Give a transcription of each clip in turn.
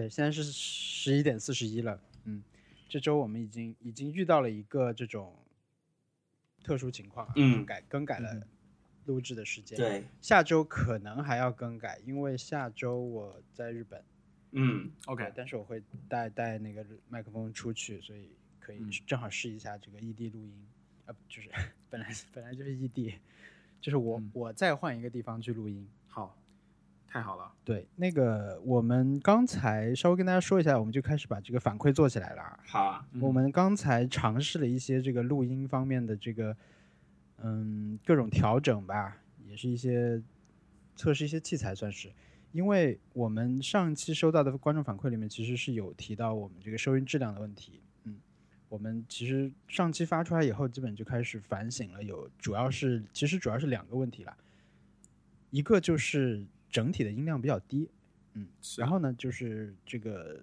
对，现在是十一点四十一了。嗯，这周我们已经已经遇到了一个这种特殊情况，嗯改更改了录制的时间。，对，下周可能还要更改，因为下周我在日本。嗯，OK，但是我会带带那个麦克风出去，所以可以嗯正好试一下这个异地录音，啊，不就是 本来本来就是异地，就是我、嗯我再换一个地方去录音。好，太好了，对，那个我们刚才稍微跟大家说一下，我们就开始把这个反馈做起来了啊。好啊，嗯我们刚才尝试了一些这个录音方面的这个，嗯，各种调整吧，也是一些测试一些器材，算是。因为我们上期收到的观众反馈里面，其实是有提到我们这个收音质量的问题。嗯，我们其实上期发出来以后，基本就开始反省了，有主要是其实主要是两个问题啦，一个就是整体的音量比较低，嗯，然后呢，就是这个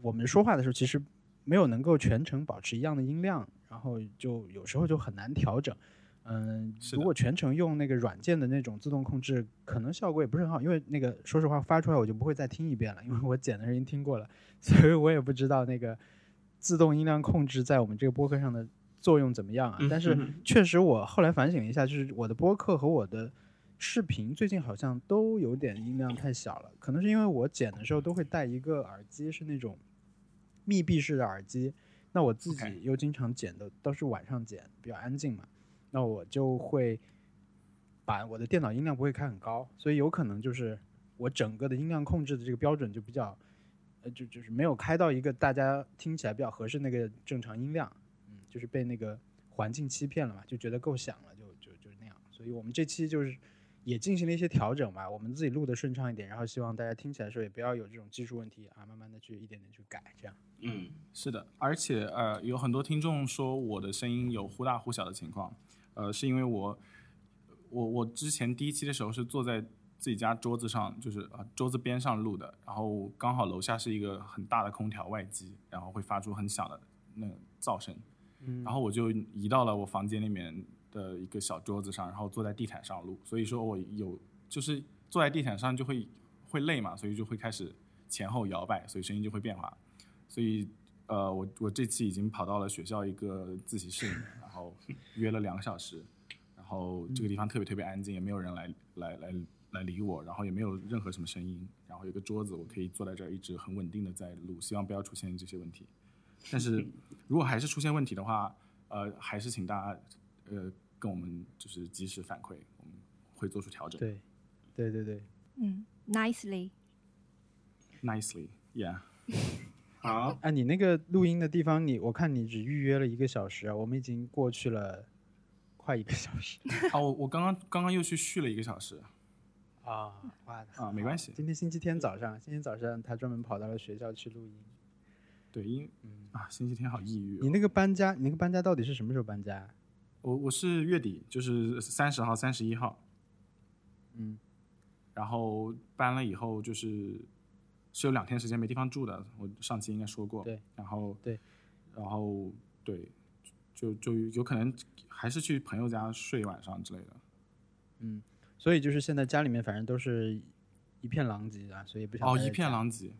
我们说话的时候，其实没有能够全程保持一样的音量，然后就有时候就很难调整。嗯，如果全程用那个软件的那种自动控制，可能效果也不是很好，因为那个说实话发出来我就不会再听一遍了，因为我剪的时候已经听过了，所以我也不知道那个自动音量控制在我们这个播客上的作用怎么样啊。嗯但是嗯确实我后来反省了一下，就是我的播客和我的视频最近好像都有点音量太小了，可能是因为我剪的时候都会带一个耳机，是那种密闭式的耳机。那我自己又经常剪的都是晚上剪，比较安静嘛，那我就会把我的电脑音量不会开很高，所以有可能就是我整个的音量控制的这个标准就比较，呃，就就是没有开到一个大家听起来比较合适那个正常音量，嗯，就是被那个环境欺骗了嘛，就觉得够响了，就就就是那样。所以我们这期就是也进行了一些调整吧，我们自己录的顺畅一点，然后希望大家听起来的时候也不要有这种技术问题啊，慢慢的去一点点去改，这样。嗯，是的，而且呃，有很多听众说我的声音有忽大忽小的情况，呃，是因为我我我之前第一期的时候是坐在自己家桌子上，就是呃桌子边上录的，然后刚好楼下是一个很大的空调外机，然后会发出很响的那个噪声，嗯然后我就移到了我房间里面的一个小桌子上，然后坐在地毯上录，所以说我有就是坐在地毯上就会会累嘛，所以就会开始前后摇摆，所以声音就会变化。所以呃，我我这期已经跑到了学校一个自习室里面，然后约了两个小时，然后这个地方特别特别安静，也没有人来来来来理我，然后也没有任何什么声音，然后有个桌子，我可以坐在这儿一直很稳定的在录，希望不要出现这些问题。但是如果还是出现问题的话，呃，还是请大家呃跟我们就是及时反馈，我们会做出调整。对，对对对，嗯，nicely。Nicely，yeah。好，啊，你那个录音的地方你，我看你只预约了一个小时啊，我们已经过去了快一个小时啊，我 我刚刚刚刚又去续了一个小时啊，哇啊，没关系。今天星期天早上，今天早上他专门跑到了学校去录音。对，因啊，星期天好抑郁、哦。你那个搬家，你那个搬家到底是什么时候搬家？我我是月底，就是三十号、三十一号，嗯，然后搬了以后就是是有两天时间没地方住的，我上期应该说过。对，然后对，然后对，就就有可能还是去朋友家睡一晚上之类的。嗯，所以就是现在家里面反正都是一片狼藉啊，所以不想哦，一片狼藉。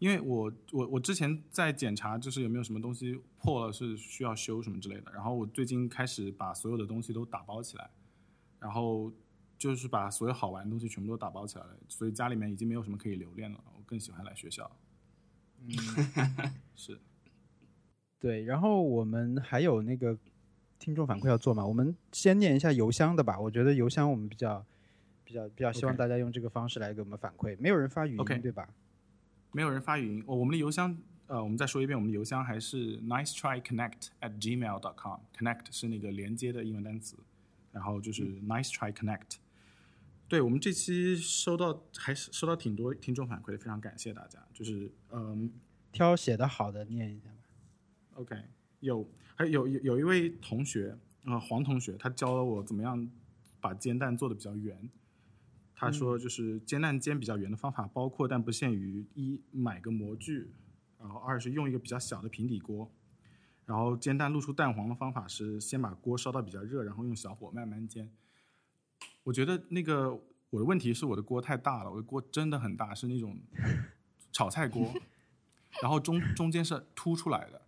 因为我我我之前在检查，就是有没有什么东西破了是需要修什么之类的。然后我最近开始把所有的东西都打包起来，然后就是把所有好玩的东西全部都打包起来了，所以家里面已经没有什么可以留恋了。我更喜欢来学校。嗯，是，对。然后我们还有那个听众反馈要做嘛，我们先念一下邮箱的吧。我觉得邮箱我们比较比较比较希望大家用这个方式来给我们反馈，没有人发语音 OK 对吧？没有人发语音。哦，我们的邮箱，呃，我们再说一遍，我们的邮箱还是 nice try connect at gmail dot com。connect 是那个连接的英文单词，然后就是 nice try connect。对我们这期收到还是收到挺多听众反馈的，非常感谢大家。就是嗯挑写的好的念一下吧。，OK，有还有有有一位同学啊、呃黄同学，他教了我怎么样把煎蛋做的比较圆。他说，就是煎蛋煎比较圆的方法，包括但不限于一买个模具，然后二是用一个比较小的平底锅，然后煎蛋露出蛋黄的方法是先把锅烧到比较热，然后用小火慢慢煎。我觉得那个我的问题是我的锅太大了，我的锅真的很大，是那种 炒菜锅，然后中中间是凸出来的，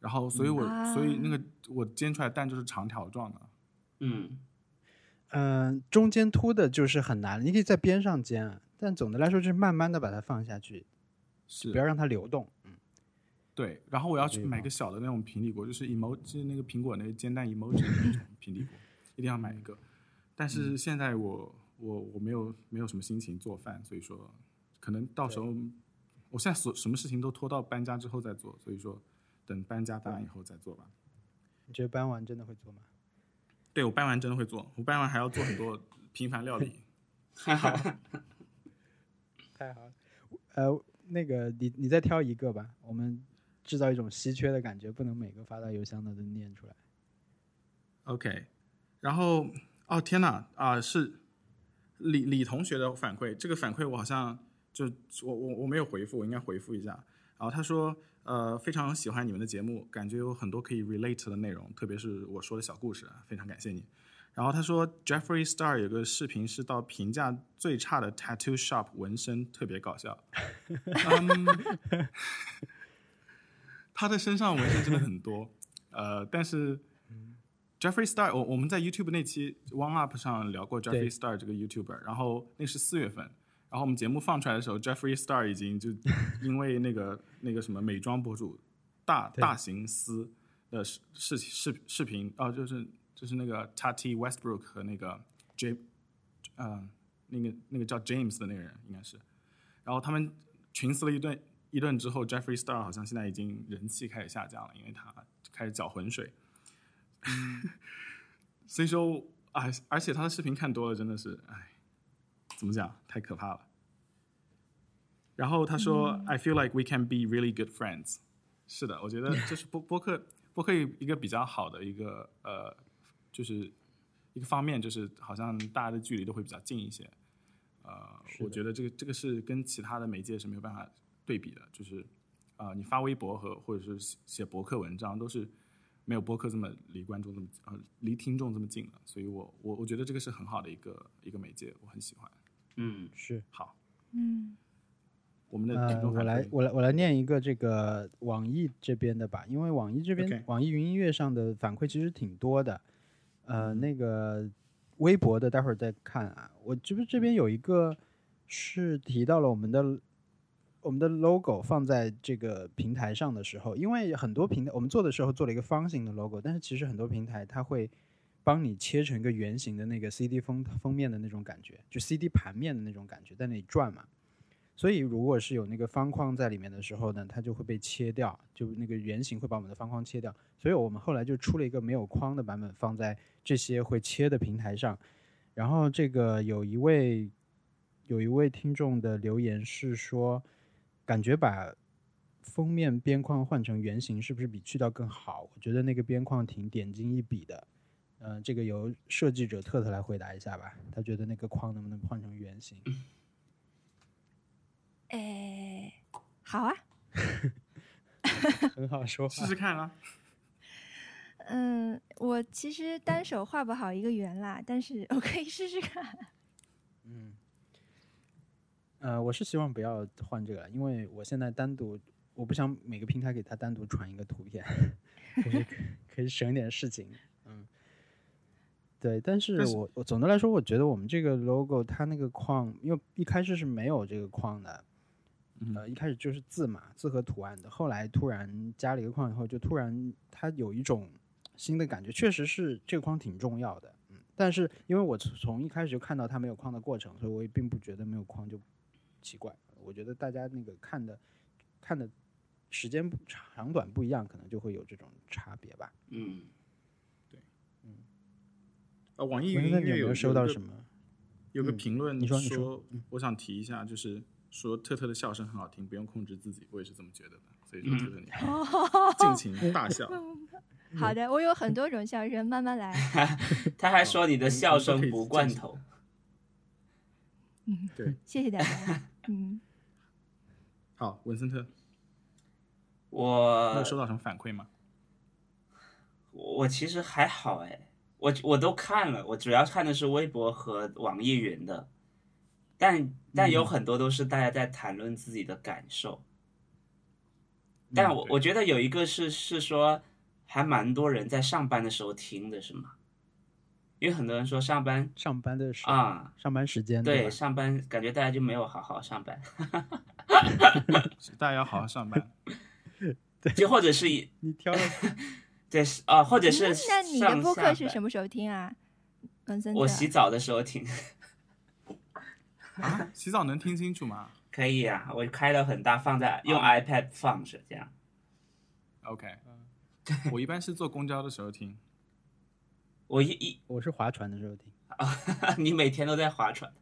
然后所以我、啊所以那个我煎出来蛋就是长条状的。嗯，嗯、中间凸的就是很难，你可以在边上煎啊，但总的来说就是慢慢的把它放下去，是不要让它流动。嗯，对，然后我要去买个小的那种平底锅，就是 emoji 那个苹果那个煎蛋 emoji 的那种 平底锅，一定要买一个。但是现在我我我没有没有什么心情做饭，所以说可能到时候我现在所什么事情都拖到搬家之后再做，所以说等搬家搬完以后再做吧。你觉得搬完真的会做吗？对我搬完真的会做，我搬完还要做很多 平凡料理。太好了，呃，那个你你再挑一个吧，我们制造一种稀缺的感觉，不能每个发到邮箱的都念出来。OK，然后哦天哪啊、是李李同学的反馈，这个反馈我好像就我我我没有回复，我应该回复一下。然后他说呃非常喜欢你们的节目，感觉有很多可以 relate 的内容，特别是我说的小故事，啊，非常感谢你。然后他说 Jeffrey Star 有个视频是到评价最差的 tattoo shop 纹身，特别搞笑。嗯，他的身上纹身真的很多，呃，但是 Jeffrey Star，我我们在 YouTube 那期 One Up 上聊过 Jeffrey Star 这个 YouTuber，然后那是四月份，然后我们节目放出来的时候，Jeffrey Star 已经就 因为那个那个什么美妆博主大大型撕的视视视视频，哦，就是就是那个 Tati Westbrook 和那个 J，呃，那个那个叫 James 的那个人应该是，然后他们群撕了一顿一顿之后，Jeffrey Star 好像现在已经人气开始下降了，因为他开始搅浑水。所以说，哎，而且他的视频看多了，真的是，哎，怎么讲，太可怕了。然后他说、i feel like we can be really good friends。”是的，我觉得这是播 播客播客一个比较好的一个呃，就是一个方面，就是好像大家的距离都会比较近一些。呃，我觉得这个这个是跟其他的媒介是没有办法对比的，就是啊、呃你发微博和或者是写写博客文章都是没有播客这么离观众这么呃离听众这么近的，所以我我我觉得这个是很好的一个一个媒介，我很喜欢。嗯，是，好，嗯。我们的呃听，众我来我来我来念一个这个网易这边的吧，因为网易这边网易云音乐上的反馈其实挺多的，嗯。呃，那个微博的待会儿再看啊。我这边这边有一个是提到了我们的我们的 logo 放在这个平台上的时候，因为很多平台我们做的时候做了一个方形的 logo，但是其实很多平台它会帮你切成一个圆形的那个 CD 封封面的那种感觉，就 CD 盘面的那种感觉，在那里转嘛。所以如果是有那个方框在里面的时候呢，它就会被切掉，就那个圆形会把我们的方框切掉。所以我们后来就出了一个没有框的版本，放在这些会切的平台上。然后这个有一位有一位听众的留言是说，感觉把封面边框换成圆形是不是比去掉更好？我觉得那个边框挺点睛一笔的。嗯、这个由设计者特特来回答一下吧，他觉得那个框能不能换成圆形？哎，好啊，很好说话试。试看啊。嗯，我其实单手画不好一个圆啦，但是我可以试试看。嗯，呃，我是希望不要换这个，因为我现在单独，我不想每个平台给他单独传一个图片，就是可可以省点事情。嗯，对，但是我我总的来说，我觉得我们这个 logo 它那个框，因为一开始是没有这个框的，嗯呃，一开始就是字嘛，字和图案的，后来突然加了一个框以后，就突然它有一种新的感觉，确实是这个框挺重要的，嗯，但是因为我从从一开始就看到它没有框的过程，所以我也并不觉得没有框就奇怪，我觉得大家那个看的看的时间长短不一样，可能就会有这种差别吧。嗯，呃，网易云音乐你有没有收到什么？有个嗯评论你说你说嗯我想提一下，就是说特特的笑声很好听，不用控制自己，我也是这么觉得的。所以说特特你 尽情 大笑，好的，我有很多种笑声，慢慢来。他还说你的笑声不罐头，嗯，对，谢谢大家。嗯，好，文森特，你我有收到什么反馈吗？我其实还好哎，我我都看了，我主要看的是微博和网易云的，但但有很多都是大家在谈论自己的感受。但我我觉得有一个是是说，还蛮多人在上班的时候听的，是吗？因为很多人说上班上班的时啊，上班时间对吧上班感觉大家就没有好好上班，是 大家要好好上班。就或者是以你挑了对是啊，或者是嗯那你的上播客是什么时候听啊？我洗澡的时候听，啊，洗澡能听清楚吗可以啊，我开了很大，放在用啊 iPad 放着这样。？OK，我一般是坐公交的时候听。我一一我是划船的时候听，啊 你每天都在划船，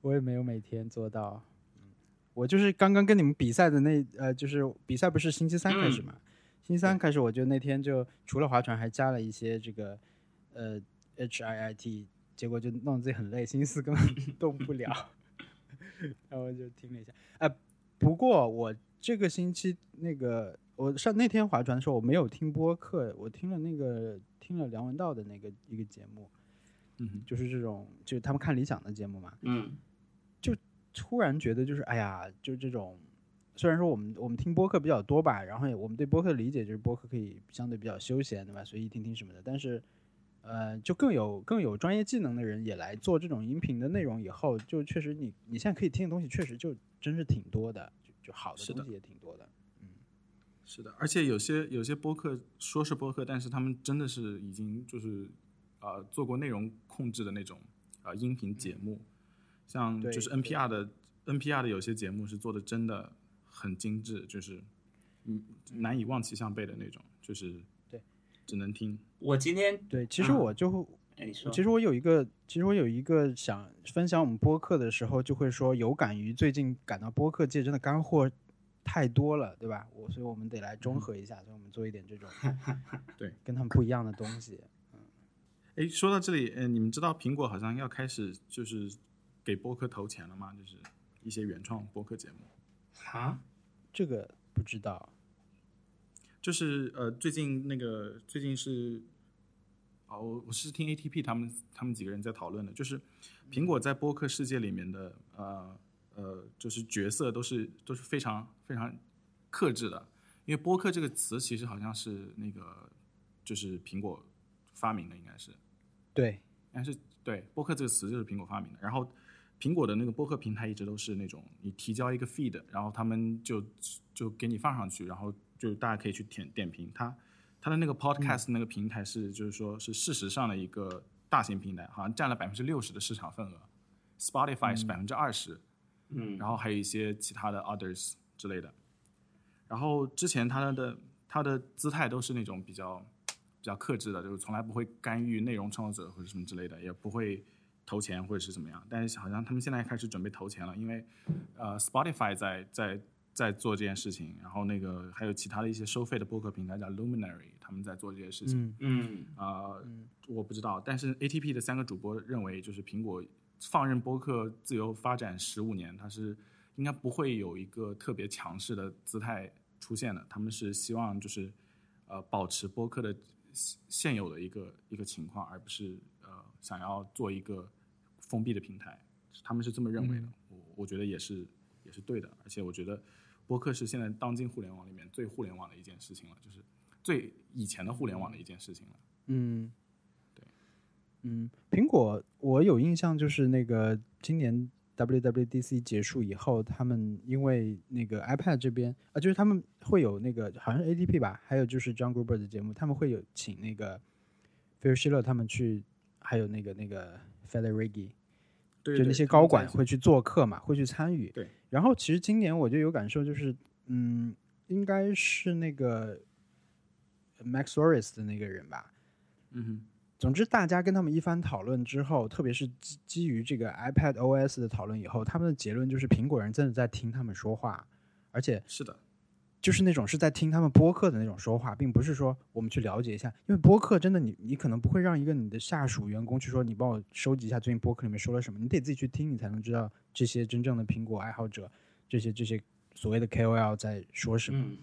我也没有每天做到。嗯我就是刚刚跟你们比赛的那呃，就是比赛不是星期三开始嘛？星期三开始，我就那天就除了划船，还加了一些这个呃 H I I T，结果就弄得自己很累，星期四根本 动不了，然后就听了一下。呃，不过我这个星期那个我上那天划船的时候，我没有听播客，我听了那个听了梁文道的那个一个节目，嗯，就是这种就是他们看理想的节目嘛。嗯就突然觉得就是哎呀，就这种，虽然说我们我们听播客比较多吧，然后也我们对播客的理解就是播客可以相对比较休闲对吧，随意听听什么的，但是呃，就更有更有专业技能的人也来做这种音频的内容以后，就确实你你现在可以听的东西确实就真是挺多的，就就好的东西也挺多的。嗯。是的，而且有些有些播客说是播客，但是他们真的是已经就是呃做过内容控制的那种呃音频节目，像就是 NPR 的 NPR 的有些节目是做的真的很精致，就是嗯难以望其项背的那种，就是对只能听。我今天对，其实啊我就会哎你说其实我有一个，其实我有一个想分享我们播客的时候，就会说有感于最近感到播客界真的干货太多了，对吧？我所以我们得来中和一下，所以我们做一点这种 对跟他们不一样的东西。嗯哎，说到这里，呃，你们知道苹果好像要开始就是给播客投钱了吗？就是一些原创播客节目。啊，这个不知道，就是呃，最近那个最近是，哦，我我是听 ATP 他们他们几个人在讨论的，就是苹果在播客世界里面的呃呃，就是角色都是都是非常非常克制的，因为播客这个词其实好像是那个就是苹果发明的，应该是，对，但是对播客这个词就是苹果发明的，然后苹果的那个播客平台一直都是那种你提交一个 feed，然后他们就就给你放上去，然后就大家可以去点点评它。它的那个 podcast 那个平台是就是说是事实上的一个大型平台，好像占了百分之六十的市场份额，Spotify 是百分之二十，嗯，然后还有一些其他的 others 之类的。然后之前他的他的姿态都是那种比较比较克制的，就是从来不会干预内容创作者或者什么之类的，也不会投钱或者是怎么样。但是好像他们现在开始准备投钱了，因为呃 Spotify 在在在做这件事情，然后那个还有其他的一些收费的播客平台叫 Luminary，他们在做这些事情。嗯，嗯啊、我不知道，但是 ATP 的三个主播认为，就是苹果放任播客自由发展十五年，它是应该不会有一个特别强势的姿态出现的。他们是希望就是呃保持播客的现现有的一个一个情况，而不是呃想要做一个封闭的平台。他们是这么认为的，我我觉得也是也是对的，而且我觉得播客是现在当今互联网里面最互联网的一件事情了，就是最以前的互联网的一件事情了。嗯，对，嗯，苹果我有印象，就是那个今年 WWDC 结束以后，他们因为那个 iPad 这边啊，就是他们会有那个好像是 ADP 吧，还有就是 John Gruber 的节目，他们会有请那个 Phil Schiller 他们去，还有那个那个 Federighi，对就那些高管会去做客嘛，会去参与。对。然后其实今年我就有感受，就是嗯，应该是那个 Max Soris 的那个人吧。嗯哼，总之，大家跟他们一番讨论之后，特别是基基于这个 iPad OS 的讨论以后，他们的结论就是苹果人真的在听他们说话，而且是的，就是那种是在听他们播客的那种说话，并不是说我们去了解一下，因为播客真的你你可能不会让一个你的下属员工去说你帮我收集一下最近播客里面说了什么，你得自己去听，你才能知道这些真正的苹果爱好者，这些这些所谓的 KOL 在说什么。嗯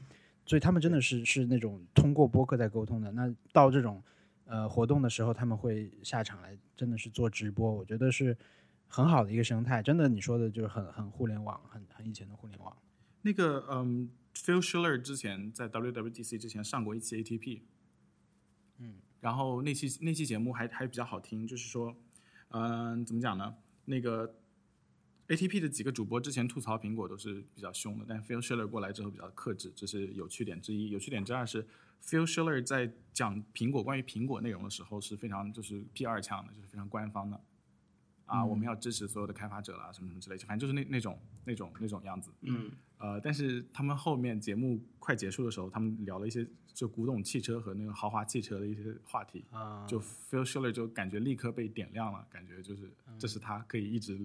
所以他们真的是是那种通过播客在沟通的。那到这种呃活动的时候，他们会下场来，真的是做直播，我觉得是很好的一个生态。真的，你说的就是很很互联网，很很以前的互联网。那个嗯，Phil Schiller 之前在 WWDC 之前上过一期 ATP，嗯，然后那期那期节目还还比较好听，就是说，嗯、怎么讲呢？那个 ATP 的几个主播之前吐槽苹果都是比较凶的，但 Phil Schiller 过来之后比较克制，这是有趣点之一。有趣点之二是 Phil Schiller 在讲苹果关于苹果内容的时候是非常就是 P 二强的，就是非常官方的。啊，我们要支持所有的开发者啦，什么什么之类的，反正就是那那种那种那种样子。嗯呃，但是他们后面节目快结束的时候，他们聊了一些就古董汽车和那个豪华汽车的一些话题，啊，就 Phil Schiller 就感觉立刻被点亮了，感觉就是这是他可以一直、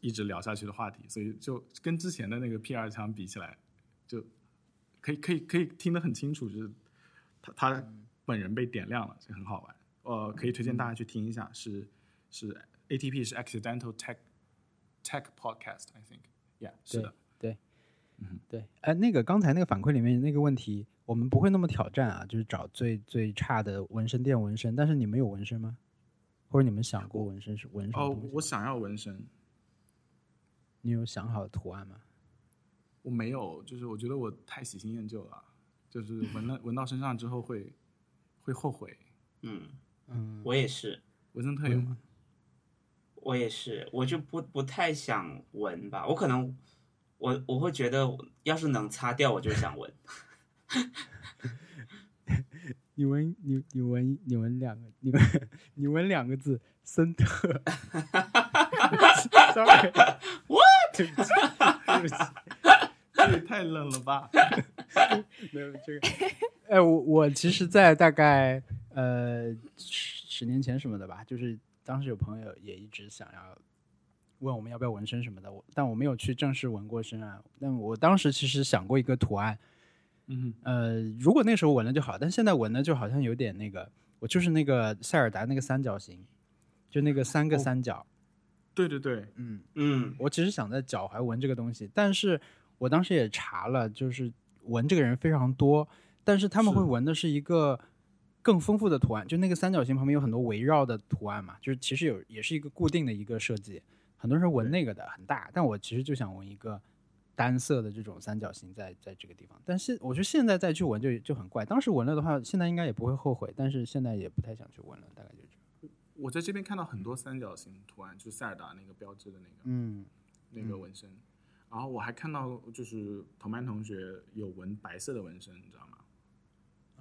一直聊下去的话题，所以就跟之前的那个 P 二腔比起来，就可以可以可以听得很清楚，就是他他本人被点亮了，这很好玩。呃，可以推荐大家去听一下，是是 ATP 是 Accidental Tech Tech Podcast，I think，yeah，是的。对，对哎，那个刚才那个反馈里面那个问题，我们不会那么挑战啊，就是找最最差的纹身店纹身。但是你们有纹身吗？或者你们想过纹身是纹什么哦东西？，我想要纹身，你有想好的图案吗？我没有，就是我觉得我太喜新厌旧了，就是纹了纹到身上之后会会后悔。嗯，嗯，我也是，纹身特有吗？我也是，我就不不太想闻吧，我可能我我会觉得，要是能擦掉，我就想闻。你闻你你闻你闻两个，你闻你闻两个字，森特。Sorry，What？对不起，对不起。这也太冷了吧！没有这个，哎，我我其实，在大概呃十十年前什么的吧，就是当时有朋友也一直想要问我们要不要纹身什么的，我但我没有去正式纹过身啊。但我当时其实想过一个图案，嗯呃，如果那时候纹了就好，但现在纹了就好像有点那个，我就是那个塞尔达那个三角形，就那个三个哦三角，哼，对对对，嗯，嗯。我其实想在脚踝纹这个东西，但是我当时也查了，就是纹这个人非常多，但是他们会纹的是一个更丰富的图案，就那个三角形旁边有很多围绕的图案嘛，就是其实有也是一个固定的一个设计，很多人纹那个的很大，但我其实就想纹一个单色的这种三角形在在这个地方，但是我觉得现在再去纹就就很怪，当时纹了的话，现在应该也不会后悔，但是现在也不太想去纹了，大概就这样。我在这边看到很多三角形图案，就是塞尔达那个标志的那个、嗯，那个纹身。然后我还看到，就是同班同学有纹白色的纹身，你知道吗？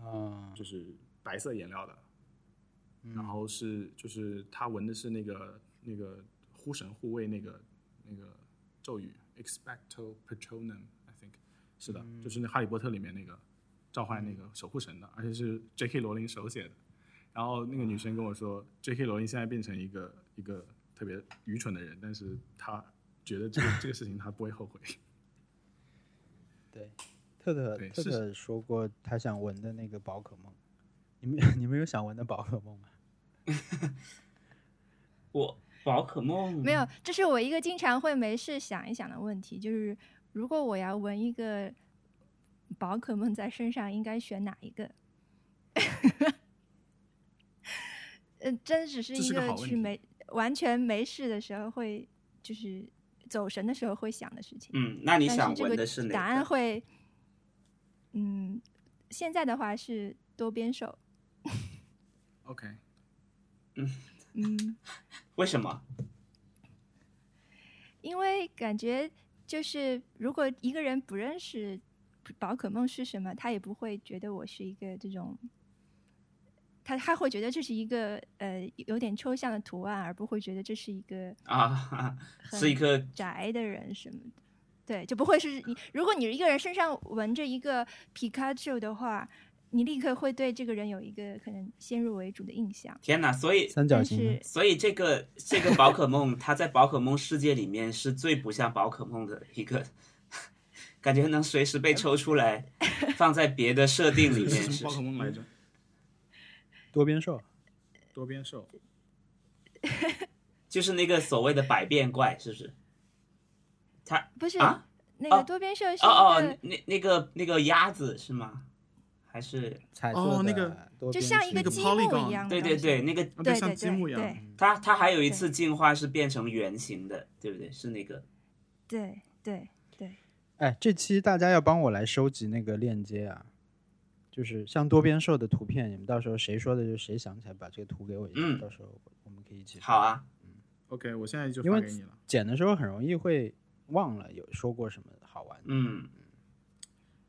啊、就是白色颜料的，嗯然后是就是他纹的是那个那个护神护卫那个那个咒语 expecto patronum，I think 是的，嗯就是那哈利波特里面那个召唤那个守护神的，而且是 J.K. 罗琳手写的。然后那个女生跟我说，J.K. 罗琳现在变成一个一个特别愚蠢的人，但是她觉得这个这个事情她不会后悔。对，特特特特说过他想纹的那个宝可梦，你们 你们有想纹的宝可梦吗？我宝可梦没有，这是我一个经常会没事想一想的问题，就是如果我要纹一个宝可梦在身上，应该选哪一个？呃，真只是一个去没完全没事的时候会，就是走神的时候会想的事情。嗯，那你但想是这个纹的是哪答案？会，嗯，现在的话是多边兽，OK，嗯嗯，为什么？因为感觉就是如果一个人不认识宝可梦是什么，他也不会觉得我是一个这种，他他会觉得这是一个呃有点抽象的图案，而不会觉得这是一个啊，很是一个宅的人什么的。对，就不会是你。如果你一个人身上纹着一个皮卡丘的话，你立刻会对这个人有一个可能先入为主的印象。天哪！所以三角形所以这个这个宝可梦，它在宝可梦世界里面是最不像宝可梦的一个，感觉能随时被抽出来放在别的设定里面。什么宝可梦来着？多边兽，多边兽。就是那个所谓的百变怪，是不是？它不是、啊那哦个多边兽是哦哦，那那个那个鸭子是吗？还是彩色的，哦那个多边就像一个那个积木一样的对。对对，那个对像积木一样。它它还有一次进化是变成圆形的，对不对？是那个对对对，哎，这期大家要帮我来收集那个链接啊，就是像多边兽的图片，你们到时候谁说的就谁想起来把这个图给我一下，嗯到时候我们可以一起好啊，OK，我现在就因为发给你了。剪的时候很容易会忘了有说过什么好玩的。嗯，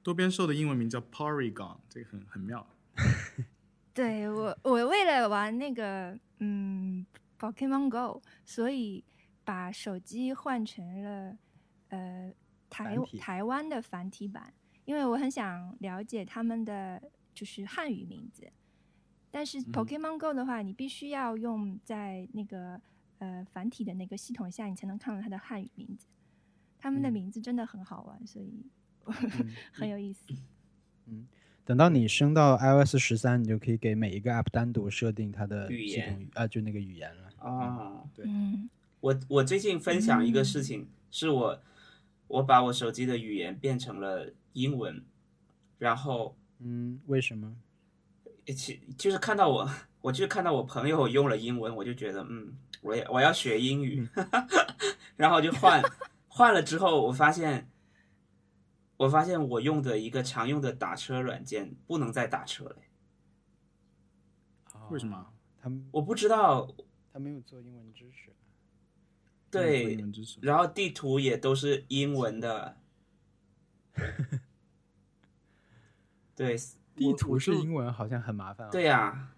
多边兽的英文名叫 Porygon，这个很很妙。对我，我为了玩那个嗯 Pokemon Go，所以把手机换成了呃台台湾的繁体版，因为我很想了解他们的就是汉语名字。但是 Pokemon Go 的话，你必须要用在那个呃繁体的那个系统下，你才能看到它的汉语名字。他们的嗯名字真的很好玩，所以 很有意思。嗯等到你升到 iOS 十三，你就可以给每一个 App 单独设定它的语言。系统语啊，就那个语言了。啊，对。嗯，我我最近分享一个事情，是我我把我手机的语言变成了英文，然后嗯，为什么？其就是看到我，我就是看到我朋友用了英文，我就觉得嗯，我也我要学英语，然后就换换了之后，我发现我发现我用的一个常用的打车软件不能再打车了，为什么？哦他们我不知道，他没有做英文支持。对。然后地图也都是英文的，对，地图是英文，好像很麻烦啊。对呀、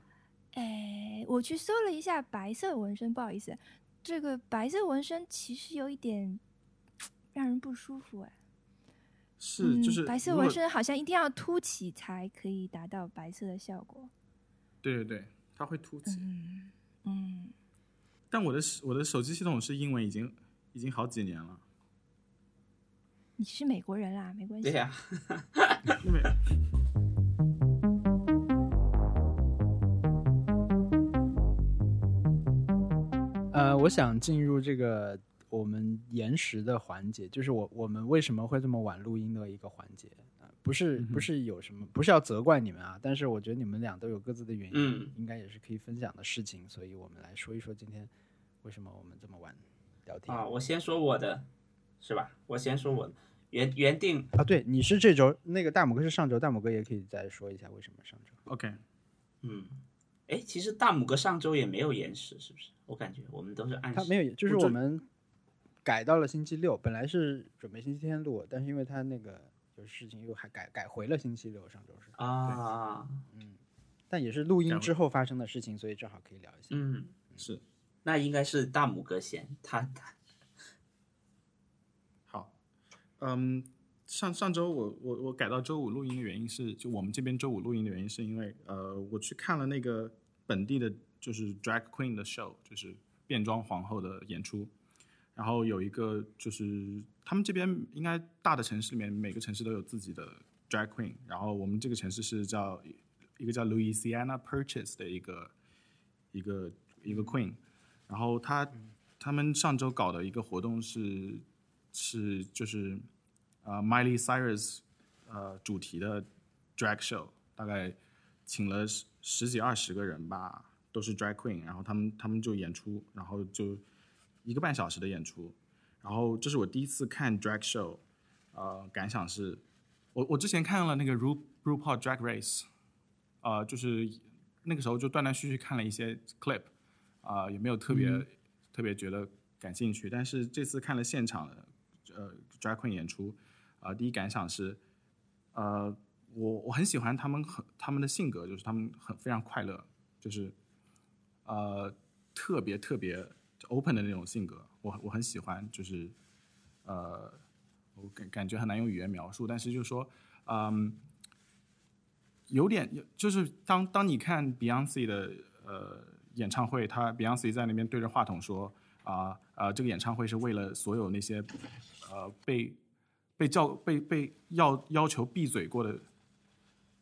哎，我去搜了一下白色纹身，不好意思，这个白色纹身其实有一点让人不舒服哎。是就是嗯、白色纹身好像一定要凸起才可以达到白色的效果。对对对，它会凸起。嗯嗯，但我的我的手机系统是英文，已经已经好几年了。你是美国人啦，没关系。对呀、呃，我想进入这个我们延时的环节，就是我我们为什么会这么晚录音的一个环节啊、不是不是有什么，不是要责怪你们啊，但是我觉得你们俩都有各自的原因，嗯应该也是可以分享的事情，所以我们来说一说今天为什么我们这么晚聊天啊，我先说我的，是吧？我先说我的原原定啊，对，你是这周那个大拇哥是上周，大拇哥也可以再说一下为什么上周。OK，嗯，哎，其实大拇哥上周也没有延时，是不是？我感觉我们都是按时。他没有，就是我们改到了星期六，本来是准备星期天录，但是因为他那个有事情又还改改回了星期六，上周是，啊，嗯但也是录音之后发生的事情，所以正好可以聊一下。嗯，是那应该是大拇哥先，他他 好。嗯，上上周我我我改到周五录音的原因是，就我们这边周五录音的原因是因为呃，我去看了那个本地的，就是 drag queen 的 show，就是变装皇后的演出。然后有一个就是他们这边应该大的城市里面每个城市都有自己的 drag queen，然后我们这个城市是叫一个叫 Louisiana Purchase 的一个一个一个 queen，然后他他们上周搞的一个活动是是就是呃 Miley Cyrus 呃主题的 drag show，大概请了十十几二十个人吧，都是 drag queen，然后他们他们就演出，然后就一个半小时的演出，然后这是我第一次看 drag show，呃，感想是，我我之前看了那个 Ru RuPaul Drag Race，呃，就是那个时候就断断续续看了一些 clip，啊、也没有特别、特别觉得感兴趣，但是这次看了现场的呃 drag queen 演出，啊、第一感想是，呃，我我很喜欢他们很他们的性格，就是他们很非常快乐，就是呃特别特别 open 的那种性格，我我很喜欢，就是呃我感感觉很难用语言描述，但是就是说，嗯。有点，就是当当你看 Beyonce 的呃演唱会，他 Beyonce 在那边对着话筒说啊啊、这个演唱会是为了所有那些呃被被叫被被要要求闭嘴过的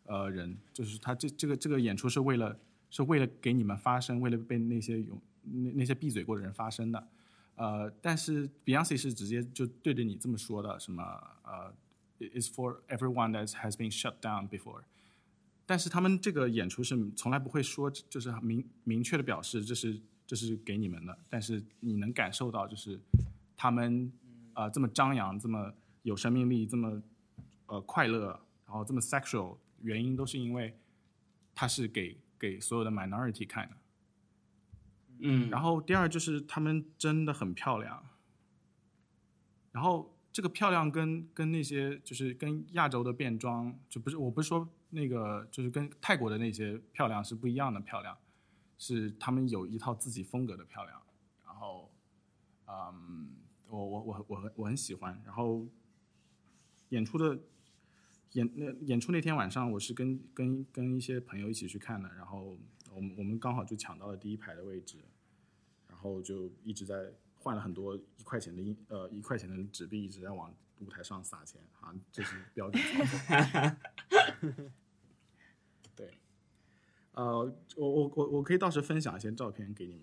呃人，就是他这这个这个演出是为了是为了给你们发声，为了被那些有那那些闭嘴过的人发声的。呃，但是 Beyonce 是直接就对着你这么说的，什么呃，is for everyone that has been shut down before。但是他们这个演出是从来不会说，就是明明确的表示这是这是给你们的，但是你能感受到就是他们啊、呃这么张扬，这么有生命力，这么呃快乐，然后这么 sexual，原因都是因为他是给给所有的 minority 看的。嗯，然后第二就是他们真的很漂亮，然后这个漂亮跟跟那些就是跟亚洲的变装，就不是我不是说那个就是跟泰国的那些漂亮是不一样的漂亮，是他们有一套自己风格的漂亮，然后嗯，我我我我很我很喜欢，然后演出的演那演出那天晚上，我是跟跟跟一些朋友一起去看的，然后我们我们刚好就抢到了第一排的位置，然后就一直在换了很多一块钱的硬呃一块钱的纸币，一直在往舞台上撒钱啊，这是标准操作。对，呃，我我我我可以到时分享一些照片给你们。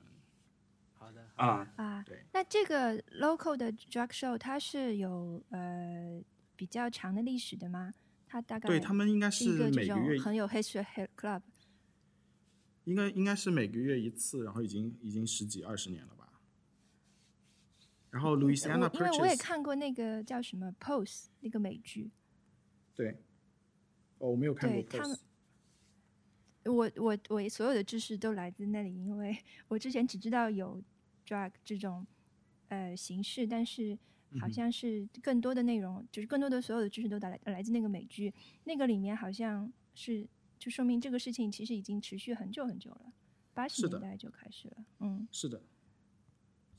好的，啊，啊对，那这个 local 的 drug show 它是有呃比较长的历史的吗？它大概对他们应该是一个这每个月种很有 history 的 club。应该应该是每个月一次，然后已经已经十几二十年了吧。然后 Louisiana 因为我也看过那个叫什么 Pose 那个美剧，对，哦，我没有看过对他们 Pose。我我我所有的知识都来自那里，因为我之前只知道有 drug 这种呃形式，但是好像是更多的内容，就是更多的所有的知识都来来自那个美剧，那个里面好像是就说明这个事情其实已经持续很久很久了，八十年代就开始了，嗯是的，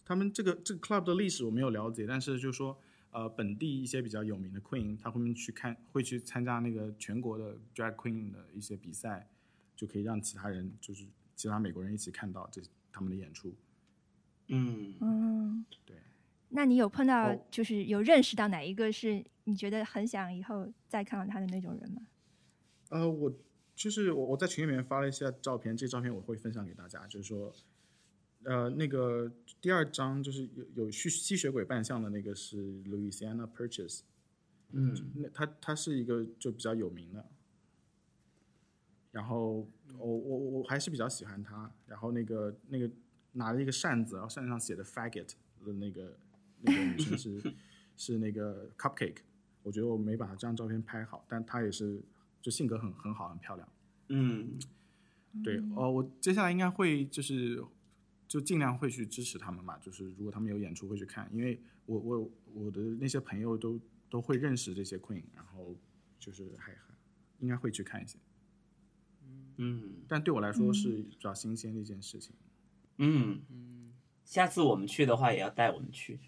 他们这个这个 club 的历史我没有了解，但是就是说，呃，本地一些比较有名的 queen，他会去看，会去参加那个全国的 drag queen 的一些比赛，就可以让其他人，就是其他美国人一起看到这他们的演出。嗯，嗯，对。那你有碰到哦就是有认识到哪一个是你觉得很想以后再看到他的那种人吗？呃，我就是我我在群里面发了一下照片，这照片我会分享给大家，就是说，呃，那个第二张就是有有吸吸血鬼扮相的那个是 Louisiana Purchase，嗯，那他他是一个就比较有名的，然后我我我还是比较喜欢他，然后那个那个拿着一个扇子，然后扇子上写的 faggot 的那个那个女生是 是那个 Cupcake，我觉得我没把她这张照片拍好，但她也是就性格很很好，很漂亮。嗯，对，哦，我接下来应该会就是就尽量会去支持他们嘛，就是如果他们有演出会去看，因为我我我的那些朋友都都会认识这些 Queen，然后就是还还应该会去看一些，嗯，但对我来说是比较新鲜的一件事情。嗯，下次我们去的话也要带我们去。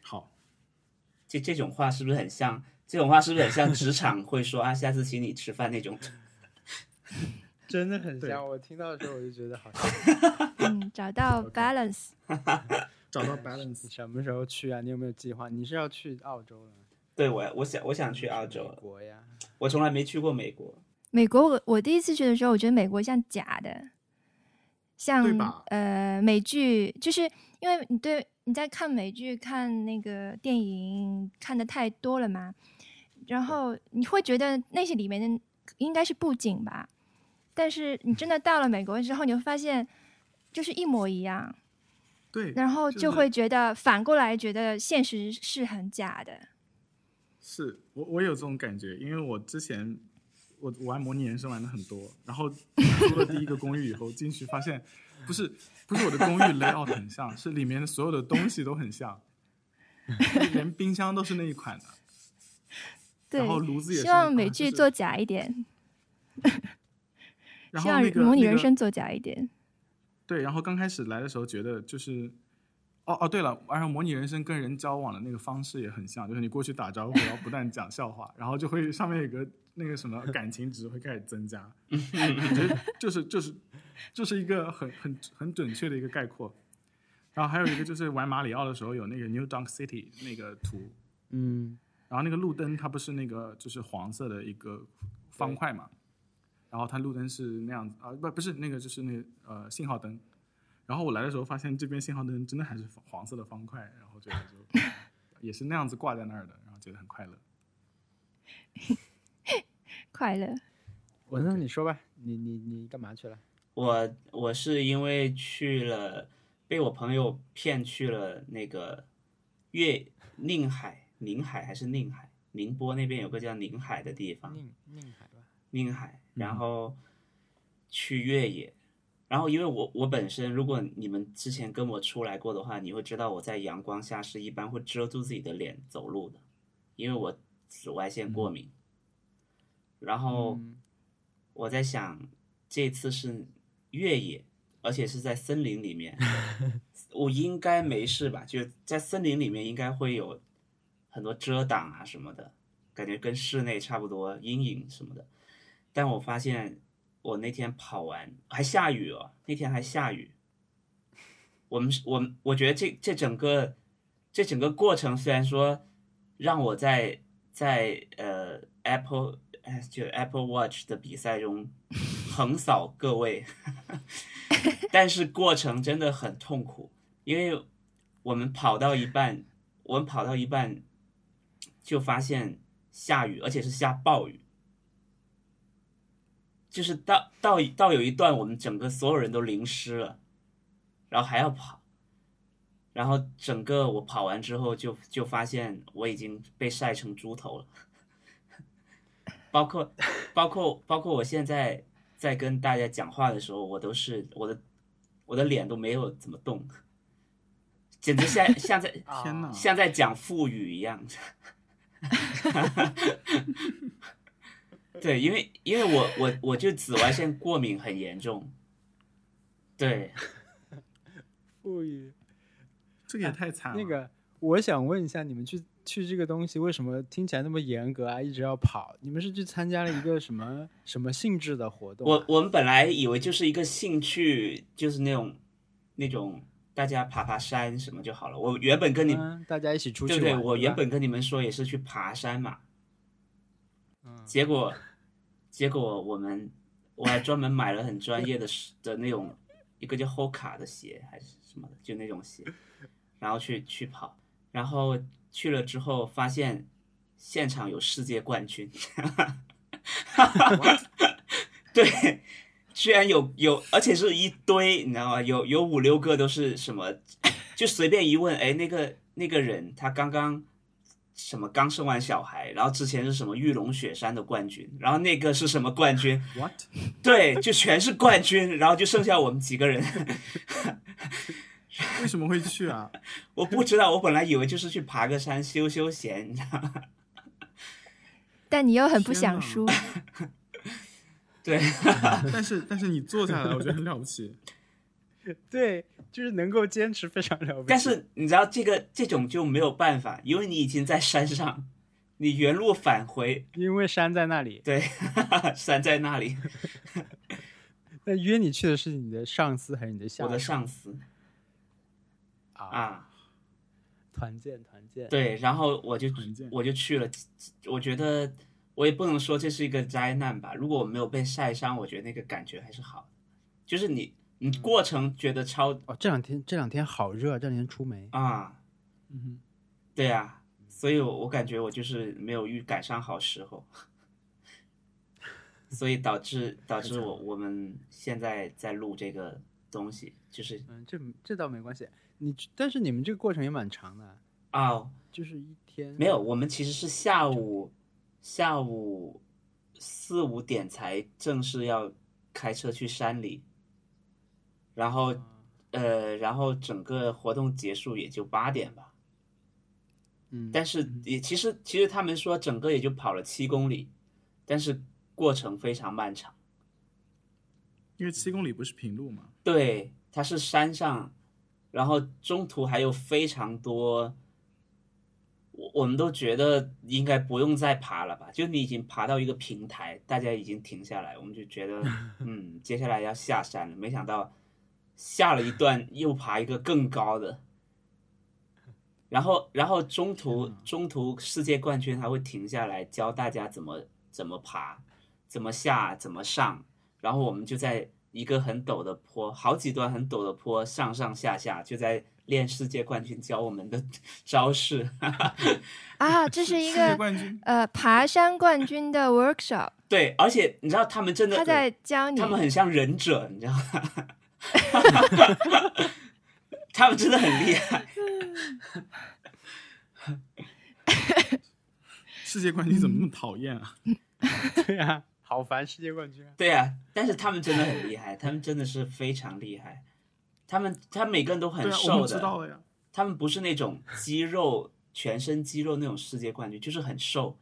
好，这这种话是不是很像？这种话是不是很像职场会说啊？下次请你吃饭那种？真的很像。我听到的时候我就觉得好像 嗯，找到 balance。找到 balance 什么时候去啊？你有没有计划？你是要去澳洲了？对我，我想我想去澳美洲，国呀？我从来没去过美国。美国我我第一次去的时候，我觉得美国像假的，像呃美剧，就是因为你对你在看美剧、看那个电影看的太多了嘛，然后你会觉得那些里面的应该是布景吧，但是你真的到了美国之后，你会发现就是一模一样，对，然后就就是会觉得反过来觉得现实是很假的。是我我有这种感觉，因为我之前我我玩模拟人生玩的很多，然后租了第一个公寓以后进去发现，不是不是我的公寓 layout 很像，是里面的所有的东西都很像，连冰箱都是那一款的，对然后炉子也是希望美剧做假一点，希望然后那个模拟人生做假一点。对，然后刚开始来的时候觉得就是，哦哦，对了，然后模拟人生跟人交往的那个方式也很像，就是你过去打招呼，然后不断讲笑话，然后就会上面有个那个什么感情值会开始增加，我觉得就是就是就是一个很很很准确的一个概括。然后还有一个就是玩马里奥的时候有那个 New Donk City 那个图，嗯，然后那个路灯它不是那个就是黄色的一个方块嘛，然后它路灯是那样子啊，不不是那个就是那个呃信号灯，然后我来的时候发现这边信号灯真的还是黄色的方块，然后觉得就 也是那样子挂在那儿的，然后觉得很快乐。快乐。文森，你说吧，你你你干嘛去了？我我是因为去了，被我朋友骗去了那个粤宁海、宁海还是宁海，宁波那边有个叫宁海的地方，宁宁海吧。宁海，然后去越野，然后因为我我本身，如果你们之前跟我出来过的话，你会知道我在阳光下是一般会遮住自己的脸走路的，因为我紫外线过敏。然后嗯我在想，这次是越野，而且是在森林里面，我应该没事吧？就在森林里面应该会有很多遮挡啊什么的，感觉跟室内差不多，阴影什么的。但我发现我那天跑完还下雨哦，那天还下雨。我们我我觉得这这整个这整个过程虽然说让我在在呃 Apple 就 Apple Watch 的比赛中横扫各位，但是过程真的很痛苦，因为我们跑到一半，我们跑到一半就发现下雨，而且是下暴雨。就是到到到有一段，我们整个所有人都淋湿了，然后还要跑，然后整个我跑完之后就就发现我已经被晒成猪头了，包括包括包括我现在在跟大家讲话的时候，我都是我的我的脸都没有怎么动，简直像像在 天哪！像在讲腹语一样。对，因为因为我我我就紫外线过敏很严重，对，富裕这个也太惨了。那个，我想问一下，你们去去这个东西为什么听起来那么严格啊？一直要跑？你们是去参加了一个什么什么性质的活动啊？我我们本来以为就是一个兴趣，就是那种那种大家爬爬山什么就好了。我原本跟你、嗯大家一起出去，对不对？我原本跟你们说也是去爬山嘛，嗯。结果 结果我们我还专门买了很专业的的那种一个叫 Hoka 的鞋还是什么的，就那种鞋，然后去去跑，然后去了之后发现现场有世界冠军，对，居然有有，而且是一堆，你知道吗？有有五六个都是什么，就随便一问，哎，那个那个人他刚刚什么刚生完小孩，然后之前是什么玉龙雪山的冠军，然后那个是什么冠军，what？对，就全是冠军，然后就剩下我们几个人。为什么会去啊？我不知道，我本来以为就是去爬个山休休闲，你知道吗？但你又很不想输，对，但是但是你坐下来，我觉得很了不起。对，就是能够坚持非常了不起。但是你知道这个这种就没有办法，因为你已经在山上，你原路返回，因为山在那里，对，山在那里，那约你去的是你的上司还是你的下？我的上司啊，啊，团建团建，对，然后我就我就去了，我觉得我也不能说这是一个灾难吧。如果我没有被晒伤，我觉得那个感觉还是好的，就是你你过程觉得超哦，这两天这两天好热，这两天出梅。啊，嗯对啊，所以我我感觉我就是没有遇赶上好时候，所以导致导致我我们现在在录这个东西，就是嗯，这这倒没关系。你但是你们这个过程也蛮长的，啊，就是一天没有，我们其实是下午下午四五点才正式要开车去山里，然后呃，然后整个活动结束也就八点吧。嗯，但是也其实其实他们说整个也就跑了七公里，但是过程非常漫长。因为七公里不是平路嘛。对，它是山上，然后中途还有非常多，我我们都觉得应该不用再爬了吧？就你已经爬到一个平台，大家已经停下来，我们就觉得，嗯，接下来要下山了。没想到下了一段又爬一个更高的，然后然后中途中途世界冠军还会停下来教大家怎么怎么爬，怎么下，怎么上。然后我们就在一个很陡的坡，好几段很陡的坡，上上下下，就在练世界冠军教我们的 招式。啊，这是一个冠军，呃爬山冠军的 workshop，对，而且你知道他们真的，他在教你他，们很像忍者，你知道吗？他们真的很厉害。世界冠军怎么那么讨厌啊？对啊，好烦世界冠军啊！对啊，但是他们真的很厉害，他们真的是非常厉害。他们他们每个人都很瘦们知道的，了呀。他们不是那种肌肉全身肌肉那种世界冠军，就是很瘦，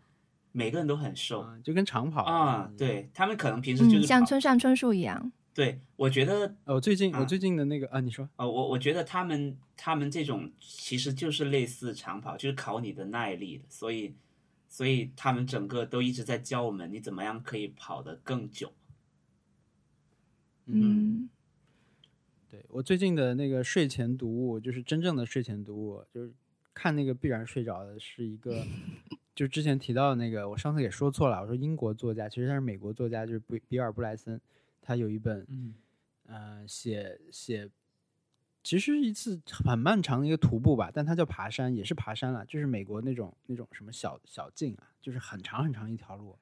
每个人都很瘦啊，就跟长跑啊。，对他们可能平时就嗯，是跑像村上春树一样。对，我觉得呃我最近啊我最近的那个啊，你说啊，我我觉得他们他们这种其实就是类似长跑，就是考你的耐力的，所以所以他们整个都一直在教我们你怎么样可以跑得更久。嗯，对我最近的那个睡前读物，就是真正的睡前读物，就是看那个必然睡着的，是一个，就之前提到的那个，我上次也说错了，我说英国作家，其实他是美国作家，就是比比尔布莱森，他有一本，嗯。呃，写写，其实一次很漫长的一个徒步吧，但它叫爬山，也是爬山了，就是美国那种那种什么小小径啊，就是很长很长一条路，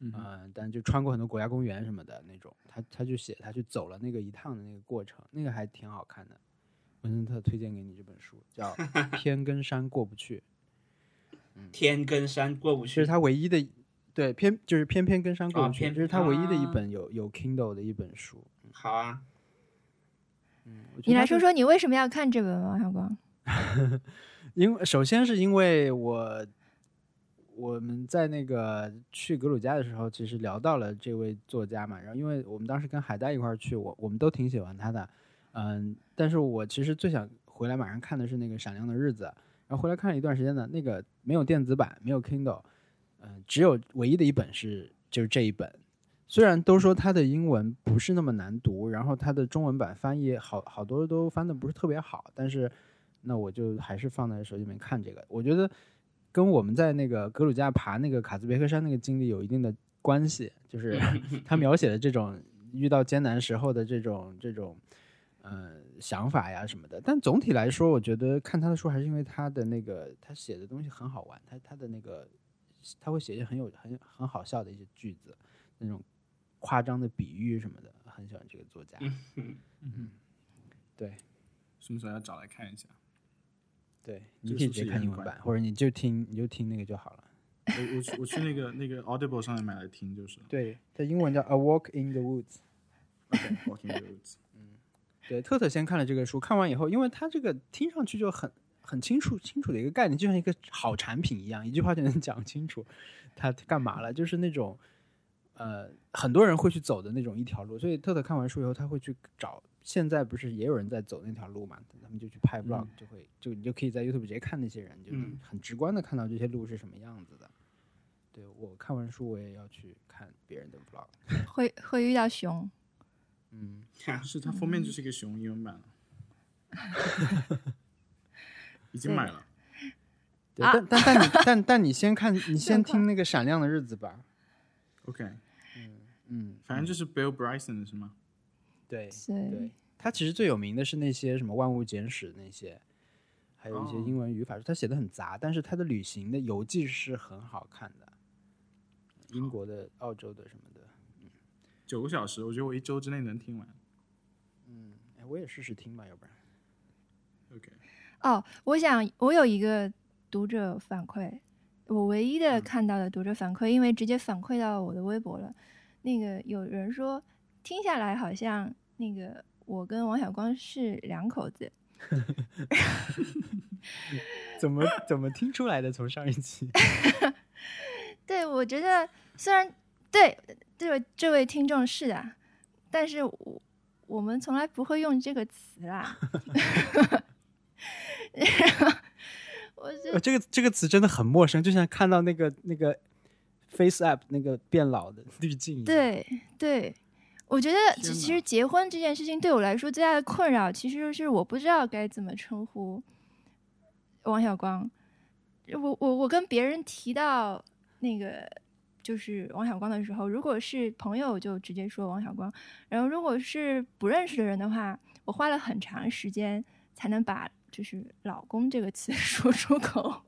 嗯嗯、但就穿过很多国家公园什么的那种，他他就写他去走了那个一趟的那个过程，那个还挺好看的。文森特推荐给你这本书，叫《偏跟山过不去 》，天跟山过不去这是，他唯一的，对偏就是偏偏跟山过啊不去，偏这是他唯一的一啊本有有 Kindle 的一本书。好啊，你来说说你为什么要看这本王小光？因为首先是因为我我们在那个去格鲁吉亚的时候，其实聊到了这位作家嘛，然后因为我们当时跟海带一块儿去，我我们都挺喜欢他的，嗯，但是我其实最想回来马上看的是那个《闪亮的日子》，然后回来看了一段时间呢，那个没有电子版，没有 Kindle，嗯、只有唯一的一本是就是这一本。虽然都说它的英文不是那么难读，然后它的中文版翻译好好多都翻的不是特别好，但是那我就还是放在手机里面看这个。我觉得跟我们在那个格鲁吉亚爬那个卡兹别克山那个经历有一定的关系，就是 他描写的这种遇到艰难时候的这种这种呃想法呀什么的。但总体来说，我觉得看他的书还是因为他的那个他写的东西很好玩，他他的那个他会写一些很有很很好笑的一些句子，那种夸张的比喻什么的，很喜欢这个作家。嗯，对什么时候要找来看一下？对，你可以直接看英文版，或者你就听你就听那个就好了。我我去我去那个那个 Audible 上面买来听，就是对，它英文叫《A Walk in the Woods》。OK Walking the Woods。对，特特先看了这个书，看完以后，因为他这个听上去就很很清楚清楚的一个概念，就像一个好产品一样，一句话就能讲清楚他干嘛了，就是那种呃很多人会去走的那种一条路。所以特特看完书以后，他会去找，现在不是也有人在走那条路嘛？他们就去拍 vlog，、就会就你就可以在 YouTube 直接看那些人，就能嗯很直观的看到这些路是什么样子的。对我看完书，我也要去看别人的 vlog。会会遇到熊，嗯，是它封面就是一个熊英文版，已经买了。对，啊但但但你但但你先看，你先听那个《闪亮的日子》吧。OK，嗯嗯，反正就是 Bill Bryson 的是吗？对对对，他其实最有名的是那些什么《万物简史》那些，还有一些哦英文语法书，他写的很杂，但是他的旅行的游记是很好看的，英国的、澳洲的什么的。九个小时，我觉得我一周之内能听完。嗯哎，我也试试听吧，要不然。OK，哦，我想我有一个读者反馈，我唯一的看到的读者反馈，因为直接反馈到我的微博了。那个有人说听下来好像那个我跟王小光是两口子，怎么怎么听出来的？从上一期，对我觉得虽然对这位这位听众是的，但是我我们从来不会用这个词啦。我这个这个词真的很陌生，就像看到那个那个 Face App 那个变老的滤镜一样。对对，我觉得其实结婚这件事情对我来说最大的困扰，其实就是我不知道该怎么称呼王小光。我我我跟别人提到那个就是王小光的时候，如果是朋友就直接说王小光，然后如果是不认识的人的话，我花了很长时间才能把就是“老公”这个词 说出口。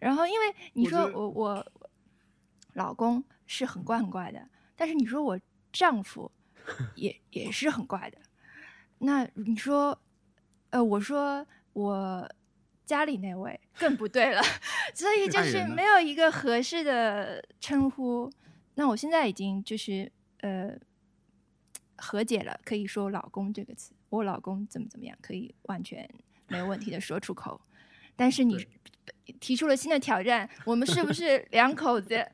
然后，因为你说我我我老公是很怪很怪的。但是你说我丈夫 也也是很怪的。那你说，呃，我说我家里那位更不对了，所以就是没有一个合适的称呼。那我现在已经就是呃和解了，可以说“老公”这个词，我老公怎么怎么样，可以完全没有问题的说出口。但是你提出了新的挑战，我们是不是 两口子？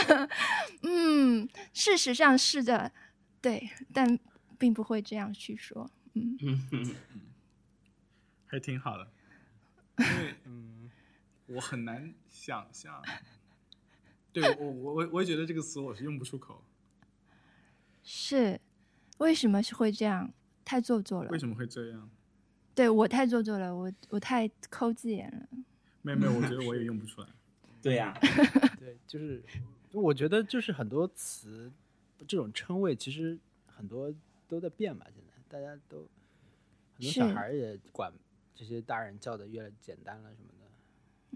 嗯，事实上是的，对，但并不会这样去说。嗯，还挺好的，因为嗯，我很难想象。对我我我我也觉得这个词我是用不出口，是，为什么是会这样？太做作了为。什么会这样？对我太做作了，我我太抠字眼了。没有没有，我觉得我也用不出来。对呀、对，就是我觉得就是很多词这种称谓，其实很多都在变吧。现在大家都很多小孩也管这些大人叫的越来越简单了什么的。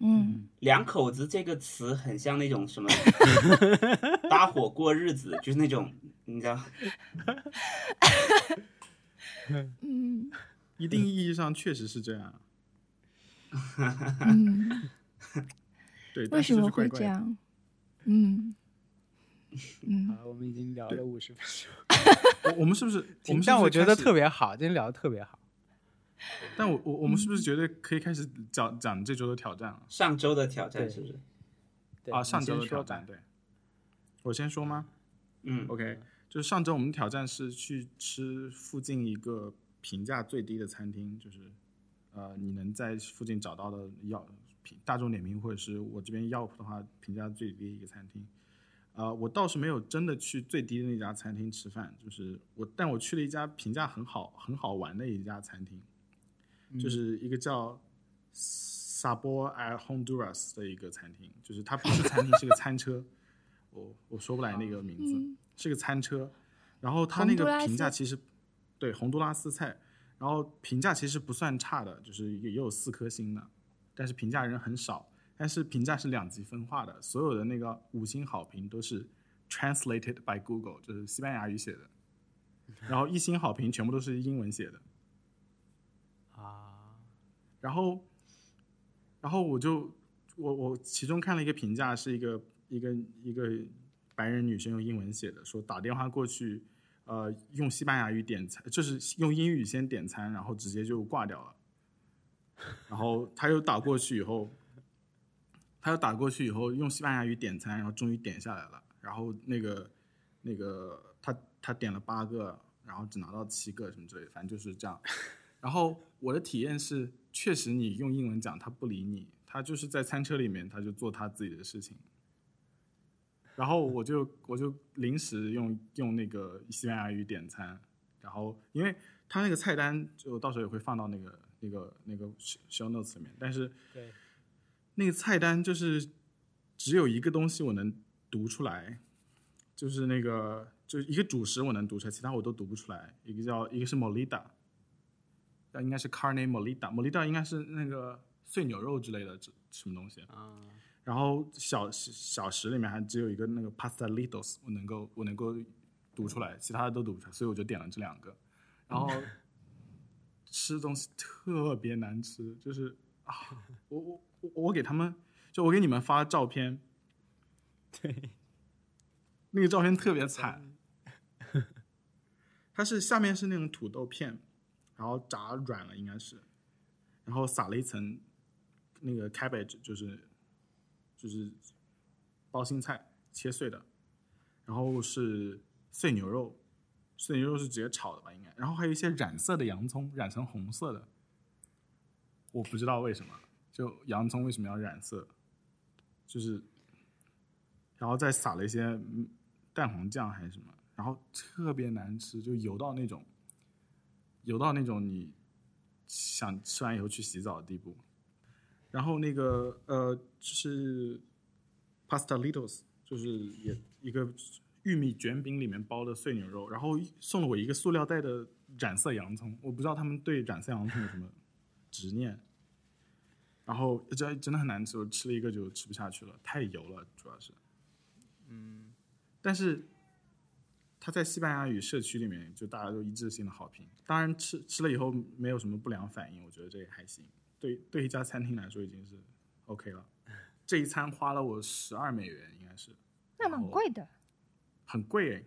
嗯，两口子这个词很像那种什么 搭伙过日子，就是那种你知道，嗯一定意义上确实是这样，嗯，对。为但是什么？会这样？嗯嗯，好，我们已经聊了五十分钟，我我们是不是？我们但我觉得特别好，今天聊的特别好。但我我我们是不是觉得可以开始讲讲这周的挑战了？上周的挑战是不是？啊，对啊上周的挑战，对。我先说吗嗯，？OK，就是上周我们的挑战是去吃附近一个评价最低的餐厅，就是呃，你能在附近找到的要评大众点评或者是我这边 Yelp 的话评价最低的一个餐厅。呃，我倒是没有真的去最低的那家餐厅吃饭，就是我，但我去了一家评价很好、很好玩的一家餐厅，就是一个叫 Sabor at Honduras 的一个餐厅，就是它不是餐厅，是个餐车，我我说不来那个名字，嗯。是个餐车，然后它那个评价其实对洪都拉斯菜，然后评价其实不算差的，就是也也有四颗星的，但是评价人很少，但是评价是两极分化的，所有的那个五星好评都是 translated by Google，就是西班牙语写的，然后一星好评全部都是英文写的，啊，然后，然后我就我我其中看了一个评价，是一个一个一个白人女生用英文写的，说打电话过去，呃，用西班牙语点餐，就是用英语先点餐，然后直接就挂掉了。然后他又打过去以后，他又打过去以后用西班牙语点餐，然后终于点下来了。然后那个那个他他点了八个，然后只拿到七个什么之类，反正就是这样。然后我的体验是，确实你用英文讲，他不理你，他就是在餐车里面，他就做他自己的事情。然后我就我就临时用用那个西班牙语点餐，然后因为他那个菜单就到时候也会放到那个那个那个 show notes 里面，但是对，那个菜单就是只有一个东西我能读出来，就是那个就是一个主食我能读出来，其他我都读不出来。一个叫一个是 molida，那应该是 carne molida，molida 应该是那个碎牛肉之类的这什么东西。啊，然后小小食里面还只有一个那个 Pasta Litos，我能够我能够读出来，其他的都读不出来，所以我就点了这两个。然后 吃东西特别难吃，就是啊，我我我我给他们，就我给你们发照片，对，那个照片特别惨，它是下面是那种土豆片，然后炸软了应该是，然后撒了一层那个 cabbage，就是就是包心菜切碎的，然后是碎牛肉，碎牛肉是直接炒的吧应该，然后还有一些染色的洋葱，染成红色的，我不知道为什么，就洋葱为什么要染色，就是，然后再撒了一些蛋黄酱还是什么，然后特别难吃，就油到那种，油到那种你想吃完以后去洗澡的地步。然后那个呃，就是 pasta litos，就是也一个玉米卷饼里面包的碎牛肉，然后送了我一个塑料袋的染色洋葱，我不知道他们对染色洋葱有什么执念。然后这真的很难吃，我吃了一个就吃不下去了，太油了，主要是。嗯但是它在西班牙语社区里面就大家都一致性的好评。当然吃吃了以后没有什么不良反应，我觉得这也还行。对对一家餐厅来说已经是 OK 了。这一餐花了我十二美元，应该是那蛮贵的。很贵诶，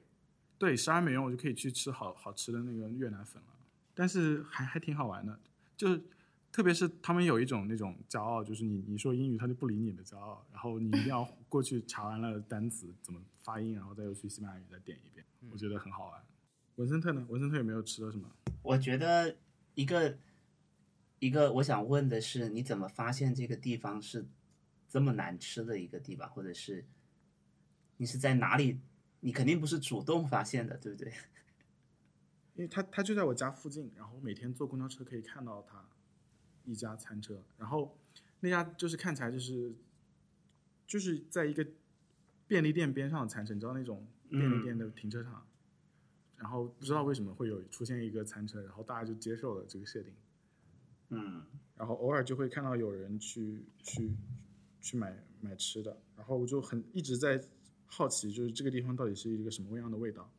对，十二美元我就可以去吃好好吃的那个越南粉了。但是还还挺好玩的，就是特别是他们有一种那种骄傲，就是你你说英语他就不理你的骄傲，然后你一定要过去查完了单词怎么发音，然后再又去西班牙语再点一遍，我觉得很好玩。文森特呢？文森特有没有吃了什么？我觉得一个一个我想问的是，你怎么发现这个地方是这么难吃的一个地方，或者是你是在哪里？你肯定不是主动发现的，对不对？因为他他就在我家附近，然后每天坐公交车可以看到他一家餐车，然后那家就是看起来就是就是在一个便利店边上的餐车，你知道那种便利店的停车场，然后不知道为什么会有出现一个餐车，然后大家就接受了这个设定，嗯然后偶尔就会看到有人去去去买买吃的，然后我就很一直在好奇，就是这个地方到底是一个什么样的味道。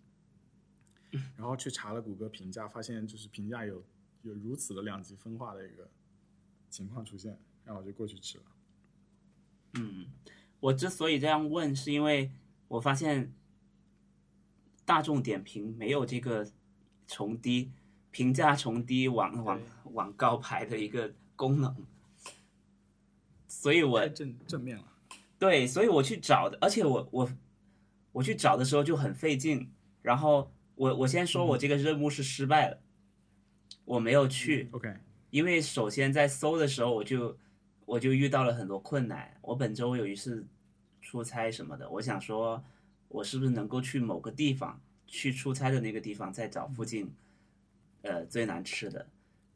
然后去查了谷歌评价，发现就是评价有有如此的两极分化的一个情况出现，然后我就过去吃了。嗯，我之所以这样问，是因为我发现大众点评没有这个从低评价从低往往往高排的一个功能，所以我正正面了。对，所以我去找的，而且我我我去找的时候就很费劲。然后我我先说我这个任务是失败了，我没有去，OK，因为首先在搜的时候我就我就遇到了很多困难。我本周有一次出差什么的，我想说我是不是能够去某个地方，去出差的那个地方再找附近呃最难吃的，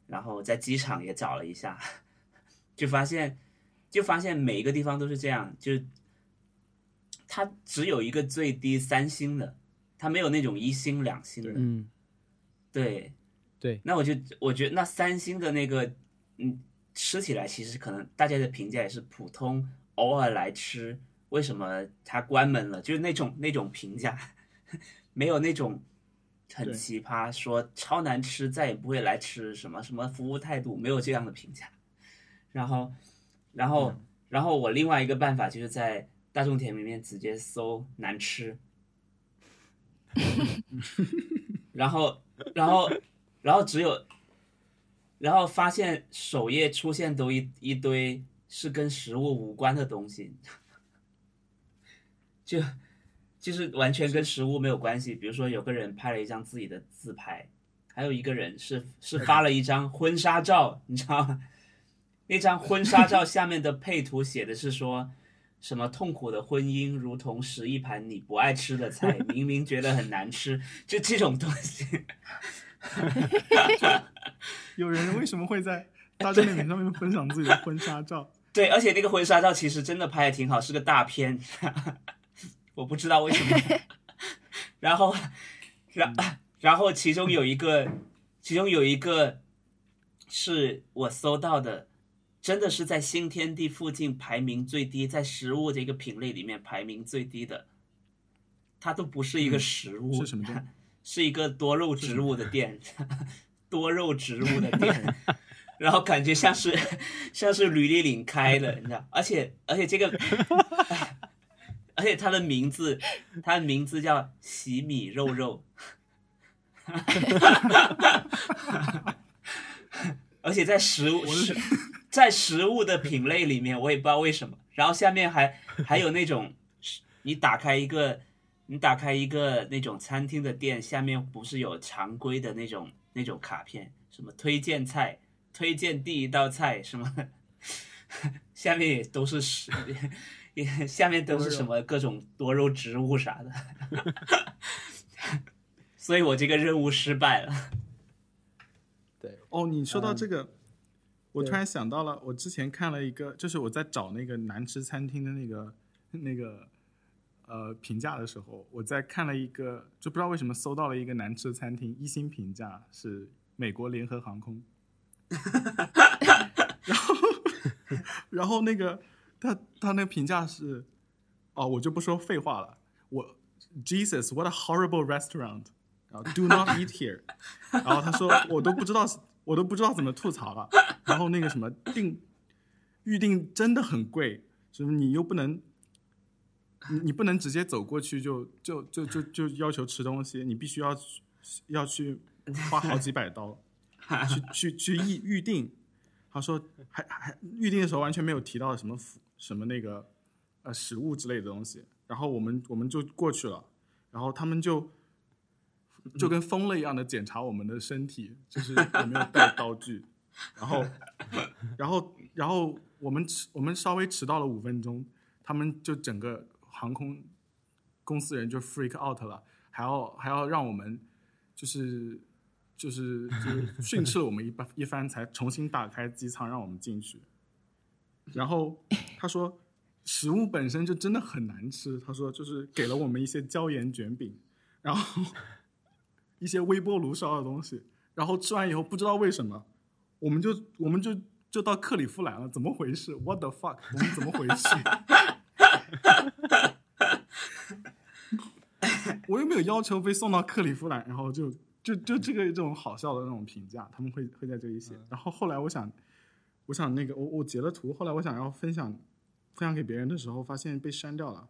然后在机场也找了一下，就发现就发现每一个地方都是这样，就它只有一个最低三星的，它没有那种一星两星的。嗯，对。对，那我就我觉得那三星的那个，嗯，吃起来其实可能大家的评价也是普通，偶尔来吃，为什么它关门了？就是那种那种评价，没有那种很奇葩，说超难吃，再也不会来吃，什么什么服务态度，没有这样的评价。然后，然后，然后我另外一个办法就是在大众点评里面直接搜难吃，然后，然后，然后只有，然后发现首页出现都一一堆是跟食物无关的东西，就就是完全跟食物没有关系。比如说，有个人拍了一张自己的自拍，还有一个人是是发了一张婚纱照，你知道吗？那张婚纱照下面的配图写的是说。什么痛苦的婚姻如同食一盘你不爱吃的菜，明明觉得很难吃，就这种东西。有人为什么会在大众点评上面分享自己的婚纱照？对，而且那个婚纱照其实真的拍的挺好，是个大片，我不知道为什么。然后，然 然后其中有一个，其中有一个是我搜到的，真的是在新天地附近排名最低，在食物这个品类里面排名最低的，它都不是一个食物，是什么店？是一个多肉植物的店，多肉植物的店，然后感觉像是像是吕丽岭开的，你知道，而且而且这个，而且它的名字，它的名字叫洗米肉肉，而且在食物食在食物的品类里面，我也不知道为什么，然后下面还还有那种，你打开一个。你打开一个那种餐厅的店，下面不是有常规的那种那种卡片，什么推荐菜、推荐第一道菜什么，下面也都是食，也下面都是什么各种多肉植物啥的，所以我这个任务失败了。对，哦，你说到嗯这个，我突然想到了，我之前看了一个，就是我在找那个难吃餐厅的那个那个呃评价的时候，我在看了一个，就不知道为什么搜到了一个难吃餐厅一星评价是美国联合航空，然后 然后那个他他那个评价是，哦，我就不说废话了，我 Jesus, what a horrible restaurant！然后 Do not eat here。然后他说我都不知道，我都不知道怎么吐槽了。然后那个什么订预定真的很贵，就是你又不能，你你不能直接走过去就就就就就要求吃东西，你必须要要去花好几百刀去去去预预定。他说还还预定的时候完全没有提到什么什么那个呃食物之类的东西。然后我们我们就过去了，然后他们就就跟疯了一样的检查我们的身体，就是有没有带刀具。然后 然后然后我们迟我们稍微迟到了五分钟，他们就整个航空公司人就 freak out 了，还要还要让我们就是就是就是训斥了我们一番一番，才重新打开机舱让我们进去。然后他说。食物本身就真的很难吃，他说就是给了我们一些椒盐卷饼，然后一些微波炉烧的东西，然后吃完以后不知道为什么，我们就我们就就到克里夫兰了，怎么回事？What the fuck？我们怎么回去？我又没有要求被送到克里夫兰，然后就就就这个这种好笑的那种评价，他们会会在这里写。然后后来我想，我想那个我我截了图，后来我想要分享。分享给别人的时候，发现被删掉了。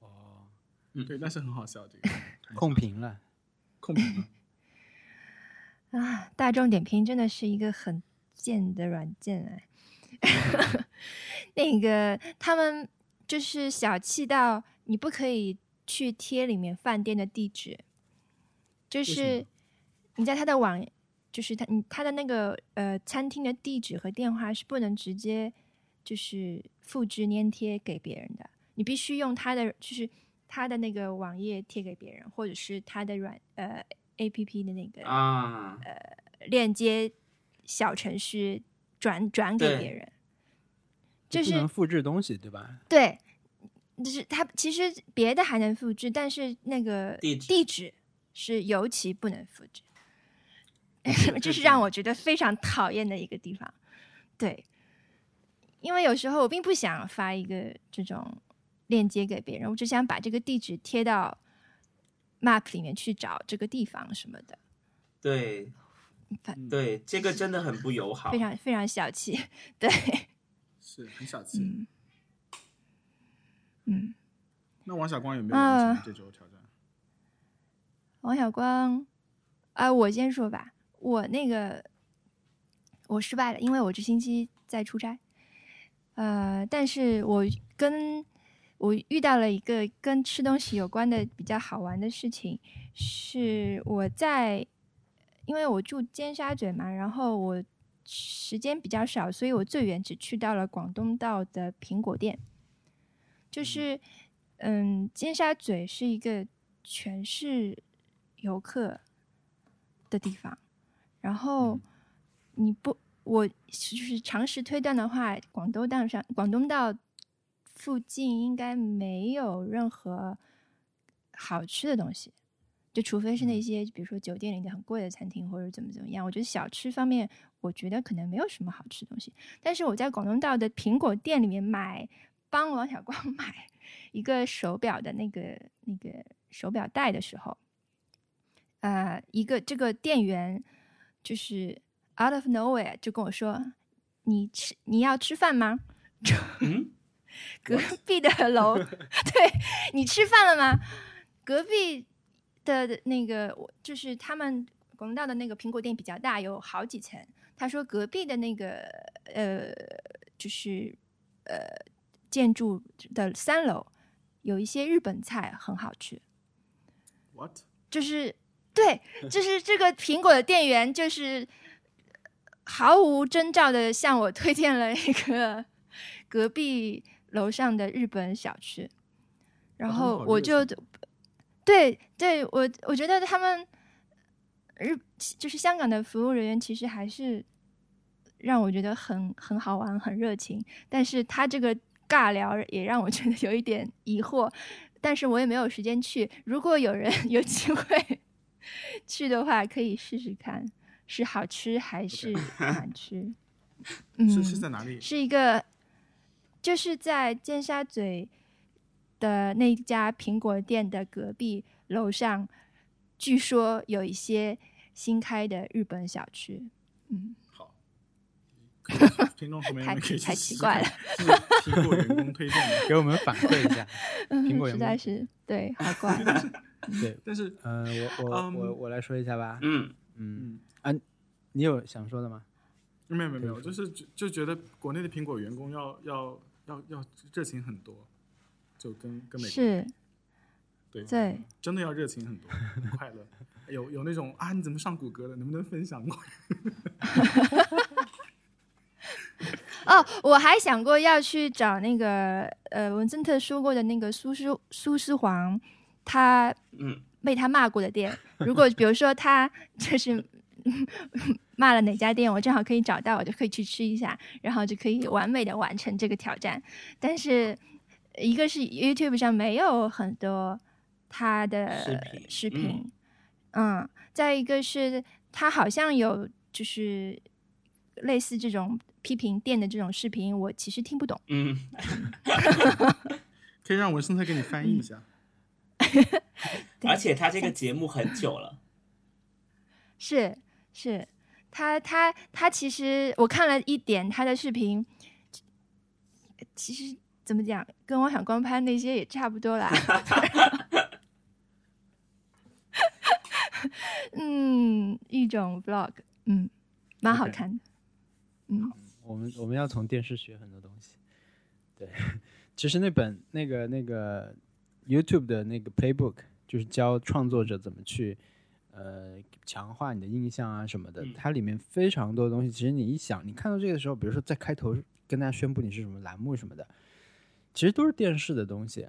哦，嗯，对，但是很好笑，这个控屏了，控屏了。啊，大众点评真的是一个很贱的软件哎。那个他们就是小气到你不可以去贴里面饭店的地址，就是你在他的网，就是他你他的那个呃餐厅的地址和电话是不能直接。就是复制粘贴给别人的，你必须用他的，就是他的那个网页贴给别人，或者是他的软呃 A P P 的那个啊呃链接小程序转转给别人，就是能复制东西对吧？对，就是他其实别的还能复制，但是那个地址是尤其不能复制，这是让我觉得非常讨厌的一个地方，对。因为有时候我并不想发一个这种链接给别人，我只想把这个地址贴到 Map 里面去找这个地方什么的。对，反对，这个真的很不友好，非常非常小气。对，是很小气。嗯，那王小光有没有完成这周挑战？王小光，啊，我先说吧，我那个我失败了，因为我这星期在出差。呃，但是我跟我遇到了一个跟吃东西有关的比较好玩的事情，是我在，因为我住尖沙咀嘛，然后我时间比较少，所以我最远只去到了广东道的苹果店，就是，嗯，尖沙咀是一个全是游客的地方，然后你不。我就是常识推断的话，广东道上广东道附近应该没有任何好吃的东西，就除非是那些比如说酒店里的很贵的餐厅或者怎么怎么样。我觉得小吃方面，我觉得可能没有什么好吃的东西。但是我在广东道的苹果店里面买，帮王小光 买一个手表的那个那个手表带的时候，呃，一个这个店员就是。Out of nowhere 就跟我说：“你吃你要吃饭吗？” 隔壁的楼，对你吃饭了吗？隔壁的那个，就是他们广大的那个苹果店比较大，有好几层。他说隔壁的那个呃，就是呃建筑的三楼有一些日本菜很好吃。What？就是对，就是这个苹果的店员就是。毫无征兆的向我推荐了一个隔壁楼上的日本小吃，然后我就对对我我觉得他们日就是香港的服务人员其实还是让我觉得很很好玩很热情，但是他这个尬聊也让我觉得有一点疑惑，但是我也没有时间去。如果有人 有机会去的话，可以试试看。是好吃还是难 吃？嗯，是是在哪里？是一个，就是在尖沙咀的那家苹果店的隔壁楼上，据说有一些新开的日本小吃。嗯，好，听众朋友太们可以去太奇怪了，是苹果员工推荐的。给我们反馈一下。苹果嗯，园实在是对，好怪。对，但是，呃，我我嗯我我来说一下吧。嗯，嗯嗯，啊，你有想说的吗？没有没有没有，就是就就觉得国内的苹果员工要要要要热情很多，就跟跟美国是，对对，真的要热情很多，很 快乐。有有那种啊，你怎么上谷歌的？能不能分享过？哦，我还想过要去找那个呃文森特说过的那个苏苏苏施黄，他嗯被他骂过的店。如果比如说他就是 骂了哪家店，我正好可以找到，我就可以去吃一下，然后就可以完美的完成这个挑战。但是一个是 YouTube 上没有很多他的视频视频嗯，再一个是他好像有就是类似这种批评店的这种视频，我其实听不懂。嗯，可以让文森特给你翻译一下。而且他这个节目很久了，是是，他他他其实我看了一点他的视频，其实怎么讲，跟王小光拍那些也差不多啦。嗯，一种 vlog，嗯，蛮好看的。嗯，我们我们要从电视学很多东西。对，其实那本那个那个 YouTube 的那个 Playbook 就是教创作者怎么去呃强化你的印象啊什么的嗯，它里面非常多的东西。其实你一想，你看到这个的时候，比如说在开头跟大家宣布你是什么栏目什么的，其实都是电视的东西。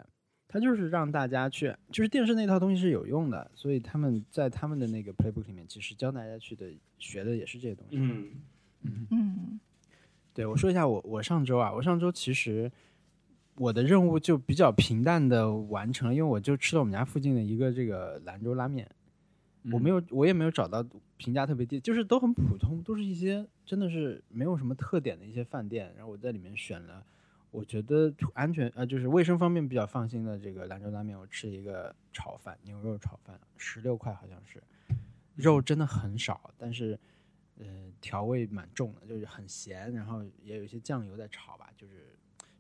它就是让大家去，就是电视那套东西是有用的，所以他们在他们的那个 playbook 里面，其实教大家去的学的也是这些东西。嗯嗯。对我说一下我我上周啊，我上周其实我的任务就比较平淡的完成了，因为我就吃了我们家附近的一个这个兰州拉面，我没有我也没有找到评价特别低，就是都很普通，都是一些真的是没有什么特点的一些饭店，然后我在里面选了。我觉得安全呃，就是卫生方面比较放心的这个兰州拉面，我吃了一个炒饭，牛肉炒饭，十六块好像是，肉真的很少，但是呃调味蛮重的，就是很咸，然后也有一些酱油在炒吧，就是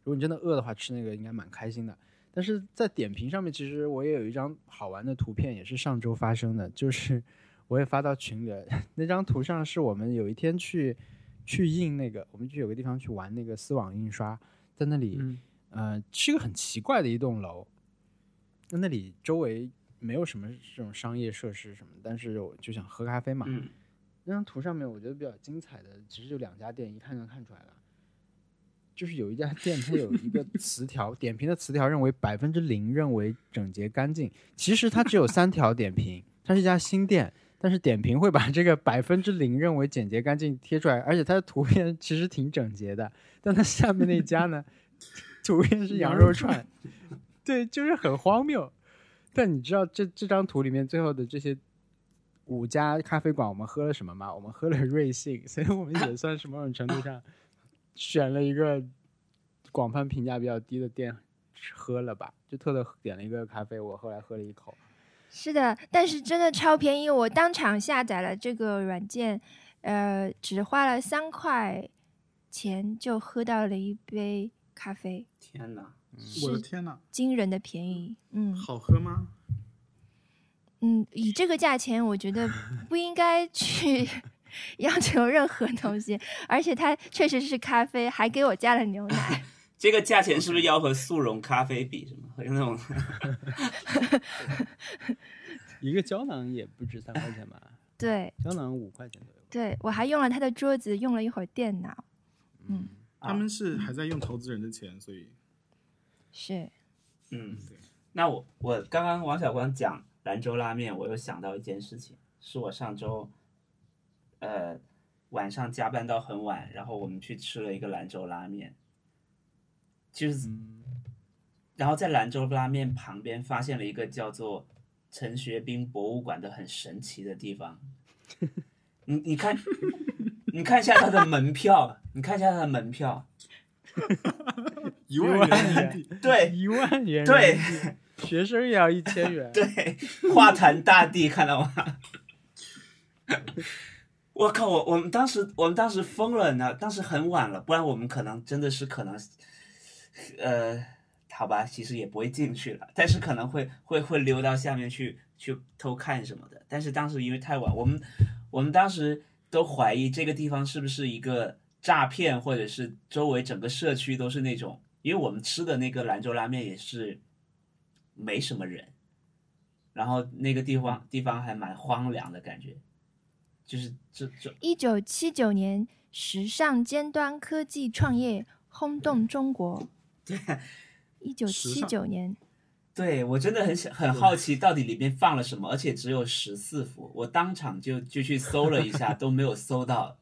如果你真的饿的话，吃那个应该蛮开心的。但是在点评上面，其实我也有一张好玩的图片，也是上周发生的，就是我也发到群里了。那张图上是我们有一天去去印那个，我们去有个地方去玩那个丝网印刷，在那里，嗯呃，是一个很奇怪的一栋楼，那那里周围没有什么这种商业设施什么，但是我就想喝咖啡嘛。嗯那张图上面我觉得比较精彩的，其实就两家店，一看就看出来了。就是有一家店，它有一个词条，点评的词条认为百分之零认为整洁干净，其实它只有三条点评，它是一家新店，但是点评会把这个百分之零认为简洁干净贴出来，而且它的图片其实挺整洁的，但它下面那家呢，图片是羊肉串，对，就是很荒谬。但你知道这这张图里面最后的这些五家咖啡馆，我们喝了什么吗？我们喝了 瑞幸，所以我们也算是某种程度上选了一个广泛评价比较低的店喝了吧。就特特点了一个咖啡，我后来喝了一口，是的，但是真的超便宜，我当场下载了这个软件，呃，只花了三块钱就喝到了一杯咖啡，天哪，我的天呐，惊人的便宜。嗯好喝吗？嗯，以这个价钱，我觉得不应该去 要求任何东西，而且它确实是咖啡，还给我加了牛奶。这个价钱是不是要和速溶咖啡比？什么和那种？一个胶囊也不止三块钱吧，对胶囊五块钱左右。对，我还用了他的桌子，用了一会儿电脑。嗯，他们是还在用投资人的钱，所以是嗯对，那我我刚刚王小光讲兰州拉面，我又想到一件事情，是我上周，呃，晚上加班到很晚，然后我们去吃了一个兰州拉面，就是，然后在兰州拉面旁边发现了一个叫做陈学斌博物馆的很神奇的地方，你你看，你看一下它的门票，你看一下它的门票，一万元对一万元对学生也要一千元。对，花坛大地，看到吗？我靠！我我们当时我们当时疯了呢，当时很晚了，不然我们可能真的是可能，呃，好吧，其实也不会进去了，但是可能会会会溜到下面去去偷看什么的。但是当时因为太晚，我们我们当时都怀疑这个地方是不是一个诈骗，或者是周围整个社区都是那种，因为我们吃的那个兰州拉面也是没什么人，然后那个地方地方还蛮荒凉的感觉，就是这这一九七九年，时尚尖端科技创业轰动中国。对。一九七九年，对我真的很想很好奇，到底里面放了什么，而且只有十四幅，我当场就就去搜了一下，都没有搜到，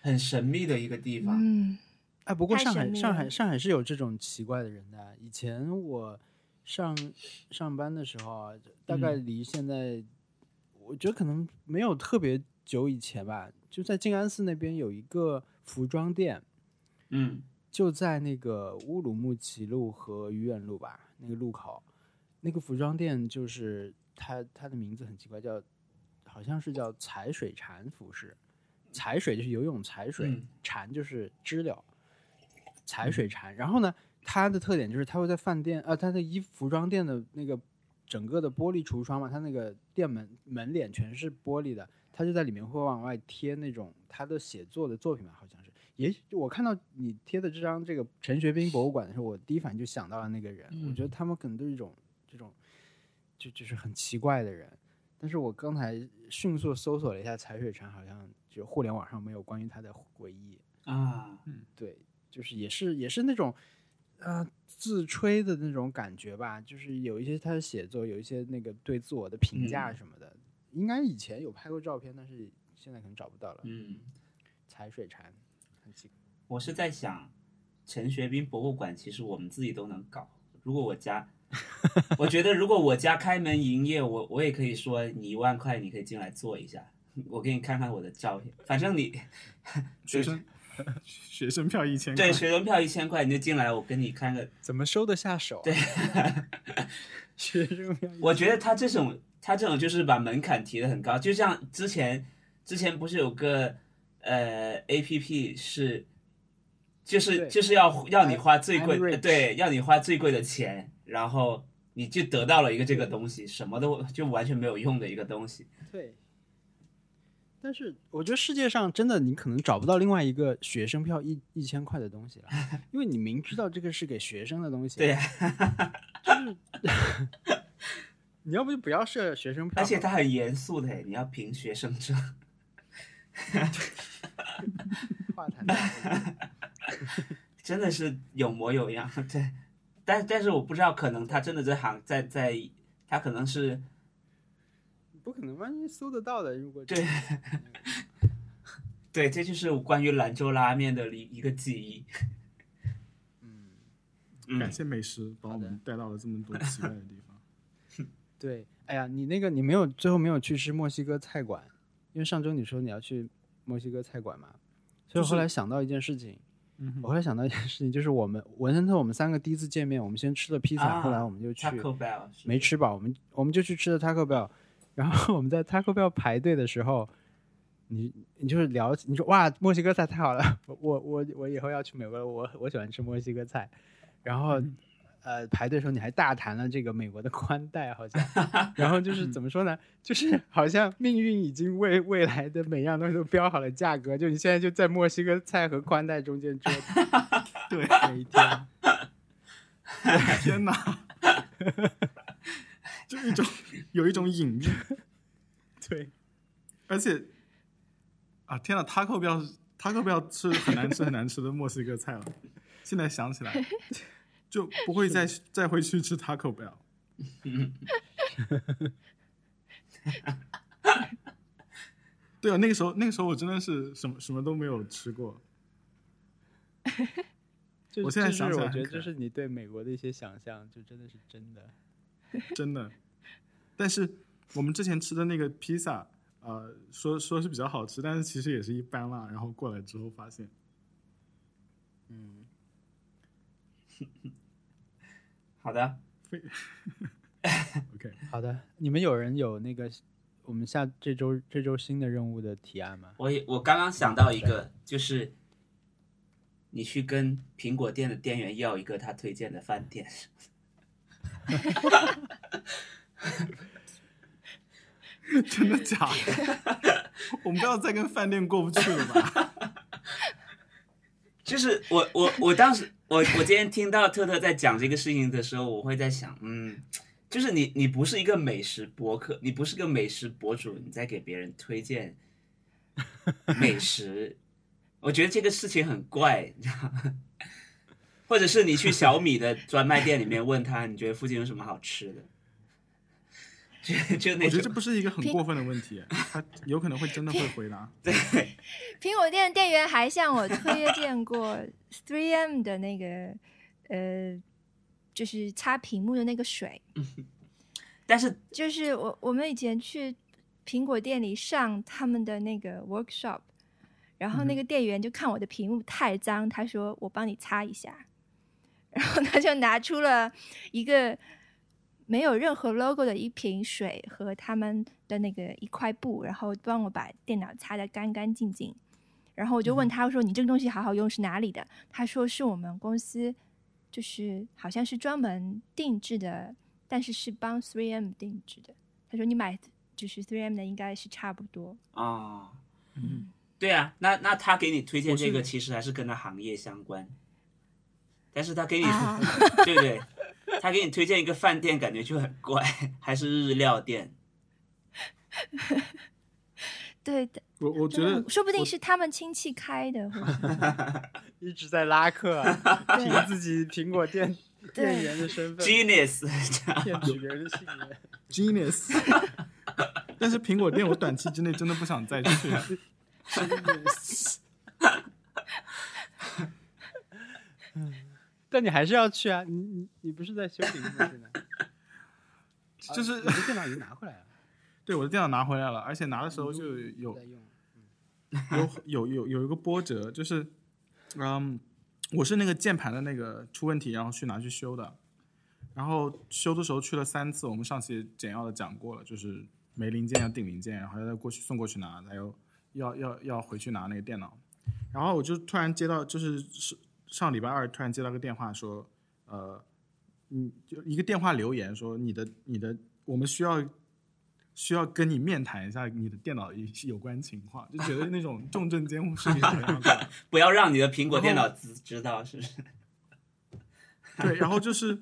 很神秘的一个地方。嗯，哎，不过上海上海上海是有这种奇怪的人的。以前我上上班的时候啊，大概离现在，我觉得可能没有特别久以前吧，就在静安寺那边有一个服装店，嗯。就在那个乌鲁木齐路和愚园路吧，那个路口，那个服装店就是它它的名字很奇怪，叫好像是叫踩水禅服饰，踩水就是游泳踩水，嗯。禅就是知了，踩水禅。然后呢，它的特点就是它会在饭店，呃，它的衣服服装店的那个整个的玻璃橱窗嘛，它那个店门门脸全是玻璃的，它就在里面会往外贴那种他的写作的作品吧，好像是。也许我看到你贴的这张这个陈学斌博物馆的时候，我第一反应就想到了那个人。我觉得他们可能都是一种这种，就就是很奇怪的人。但是我刚才迅速搜索了一下踩水禅，好像就互联网上没有关于他的回忆。啊，对，就是也是也是那种，呃，自吹的那种感觉吧。就是有一些他的写作，有一些那个对自我的评价嗯什么的。应该以前有拍过照片，但是现在可能找不到了。嗯，踩水禅，很奇怪。我是在想，陈学斌博物馆其实我们自己都能搞。如果我家，我觉得如果我家开门营业，我我也可以说你一万块，你可以进来坐一下，我给你看看我的照片。反正你学生 学生票一千块，对学生票一千块，你就进来，我跟你看个怎么收得下手、啊？对，学生票我觉得他这种他这种就是把门槛提得很高，就像之前之前不是有个呃 A P P 是，就是就是要要你花最贵对要你花最贵的钱，然后你就得到了一个这个东西，什么都就完全没有用的一个东西。对。但是我觉得世界上真的你可能找不到另外一个学生票一一千块的东西了，因为你明知道这个是给学生的东西，对呀，就是 你要不就不要设学生票，而且他很严肃的，你要凭学生证。话谈大会 真的是有模有样，对，但但是我不知道，可能他真的在行在在，他可能是不可能万一搜得到的，如果对 对，这就是关于兰州拉面的一一个记忆。嗯，嗯感谢美食把我们带到了这么多奇怪的地方。对，哎呀，你那个你没有最后没有去吃墨西哥菜馆，因为上周你说你要去墨西哥菜馆嘛，所以我后来想到一件事情，嗯我后来想到一件事情，就是我们文森特我们三个第一次见面，我们先吃了披萨，啊后来我们就去 Taco Bell 没吃饱，我们我们就去吃了 Taco Bell，然后我们在 Taco Bell 排队的时候，你你就是聊，你说哇墨西哥菜太好了，我我我我以后要去美国了，我我喜欢吃墨西哥菜，然后。呃，排队的时候你还大谈了这个美国的宽带，好像，然后就是怎么说呢？就是好像命运已经为未来的每样东西都标好了价格，就你现在就在墨西哥菜和宽带中间折腾 对，每一天。天哪，就一种有一种隐喻，对，而且啊，天呐，Taco Bell Taco Bell 是很难吃很难吃的墨西哥菜了。现在想起来，就不会再再回去吃 Taco Bell。对啊，那个时候那个时候我真的是什么什么都没有吃过。我现在想起来我觉得很可爱这是你对美国的一些想象，就真的是真的。真的。但是我们之前吃的那个披萨，呃，说说是比较好吃，但是其实也是一般啦。然后过来之后发现，嗯，好的，OK，好的，你们有人有那个我们下这周这周新的任务的提案吗？我也我刚刚想到一个，就是你去跟苹果店的店员要一个他推荐的饭店。真的假的？我们不要再跟饭店过不去了吧？就是我我我当时我我今天听到特特在讲这个事情的时候，我会在想，嗯，就是你你不是一个美食博客，你不是个美食博主，你在给别人推荐 美食，我觉得这个事情很怪，你知道吗？或者是你去小米的专卖店里面问他，你觉得附近有什么好吃的？就就那种。我觉得这不是一个很过分的问题，他有可能会真的会回答。对，苹果店的店员还向我推荐过 3M 的那个呃，就是擦屏幕的那个水，但是就是我我们以前去苹果店里上他们的那个 workshop，然后那个店员就看我的屏幕太脏，他说我帮你擦一下，然后他就拿出了一个没有任何 logo 的一瓶水和他们的那个一块布，然后帮我把电脑擦得干干净净。然后我就问他我说：“你这个东西好好用是哪里的？”他说：“是我们公司，就是好像是专门定制的，但是是帮 3M 定制的。”他说：“你买就是 3M 的应该是差不多。哦，嗯，对啊，那那他给你推荐这个，其实还是跟他行业相关，但是他给你，啊 对不对？他给你推荐一个饭店，感觉就很怪，还是日料店。对的，我我觉得说不定是他们亲戚开的，一直在拉客、啊，凭自己苹果店店员的身份 Genius，骗取别人的信任。genius，但是苹果店我短期之内真的不想再去。但你还是要去啊！你你你不是在修屏幕现在？就是啊你的电脑已经拿回来了，对我的电脑拿回来了，而且拿的时候就有。有有有有一个波折，就是，嗯，我是那个键盘的那个出问题，然后去拿去修的，然后修的时候去了三次，我们上期简要的讲过了，就是没零件要订零件，然后要再过去送过去拿，还有要要要回去拿那个电脑，然后我就突然接到，就是是上礼拜二突然接到个电话说，呃，嗯，就一个电话留言说你的你的我们需要需要跟你面谈一下你的电脑有有关情况，就觉得那种重症监护室里的。不要让你的苹果电脑知知道，是不是？对，然后就是，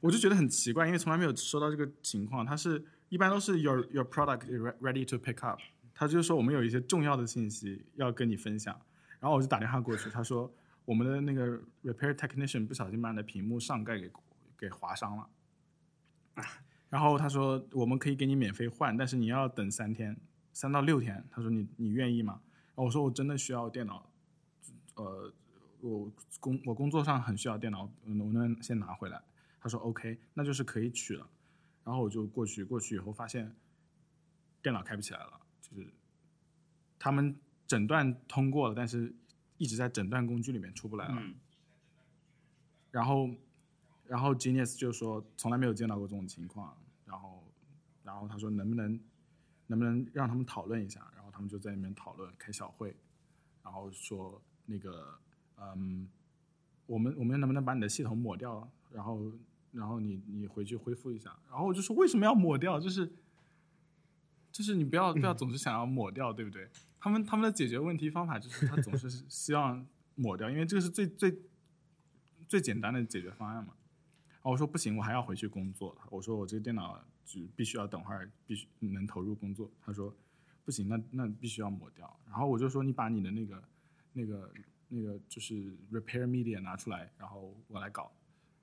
我就觉得很奇怪，因为从来没有收到这个情况。他是一般都是 your your product ready to pick up，他就是说我们有一些重要的信息要跟你分享。然后我就打电话过去，他说我们的那个 repair technician 不小心把你的屏幕上盖给给划伤了。然后他说我们可以给你免费换，但是你要等三天，三到六天。他说你你愿意吗？然后我说我真的需要电脑，呃，我工我工作上很需要电脑，能不能先拿回来？他说 OK，那就是可以取了。然后我就过去，过去以后发现电脑开不起来了，就是他们诊断通过了，但是一直在诊断工具里面出不来了。嗯，然后，然后 Genius 就说从来没有见到过这种情况，然后，然后他说能不能能不能让他们讨论一下，然后他们就在里面讨论开小会，然后说那个嗯，我们我们能不能把你的系统抹掉，然后然后你你回去恢复一下，然后我就说为什么要抹掉，就是就是你不要不要总是想要抹掉，对不对？他们他们的解决问题方法就是他总是希 望抹掉，因为这个是最最最简单的解决方案嘛。然后我说不行，我还要回去工作。我说我这个电脑就必须要等会儿必须能投入工作。他说不行，那那必须要抹掉。然后我就说你把你的那个那个那个就是 repair media 拿出来，然后我来搞。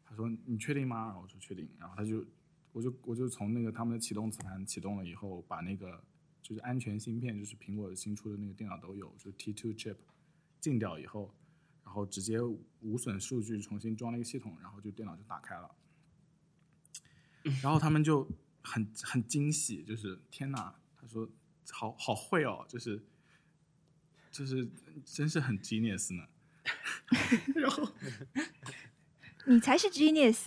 他说你确定吗？然后我说确定。然后他就我就我就从那个他们的启动磁盘启动了以后，把那个就是安全芯片，就是苹果新出的那个电脑都有，就是 T2 chip 禁掉以后，然后直接无损数据重新装了一个系统，然后就电脑就打开了。然后他们就很很惊喜，就是天哪，他说好好会哦，就是就是真是很 genius 呢。然后你才是 genius。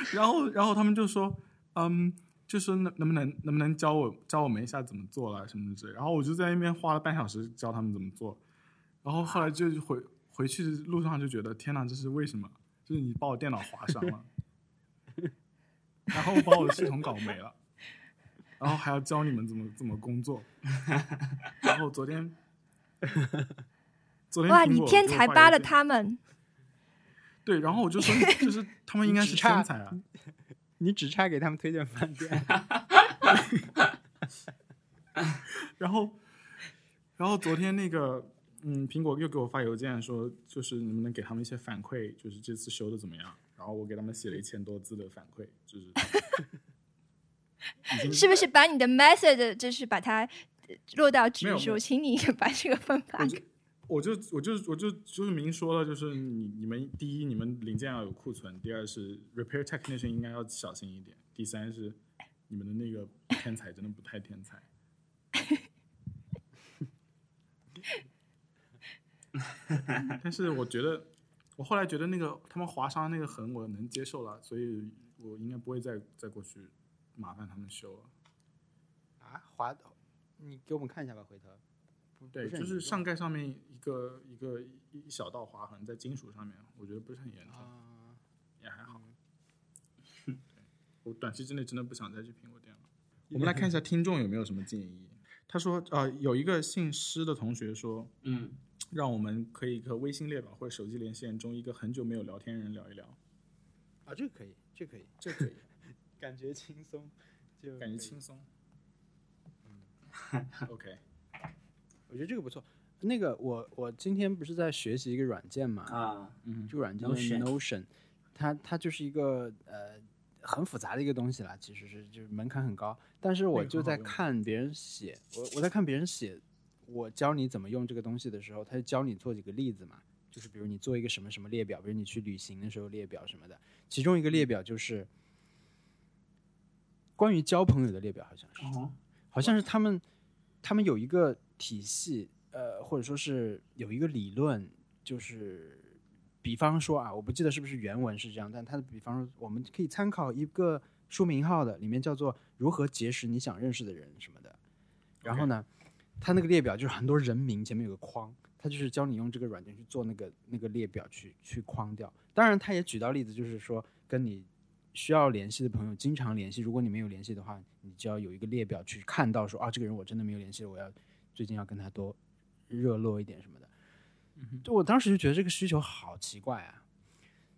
然后，然后他们就说，嗯，就说能能不能能不能教我教我们一下怎么做了什么之类。然后我就在那边花了半小时教他们怎么做。然后后来就回回去的路上就觉得，天哪，这是为什么？就是你把我电脑划伤了，然后把我的系统搞没了，然后还要教你们怎么怎么工作。然后昨天，昨天哇，你天才扒了他们，对，然后我就说，就是他们应该是差天才啊。你只差给他们推荐饭店。然后，然后昨天那个，嗯，苹果又给我发邮件说，就是能不能给他们一些反馈，就是这次修的怎么样？然后我给他们写了一千多字的反馈，就是是不是把你的 method 就是把它呃落到没纸书？有没有请你把这个分发我就我就我就就是明说了，就是你你们第一，你们零件要有库存；第二是 repair technician 应该要小心一点；第三是你们的那个天才真的不太天才。但是我觉得，我后来觉得那个他们划伤那个痕我能接受了，所以我应该不会再再过去麻烦他们修了。啊，滑，你给我们看一下吧，回头。不对，就是上盖上面一个一个一一小道划痕在金属上面，我觉得不是很严重，啊，也还好。对我短期之内真的不想再去苹果店了。我们来看一下听众有没有什么建议。他说，呃，有一个姓施的同学说，嗯，让我们可以和微信列表或者手机连线中一个很久没有聊天人聊一聊，啊，这个可以，这个可以，这个可以，感觉轻松，就感觉轻松。OK，我觉得这个不错。那个我我今天不是在学习一个软件嘛？啊，嗯这个软件叫 Notion 它它就是一个呃很复杂的一个东西啦，其实是就是门槛很高。但是我就在看别人写，我我在看别人写，我教你怎么用这个东西的时候，他就教你做几个例子嘛，就是比如你做一个什么什么列表，比如你去旅行的时候列表什么的，其中一个列表就是关于交朋友的列表，好像是。哦，好像是他们他们有一个体系，呃，或者说是有一个理论，就是比方说啊，我不记得是不是原文是这样，但它的比方说，我们可以参考一个书名号的，里面叫做“如何结识你想认识的人”什么的。然后呢，它那个列表就是很多人名前面有个框，它就是教你用这个软件去做那个那个列表去去框掉。当然，它也举到例子，就是说跟你需要联系的朋友经常联系，如果你没有联系的话，你就要有一个列表去看到说啊，这个人我真的没有联系，我要最近要跟他多热络一点什么的。就我当时就觉得这个需求好奇怪啊，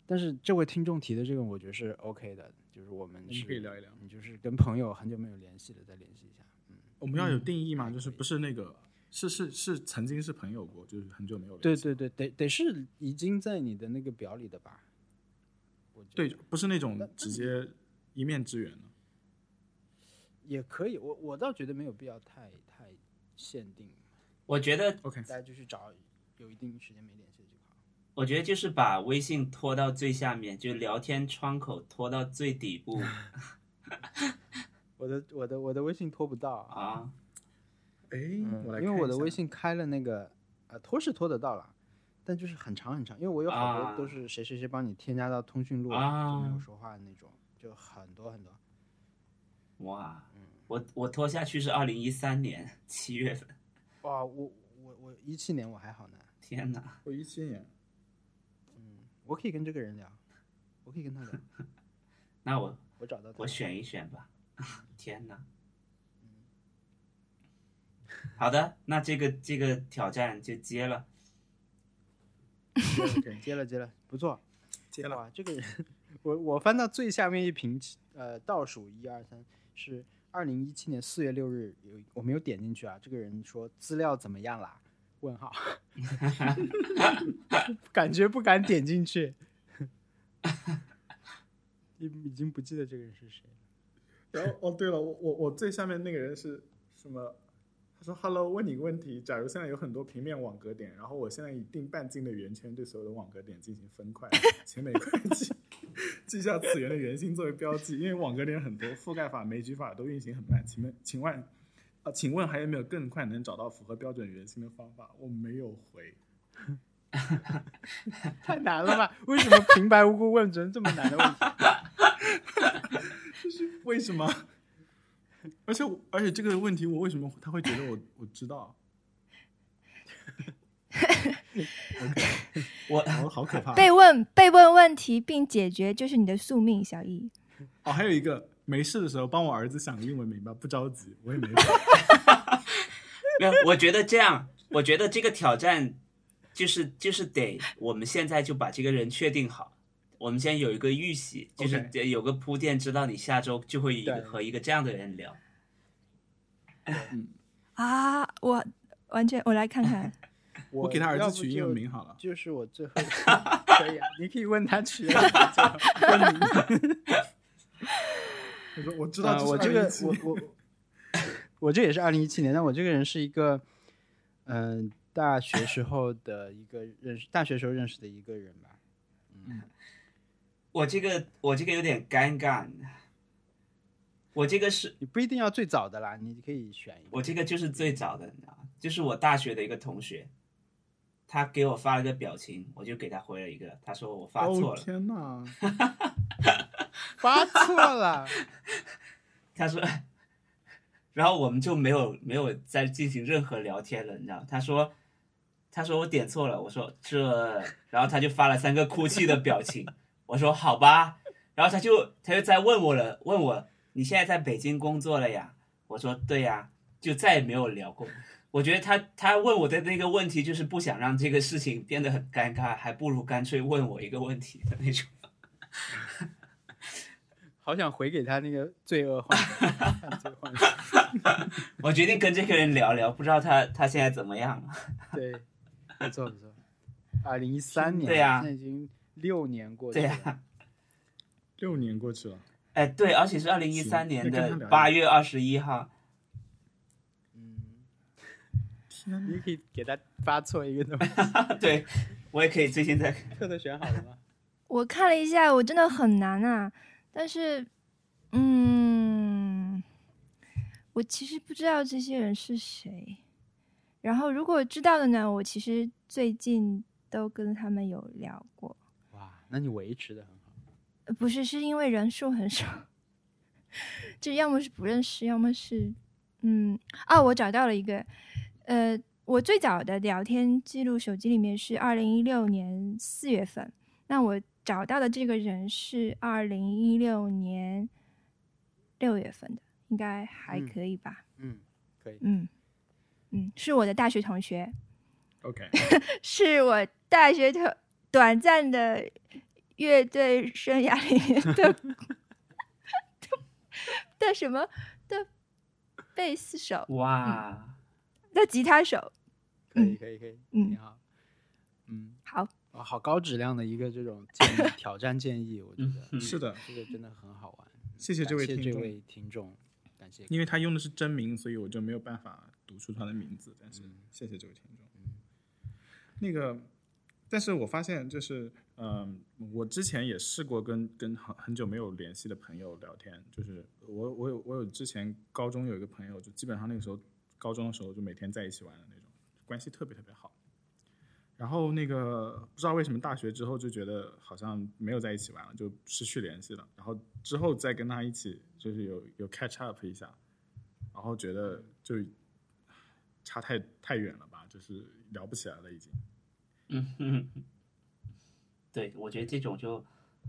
但是这位听众提的这个，我觉得是 OK 的，就是我们可以聊一聊。你就是跟朋友很久没有联系了，再联系一下。嗯，我们要有定义嘛，就是不是那个，是是是曾经是朋友过，就是很久没有联系对对对，得得是已经在你的那个表里的吧？对，不是那种直接一面之缘的。也可以，我我倒觉得没有必要太太限定，我觉得 OK，大家就去找有一定时间没联系的就好。我觉得就是把微信拖到最下面，就聊天窗口拖到最底部我的我的我的微信拖不到啊，啊。哎，嗯我来，因为我的微信开了那个呃拖是拖得到了，但就是很长很长，因为我有好啊多都是谁谁谁帮你添加到通讯录啊就没有说话的那种，就很多很多。哇，我我拖下去是二零一三年七月份，哇，我我我一七年我还好呢，天哪！我一七年，嗯，我可以跟这个人聊，我可以跟他聊，那我我找到他。我选一选吧。天哪！好的，那这个这个挑战就接了。接了接了接了，不错。接了。哇，这个人，我我翻到最下面一屏，呃，倒数一二三是二零一七年四月六日，有我没有点进去啊。这个人说资料怎么样啦？问号，感觉不敢点进去，已已经不记得这个人是谁。然后哦，对了，我我我最下面那个人是什么？他说：“Hello，问你个问题。假如现在有很多平面网格点，然后我现在以定半径的圆圈对所有的网格点进行分块，请每块记 记下此圆的原型作为标记。因为网格点很多，覆盖法、枚举法都运行很慢。请问，请问，啊，请问还有没有更快能找到符合标准圆心的方法？我没有回。太难了吧？为什么平白无故问成这么难的问题？为什么？而且我而且这个问题，我为什么他会觉得我我知道？我我好可怕。被问被问问题并解决就是你的宿命，小易。哦，还有一个，没事的时候帮我儿子想英文名吧，不着急，我也没法。没有，我觉得这样，我觉得这个挑战就是就是得我们现在就把这个人确定好，我们先有一个预习，就是得有个铺垫，知道你下周就会和一个这样的人聊。啊，我完全我来看看，我我给他儿子取英文名好了。就是我最后可以啊，你可以问他取。我 说我知道我这个我我 我这也是二零一七年，但我这个人是一个嗯、大学时候的一个认识，大学时候认识的一个人吧。嗯我这个我这个有点尴尬，我这个是你不一定要最早的啦，你可以选一个。我这个就是最早的，你知道吗？就是我大学的一个同学，他给我发了个表情，我就给他回了一个，他说我发错哦了，天哪！发错了，他说，然后我们就没有没有再进行任何聊天了，你知道？他说，他说我点错了，我说这，然后他就发了三个哭泣的表情，我说好吧，然后他就他就在问我了，问我你现在在北京工作了呀？我说对呀，就再也没有聊过。我觉得他他问我的那个问题，就是不想让这个事情变得很尴尬，还不如干脆问我一个问题的那种。好想回给他那个罪恶幻想犯罪幻想。我决定跟这个人聊聊，不知道他他现在怎么样。对，不错不错。二零一三年，对呀现在已经六年过去了。对呀、六年过去了，哎，对，而且是二零一三年的八月二十一号。嗯，天哪！你可以给他发错一个东西。对，我也可以最近在特特选好了吗？我看了一下，我真的很难啊。但是，嗯，我其实不知道这些人是谁。然后，如果知道的呢，我其实最近都跟他们有聊过。哇，那你维持的很好。呃不是，是因为人数很少，就要么是不认识，要么是，嗯，啊，我找到了一个，呃，我最早的聊天记录手机里面是二零一六年四月份，那我找到的这个人是二零一六年六月份的，应该还嗯可以吧？嗯，可以。嗯嗯，是我的大学同学，OK，是我大学同短暂的乐队生涯里面的 的什么的贝斯手哇，的吉他手。可以，可以，可以，嗯挺好。嗯，好，哇，好高质量的一个这种建议 挑战建议，我觉得嗯是的，这个真的很好玩。谢谢这位听众，感谢这位听众，感谢。因为他用的是真名，所以我就没有办法读出他的名字。但是嗯谢谢这位听众。那个，但是我发现就是，嗯、我之前也试过跟跟很很久没有联系的朋友聊天，就是我我有我有之前高中有一个朋友，就基本上那个时候高中的时候就每天在一起玩的那种，关系特别特别好。然后那个不知道为什么大学之后就觉得好像没有在一起玩了，就失去联系了。然后之后再跟他一起就是有有 catch up 一下，然后觉得就差太太远了吧，就是聊不起来了已经。嗯哼，对，我觉得这种就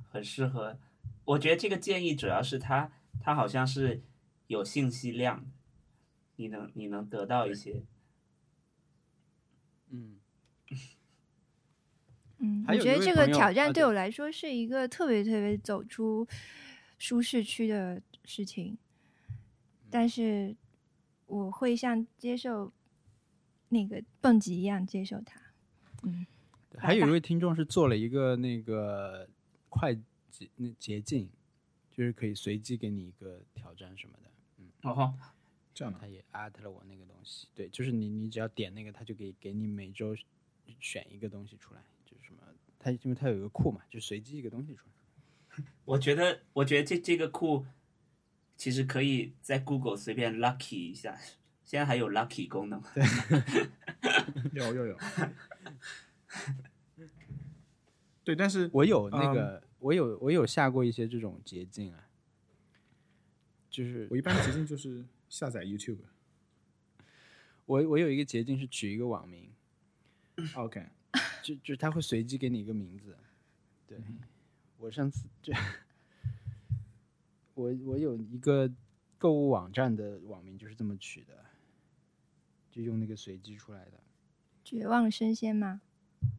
很适合。我觉得这个建议主要是他他好像是有信息量，你能你能得到一些。嗯，嗯，我觉得这个挑战啊对对我来说是一个特别特别走出舒适区的事情，但是我会像接受那个蹦极一样接受它。嗯，还有一位听众是做了一个那个快捷那捷径，就是可以随机给你一个挑战什么的。嗯哦，这样的他也 at 了我那个东西，对，就是你你只要点那个，他就给给你每周选一个东西出来，就是什么，他因为他有一个库嘛，就随机一个东西出来。我觉得我觉得这这个库其实可以在 Google 随便 lucky 一下，现在还有 lucky 功能。对有有有，对，但是我有那嗯个，我有我有下过一些这种捷径啊，就是我一般捷径就是下载 YouTube。我我有一个捷径是取一个网名，OK，就就是他会随机给你一个名字。对，我上次就我我有一个购物网站的网名就是这么取的，就用那个随机出来的。绝望生鲜吗？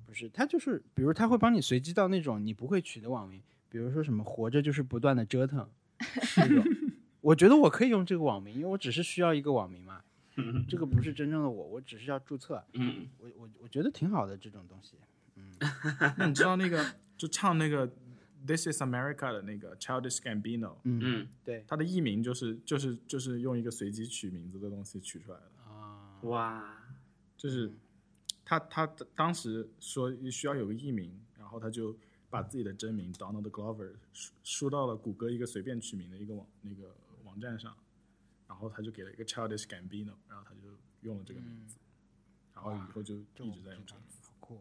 不是，他就是，比如他会帮你随机到那种你不会取的网名，比如说什么活着就是不断的折腾这种。我觉得我可以用这个网名，因为我只是需要一个网名嘛，这个不是真正的我，我只是要注册。嗯，我我我觉得挺好的这种东西。那你知道那个就唱那个《This Is America》的那个 Childish Gambino，嗯，嗯对。他的艺名就是就是就是用一个随机取名字的东西取出来的，啊，哇，就是他他当时说需要有个艺名，然后他就把自己的真名 Donald Glover 输输到了谷歌一个随便取名的一个网那个网站上，然后他就给了一个 Childish Gambino，然后他就用了这个名字，然后以后就一直在用这个名字。好酷。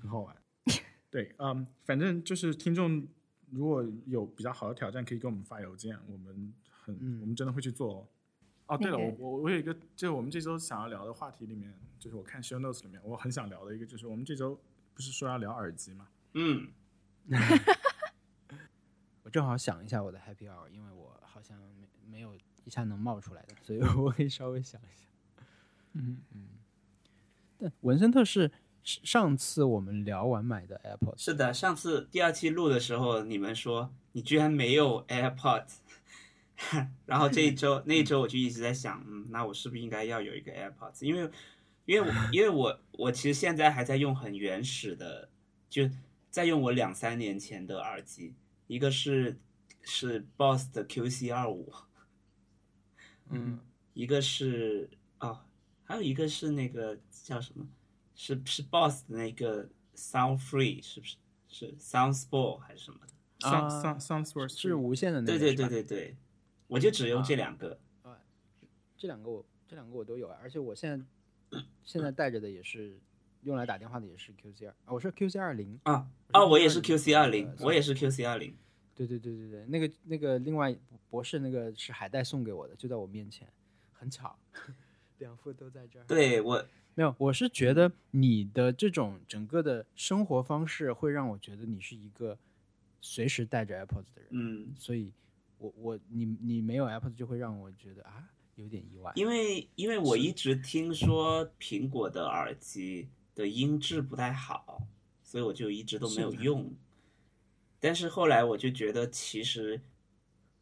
很好玩。对，嗯，反正就是听众如果有比较好的挑战，可以给我们发邮件，我们很、嗯我们真的会去做哦。哦，对了，我我我有一个，就是我们这周想要聊的话题里面，就是我看 show notes 里面，我很想聊的一个，就是我们这周不是说要聊耳机吗？嗯，我正好想一下我的 Happy Hour，因为我好像没没有一下能冒出来的，所以我可以稍微想一下。嗯嗯但文森特是是上次我们聊完买的 AirPods，是的，上次第二期录的时候，你们说你居然没有 AirPods，然后这一周那一周我就一直在想，嗯，那我是不是应该要有一个 AirPods？因为因为我因为我我其实现在还在用很原始的，就在用我两三年前的耳机，一个是是 Boss 的 QC 二五，嗯，一个是哦，还有一个是那个叫什么？是是 Boss 的那个 Sound Free 是不是？是 Sound Sport 还是什么的？，Sound 啊 Sound Soundsworth 是无线的那个，对对对，对对，我就只用这两个。这两个我这两个我都有啊，而且我现在现在带着的也是用来打电话的，也是 QC 二，啊，我是 QC 二零，啊哦，我也是 QC 二零呃，我也是 QC 二零。对对对对对，那个那个另外博士那个是海带送给我的，就在我面前，很巧，两副都在这儿。对我，没有，我是觉得你的这种整个的生活方式会让我觉得你是一个随时带着 AirPods 的人，嗯，所以我我你你没有 AirPods 就会让我觉得啊有点意外。因为因为我一直听说苹果的耳机的音质不太好，所以我就一直都没有用。但是后来我就觉得，其实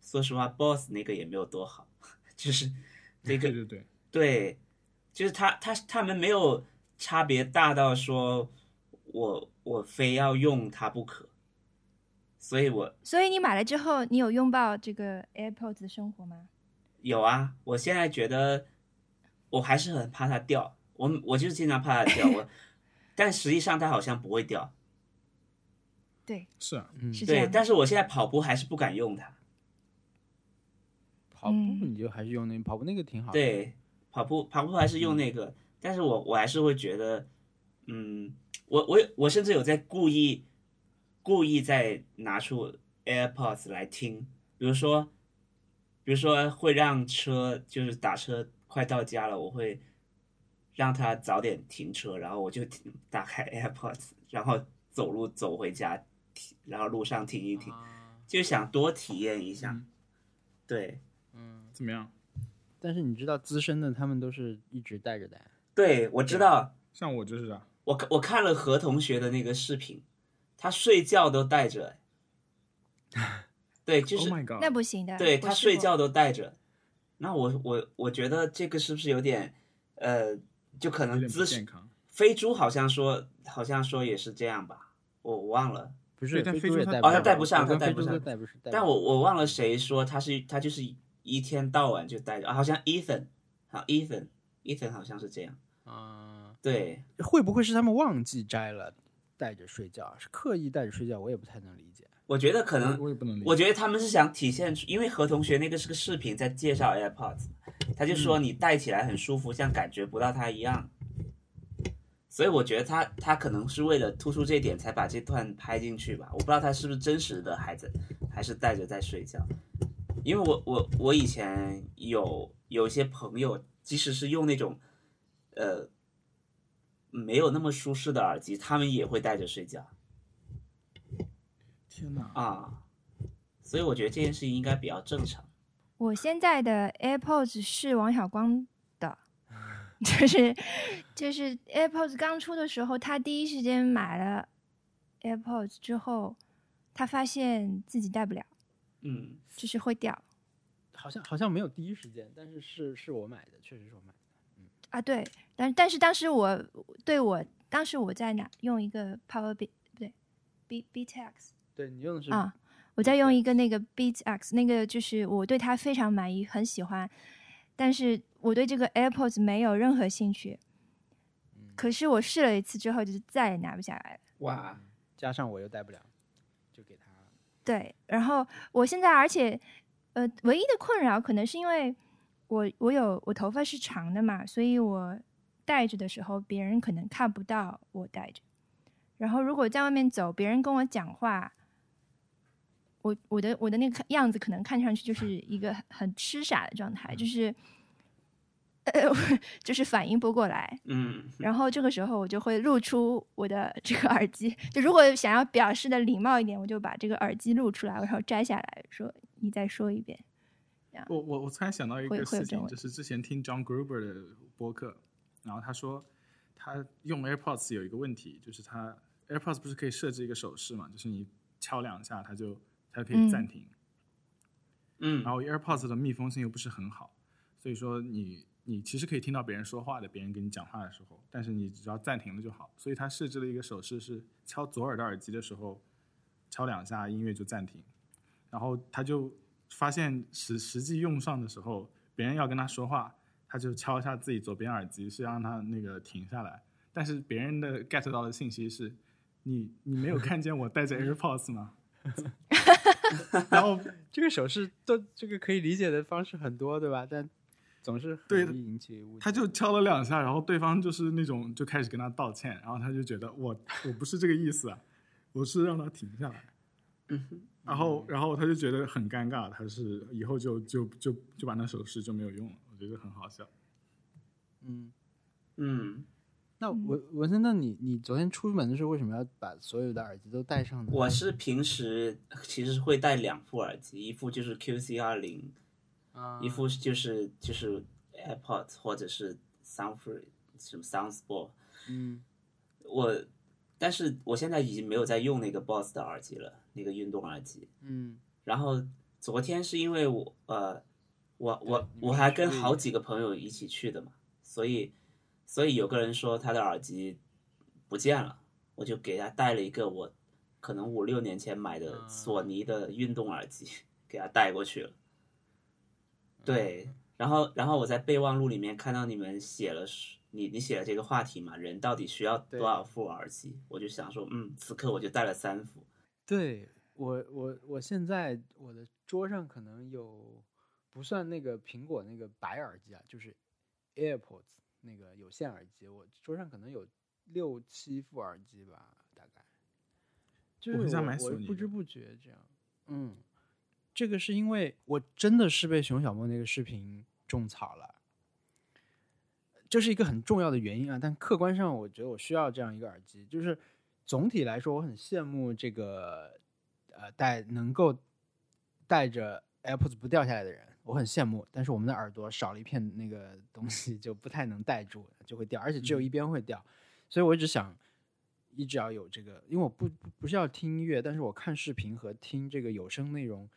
说实话，Boss 那个也没有多好，就是那个对对对，对，就是他他他们没有差别大到说我我非要用它不可，所以我所以你买了之后，你有拥抱这个 AirPods 的生活吗？有啊，我现在觉得我还是很怕它掉，我我就是经常怕它掉，我 但实际上它好像不会掉，对，是啊，嗯，对，是这样。但是我现在跑步还是不敢用它，跑步嗯。你就还是用那跑步那个挺好的。对，跑步跑步还是用那个，但是我我还是会觉得，嗯，我我我甚至有在故意故意在拿出 AirPods 来听，比如说，比如说会让车就是打车快到家了，我会让它早点停车，然后我就听打开 AirPods，然后走路走回家，听然后路上停一停，啊，就想多体验一下，嗯对。嗯，怎么样？但是你知道资深的他们都是一直带着的。对，我知道，像我就是啊，我看我看了何同学的那个视频，他睡觉都带着，对，就 Oh 是、my god，那不行的。对他睡觉都带着。那我我我觉得这个是不是有点，呃，就可能姿势？飞猪好像说好像说也是这样吧，我我忘了，不是，对但飞非洲它哦猪也带不上它带不上但我我忘了谁说他是他就是一天到晚就带着，啊好像 Ethan，好 Ethan Ethan 好像是这样，啊，对，会不会是他们忘记摘了，带着睡觉？是刻意带着睡觉？我也不太能理解。我觉得可能我我也不能理解。我觉得他们是想体现出，因为何同学那个是个视频在介绍 AirPods，他就说你戴起来很舒服，像感觉不到它一样。所以我觉得他他可能是为了突出这一点才把这段拍进去吧。我不知道他是不是真实的孩子，还是带着在睡觉。因为我我我以前有有一些朋友，即使是用那种呃没有那么舒适的耳机，他们也会戴着睡觉天哪！啊。所以我觉得这件事情应该比较正常。我现在的 AirPods 是王小光的，就是就是 AirPods 刚出的时候，他第一时间买了 AirPods 之后，他发现自己戴不了，嗯，就是会掉好像好像没有第一时间，但是是是我买的，确实是我买的。嗯啊。对，但但是当时我对我当时我在哪用一个 Power B 不对 B BTX 对你用的是啊，我在用一个那个 Beats X，那个就是我对它非常满意，很喜欢，但是我对这个 AirPods 没有任何兴趣。可是我试了一次之后，就是再也拿不下来了。哇，加上我又戴不了，就给他。对，然后我现在而且呃，唯一的困扰可能是因为我我有我头发是长的嘛，所以我戴着的时候，别人可能看不到我戴着。然后如果在外面走，别人跟我讲话，我我的我的那个样子可能看上去就是一个很很痴傻的状态，就是呃，就是反应不过来。嗯，然后这个时候我就会露出我的这个耳机，就如果想要表示的礼貌一点，我就把这个耳机露出来，然后摘下来说你再说一遍。我我我突然想到一个事情，就是之前听 John Gruber 的播客，然后他说他用 AirPods 有一个问题，就是他 AirPods 不是可以设置一个手势嘛，就是你敲两下它就它可以暂停，嗯然后 AirPods 的密封性又不是很好，所以说你你其实可以听到别人说话的，别人跟你讲话的时候，但是你只要暂停了就好。所以他设置了一个手势是敲左耳的耳机的时候，敲两下音乐就暂停，然后他就发现实实际用上的时候，别人要跟他说话，他就敲一下自己左边耳机，是让他那个停下来。但是别人的 get 到的信息是，你你没有看见我戴着 AirPods 吗？然后这个手势都这个可以理解的方式很多，对吧？但总是对容易引起误解。他就敲了两下，然后对方就是那种就开始跟他道歉，然后他就觉得我我不是这个意思啊，我是让他停下来。然后然后他就觉得很尴尬，他是以后就就就就把那手势就没有用了，我觉得很好笑。嗯，嗯，那文文森，那你你昨天出门的时候为什么要把所有的耳机都戴上呢？我是平时其实会带两副耳机，一副就是 QC 二零，啊一副就是就是 AirPods 或者是 Soundfree 什么 SoundSport。嗯我，但是我现在已经没有在用那个 Boss 的耳机了，那个运动耳机。嗯然后昨天是因为我呃，我我我还跟好几个朋友一起去的嘛，所以所以有个人说他的耳机不见了，我就给他带了一个我可能五六年前买的啊索尼的运动耳机，给他带过去了。对，然后然后我在备忘录里面看到你们写了你你写了这个话题嘛，人到底需要多少副耳机？我就想说，嗯，此刻我就带了三副。对我我我现在我的桌上可能有不算那个苹果那个白耳机啊，就是 AirPods 那个有线耳机，我桌上可能有六七副耳机吧，大概。就是不知不觉这样，嗯，这个是因为我真的是被熊小梦那个视频种草了。这是一个很重要的原因啊，但客观上我觉得我需要这样一个耳机，就是总体来说，我很羡慕这个呃戴能够带着 AirPods 不掉下来的人，我很羡慕。但是我们的耳朵少了一片那个东西，就不太能戴住，就会掉，而且只有一边会掉。所以我一直想一直要有这个，因为我不不不是要听音乐，但是我看视频和听这个有声内容，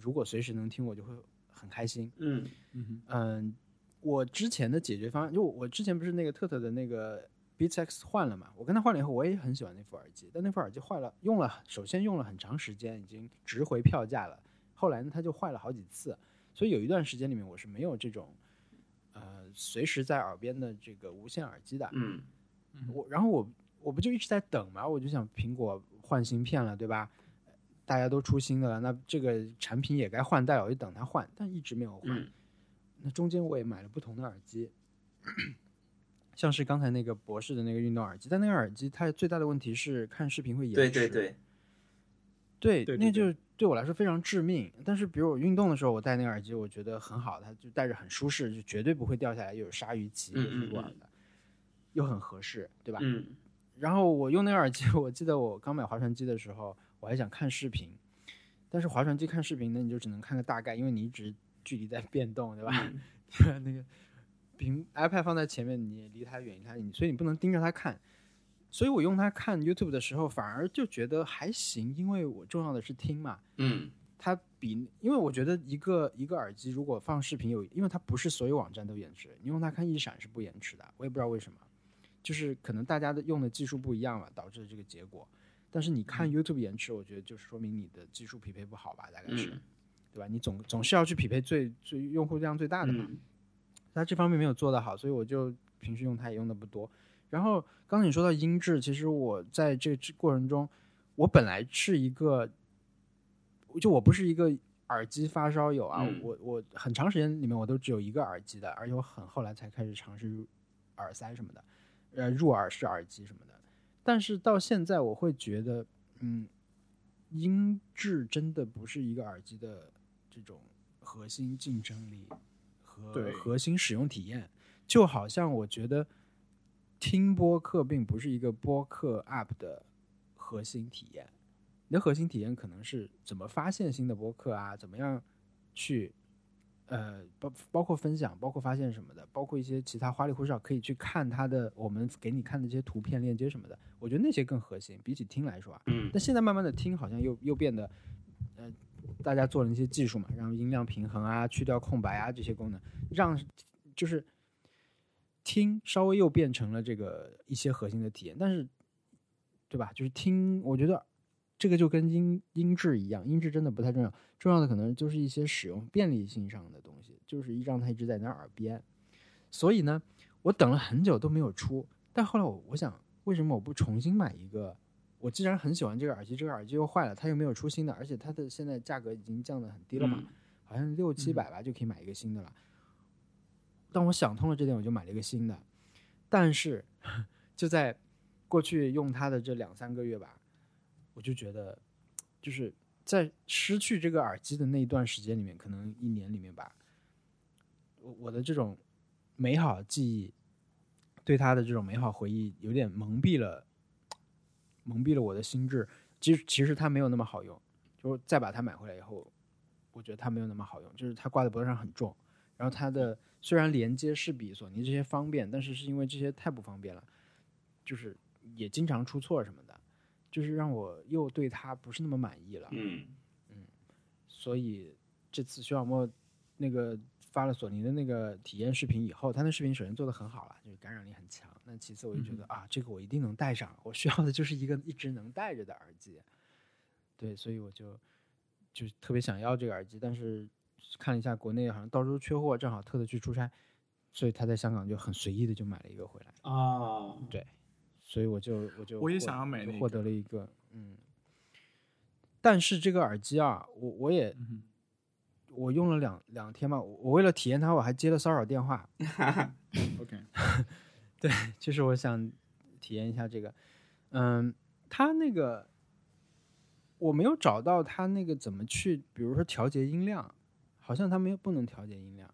如果随时能听，我就会很开心。嗯嗯嗯，我之前的解决方案，就我之前不是那个特特的那个 Beats X 换了嘛，我跟他换了以后，我也很喜欢那副耳机，但那副耳机坏了，用了首先用了很长时间，已经值回票价了。后来呢，它就坏了好几次，所以有一段时间里面我是没有这种呃随时在耳边的这个无线耳机的。嗯我然后我我不就一直在等嘛，我就想苹果换芯片了，对吧？大家都出新的了，那这个产品也该换代了，我就等它换，但一直没有换。嗯那中间我也买了不同的耳机，像是刚才那个博士的那个运动耳机，但那个耳机它最大的问题是看视频会延迟。对对对，对，对对那就对我来说非常致命。但是比如我运动的时候，我戴那个耳机，我觉得很好，它就戴着很舒适，就绝对不会掉下来，又有鲨鱼鳍，又是嗯嗯入耳的，又很合适，对吧？嗯 然后我用那个耳机，我记得我刚买划船机的时候，我还想看视频，但是划船机看视频呢，你就只能看个大概，因为你一直距离在变动，对吧？嗯 对吧？那个屏 iPad 放在前面，你离它远，它你所以你不能盯着它看。所以我用它看 YouTube 的时候，反而就觉得还行，因为我重要的是听嘛。嗯它比，因为我觉得一个一个耳机如果放视频有，因为它不是所有网站都延迟，你用它看一闪是不延迟的，我也不知道为什么，就是可能大家的用的技术不一样了，导致的这个结果。但是你看 YouTube 延迟，我觉得就是说明你的技术匹配不好吧，大概是，嗯对吧？你总总是要去匹配最最用户量最大的嘛。嗯它这方面没有做得好，所以我就平时用它也用的不多。然后刚才你说到音质，其实我在这个过程中，我本来是一个，就我不是一个耳机发烧友啊，嗯我我很长时间里面我都只有一个耳机的，而且我很后来才开始尝试入耳塞什么的，呃，入耳式耳机什么的。但是到现在，我会觉得，嗯，音质真的不是一个耳机的这种核心竞争力和核心使用体验。就好像我觉得听播客并不是一个播客 app 的核心体验，你的核心体验可能是怎么发现新的播客啊，怎么样去呃包包括分享，包括发现什么的，包括一些其他花里胡哨可以去看它的我们给你看的这些图片链接什么的，我觉得那些更核心，比起听来说啊。嗯但现在慢慢的听好像又又变得，呃，大家做了一些技术嘛，让音量平衡啊、去掉空白啊这些功能，让就是听稍微又变成了这个一些核心的体验，但是对吧？就是听，我觉得这个就跟音音质一样，音质真的不太重要，重要的可能就是一些使用便利性上的东西，就是一让它一直在你的耳边。所以呢，我等了很久都没有出，但后来我我想，为什么我不重新买一个？我既然很喜欢这个耳机，这个耳机又坏了，它又没有出新的，而且它的现在价格已经降得很低了嘛，嗯好像六七百吧就可以买一个新的了。当我想通了这点，我就买了一个新的。但是就在过去用它的这两三个月吧，我就觉得，就是在失去这个耳机的那一段时间里面，可能一年里面吧，我我的这种美好记忆，对它的这种美好回忆，有点蒙蔽了，蒙蔽了我的心智。其实其实它没有那么好用，就是再把它买回来以后，我觉得它没有那么好用，就是它挂在脖子上很重，然后它的虽然连接是比索尼这些方便，但是是因为这些太不方便了，就是也经常出错什么的，就是让我又对它不是那么满意了。嗯嗯所以这次徐小沫那个发了索尼的那个体验视频以后，他那视频首先做的很好了，就是感染力很强。那其次我就觉得、啊，这个我一定能带上，我需要的就是一个一直能戴着的耳机。对，所以我就就特别想要这个耳机，但是看了一下国内好像到处缺货，正好特地去出差，所以他在香港就很随意的就买了一个回来啊。哦，所以我就我就我也想要买获得了一。个嗯，但是这个耳机啊，我我也、嗯我用了两两天吧，我我为了体验它，我还接了骚扰电话，哼，OK，对就是我想体验一下这个，嗯，它那个我没有找到它那个怎么去，比如说调节音量，好像它没有不能调节音量，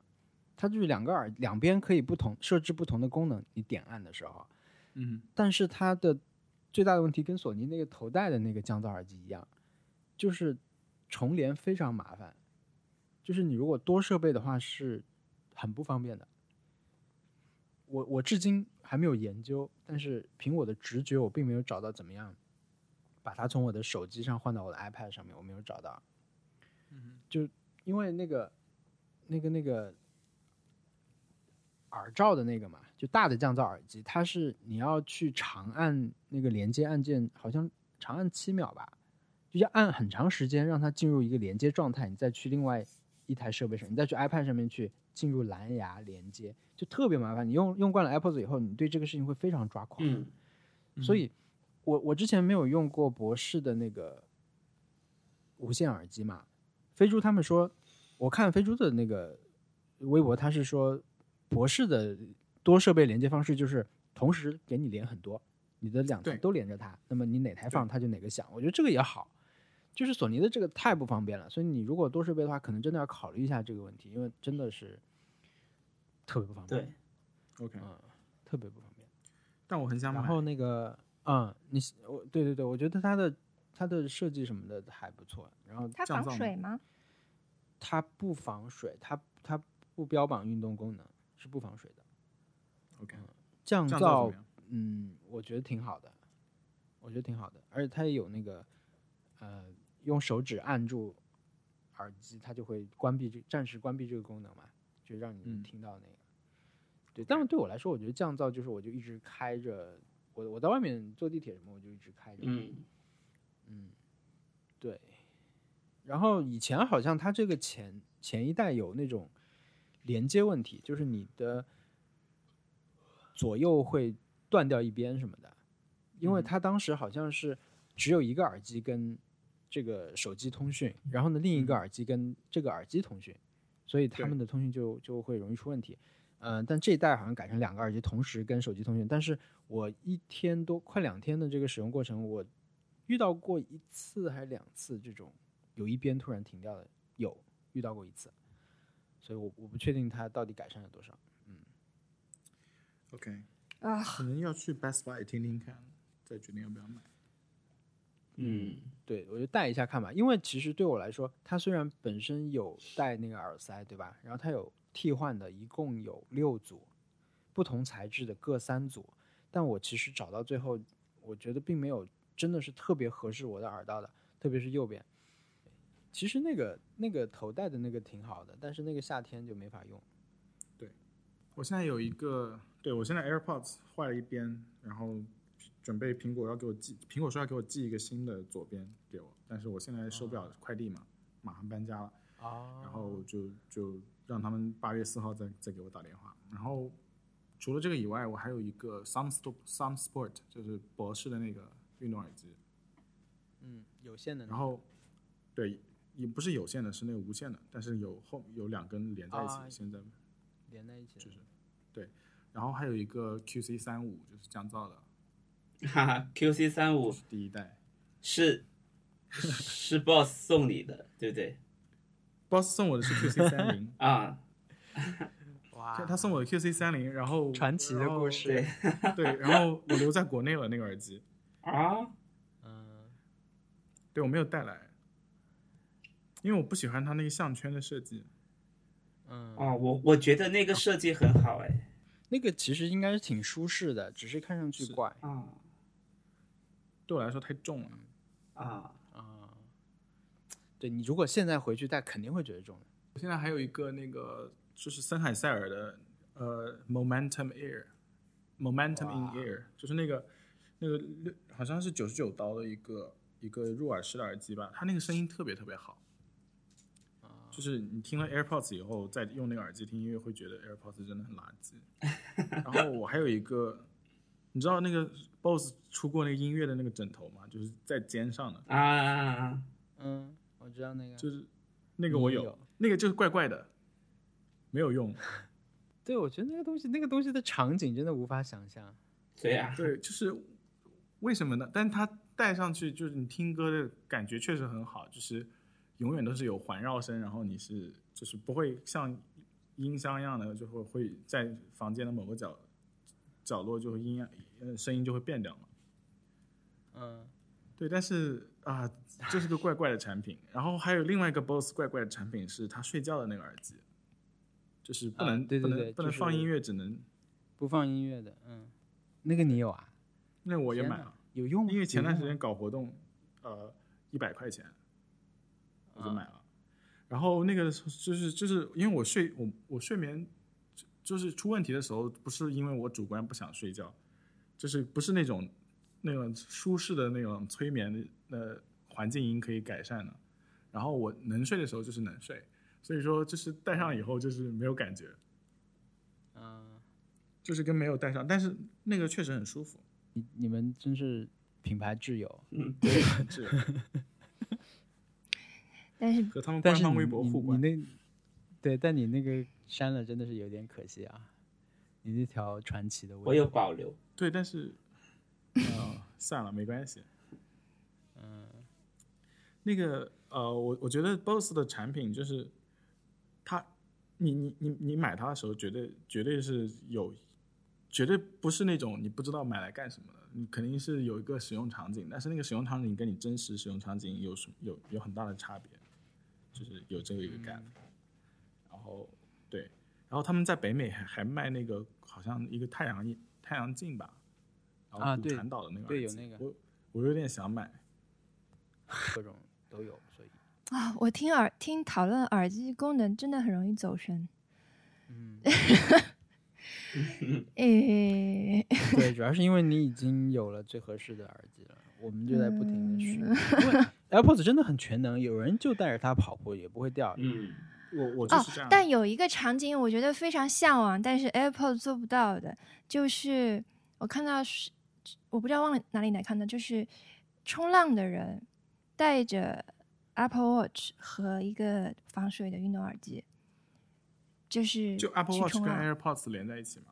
它就是两个耳两边可以不同设置不同的功能，你点按的时候，嗯但是它的最大的问题跟索尼那个头戴的那个降噪耳机一样，就是重连非常麻烦，就是你如果多设备的话是很不方便的。我我至今还没有研究，但是凭我的直觉，我并没有找到怎么样把它从我的手机上换到我的 iPad 上面，我没有找到。嗯就因为那个那个那个耳罩的那个嘛，就大的降噪耳机，它是你要去长按那个连接按键，好像长按七秒吧，就要按很长时间让它进入一个连接状态，你再去另外一台设备上，你再去 iPad 上面去进入蓝牙连接，就特别麻烦。你用用惯了 AirPods 以后，你对这个事情会非常抓狂。嗯所以我我之前没有用过博士的那个无线耳机嘛，飞猪他们说，我看飞猪的那个微博，他是说博士的多设备连接方式就是同时给你连很多，你的两台都连着它，那么你哪台放它就哪个响。我觉得这个也好，就是索尼的这个太不方便了，所以你如果多设备的话，可能真的要考虑一下这个问题，因为真的是特别不方便，对，OK，嗯，特别不方便。但我很想买。然后那个，嗯，你我对对对，我觉得它的它的设计什么的还不错，然后它防水吗？它不防水，它它不标榜运动功能，是不防水的。OK，降降噪？嗯，我觉得挺好的，我觉得挺好的，而且它也有那个，呃，用手指按住耳机，它就会关闭这暂时关闭这个功能嘛，就让你听到那个。对，但是对我来说，我觉得降噪就是我就一直开着，我我在外面坐地铁什么，我就一直开着。嗯，嗯，对。然后以前好像它这个前前一代有那种连接问题，就是你的左右会断掉一边什么的，因为嗯。它当时好像是只有一个耳机跟这个手机通讯，然后呢另一个嗯。耳机跟这个耳机通讯，所以他们的通讯就就会容易出问题。嗯、但这一代好像改成两个耳机同时跟手机通讯，但是我一天多快两天的这个使用过程，我遇到过一次还是两次这种有一边突然停掉的，有遇到过一次，所以我我不确定它到底改善了多少。嗯 OK，啊，可能要去 Best Buy 听听看，再决定要不要买。嗯，对，我就戴一下看吧，因为其实对我来说，它虽然本身有带那个耳塞，对吧？然后它有替换的，一共有六组，不同材质的各三组，但我其实找到最后，我觉得并没有真的是特别合适我的耳道的，特别是右边。其实那个那个头戴的那个挺好的，但是那个夏天就没法用。对我现在有一个，对我现在 AirPods 坏了一边，然后准备苹果要给我寄，苹果说要给我寄一个新的左边给我，但是我现在收不了快递嘛，马上搬家了，哦然后就就让他们八月四号再再给我打电话。然后除了这个以外，我还有一个 Some Stop Some Sport，就是博士的那个运动耳机，嗯，有线的，然后对，也不是有线的，是那个无线的，但是有后有两根连在一起，啊现在。连在一起的，就是对，然后还有一个 QC 三五，就是降噪的，哈哈，QC 三五是第一代。是 是 Boss 送你的，对不对？Boss 送我的是 QC 三零，啊，哇。他送我的 QC 三零，然后传奇的故事，对对，然后我留在国内了那个耳机，啊，嗯，对我没有带来，因为我不喜欢它那个项圈的设计。嗯。哦，我我觉得那个设计很好哎，那个其实应该是挺舒适的，只是看上去怪。啊。对我来说太重了，啊，啊。对你如果现在回去戴，肯定会觉得重的。我现在还有一个那个就是森海塞尔的呃 Momentum Air，Momentum in Air，就是那个那个六好像是九十九刀的一个一个入耳式的耳机吧，它那个声音特别特别好。就是你听了 AirPods 以后，再用那个耳机听音乐，会觉得 AirPods 真的很垃圾。然后我还有一个，你知道那个 BOSS 出过那个音乐的那个枕头吗？就是在肩上的，啊啊啊！嗯，我知道那个。就是那个我有，有那个就是怪怪的，没有用。对，我觉得那个东西，那个东西的场景真的无法想象。对啊，对，就是为什么呢？但它戴上去，就是你听歌的感觉确实很好，就是永远都是有环绕声，然后你是就是不会像音箱一样的，就会会在房间的某个角角落就会音呃声音就会变掉嘛。嗯，对，但是啊，这是个怪怪的产品。然后还有另外一个 BOSS 怪怪的产品是他睡觉的那个耳机，就是不啊能、对对对不能不能放音乐，只能不放音乐的，嗯，那个你有啊？那我也买了。有用吗？因为前段时间搞活动，呃，一百块钱，我就啊买了。然后那个就是就是因为我睡我我睡眠就就是出问题的时候，不是因为我主观不想睡觉，就是不是那种那种舒适的那种催眠的呃环境音可以改善的。然后我能睡的时候就是能睡，所以说就是戴上以后就是没有感觉，嗯，就是跟没有戴上，但是那个确实很舒服。你你们真是品牌挚友，嗯，是 但是和他们官方微博互关。你那，对，但你那个删了真的是有点可惜啊。你那条传奇的微博。我有保留。对，但是，哦，算了，没关系。嗯，那个呃，我我觉得 BOSS 的产品就是它，你你你你买它的时候，绝对绝对是有，绝对不是那种你不知道买来干什么的，你肯定是有一个使用场景，但是那个使用场景跟你真实使用场景有什有有很大的差别，就是有这个一个 gap。然后对，然后他们在北美还还卖那个好像一个太阳眼太阳镜吧，然后骨啊对传导的那个耳机对有那个我我有点想买。各种都有，所以 啊，我听耳听讨论耳机功能真的很容易走神。嗯，诶，对，主要是因为你已经有了最合适的耳机了，我们就在不停的试。嗯因为 AirPods 真的很全能，有人就带着它跑步也不会掉。嗯，我我就哦是这样，，但有一个场景我觉得非常向往，但是 AirPods 做不到的，就是我看到是，我不知道忘了哪里来看的，就是冲浪的人带着 Apple Watch 和一个防水的运动耳机，就是就 Apple Watch 跟 AirPods 连在一起吗。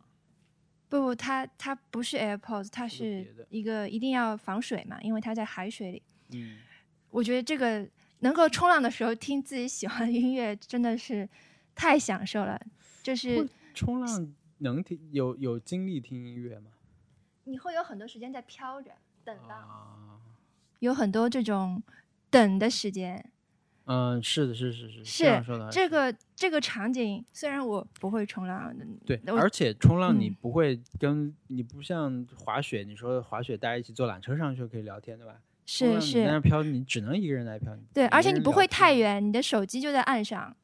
不不，它它不是 AirPods，它是一个一定要防水嘛，因为它在海水里。嗯，我觉得这个能够冲浪的时候听自己喜欢的音乐，真的是太享受了。就是冲浪能听有有精力听音乐吗？你会有很多时间在飘着等浪，啊，有很多这种等的时间。嗯，是的，是是是，是这样说的这个这个场景，虽然我不会冲浪，对，而且冲浪你嗯不会跟、你不像滑雪，你说滑雪大家一起坐缆车上去可以聊天，对吧？是是，那飘，你只能一个人来飘。对，而且你不会太。远，你的手机就在岸上，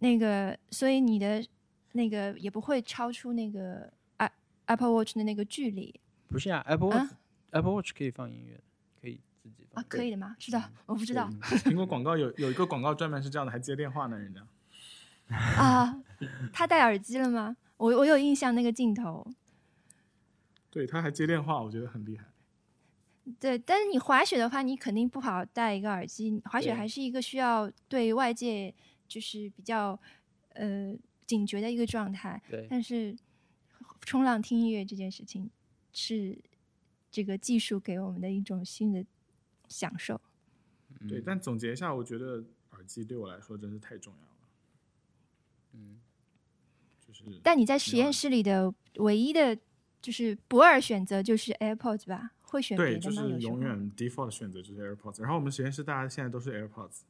那个，所以你的那个也不会超出那个 Apple Watch 的那个距离不是呀、a p p l e 啊 Watch、Apple Watch 可以放音乐自己。啊，可以的吗？是的，我不知道嗯 苹果广告有有一个广告专门是这样的，还接电话呢，人家。啊。他戴耳机了吗？我我有印象那个镜头。对，他还接电话，我觉得很厉害。对，但是你滑雪的话，你肯定不好戴一个耳机。滑雪还是一个需要对外界就是比较呃警觉的一个状态。对，但是冲浪听音乐这件事情是这个技术给我们的一种新的享受。对，嗯但总结一下，我觉得耳机对我来说真是太重要了。嗯，就是但你在实验室里的唯一的就是不二选择就是 AirPods 吧？会选别对，就是永远 default 选择就是 AirPods。然后我们实验室大家现在都是 AirPods，、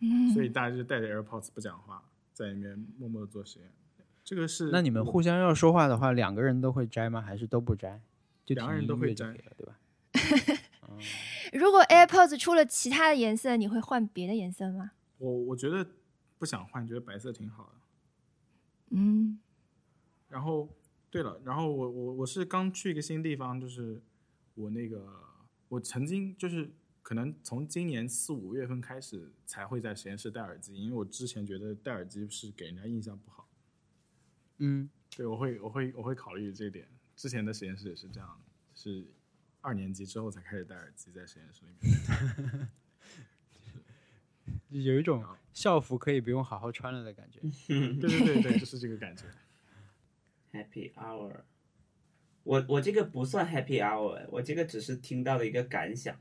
嗯所以大家就带着 AirPods 不讲话，在里面默默的做实验。这个是那你们互相要说话的话，两个人都会摘吗？还是都不摘？就两个人都会摘对吧？嗯如果 AirPods 出了其他的颜色，你会换别的颜色吗？我我觉得不想换，觉得白色挺好的。嗯然后，对了，然后我我我是刚去一个新地方，就是我那个我曾经就是可能从今年四五月份开始才会在实验室戴耳机，因为我之前觉得戴耳机是给人家印象不好。嗯，对，我会我会我会考虑这一点。之前的实验室也是这样的，是二年级之后才开始戴耳机在实验室里面。有一种校服可以不用好好穿了的感觉。对对对对，就是这个感觉。Happy Hour，我我这个不算 Happy Hour，我这个只是听到了一个感想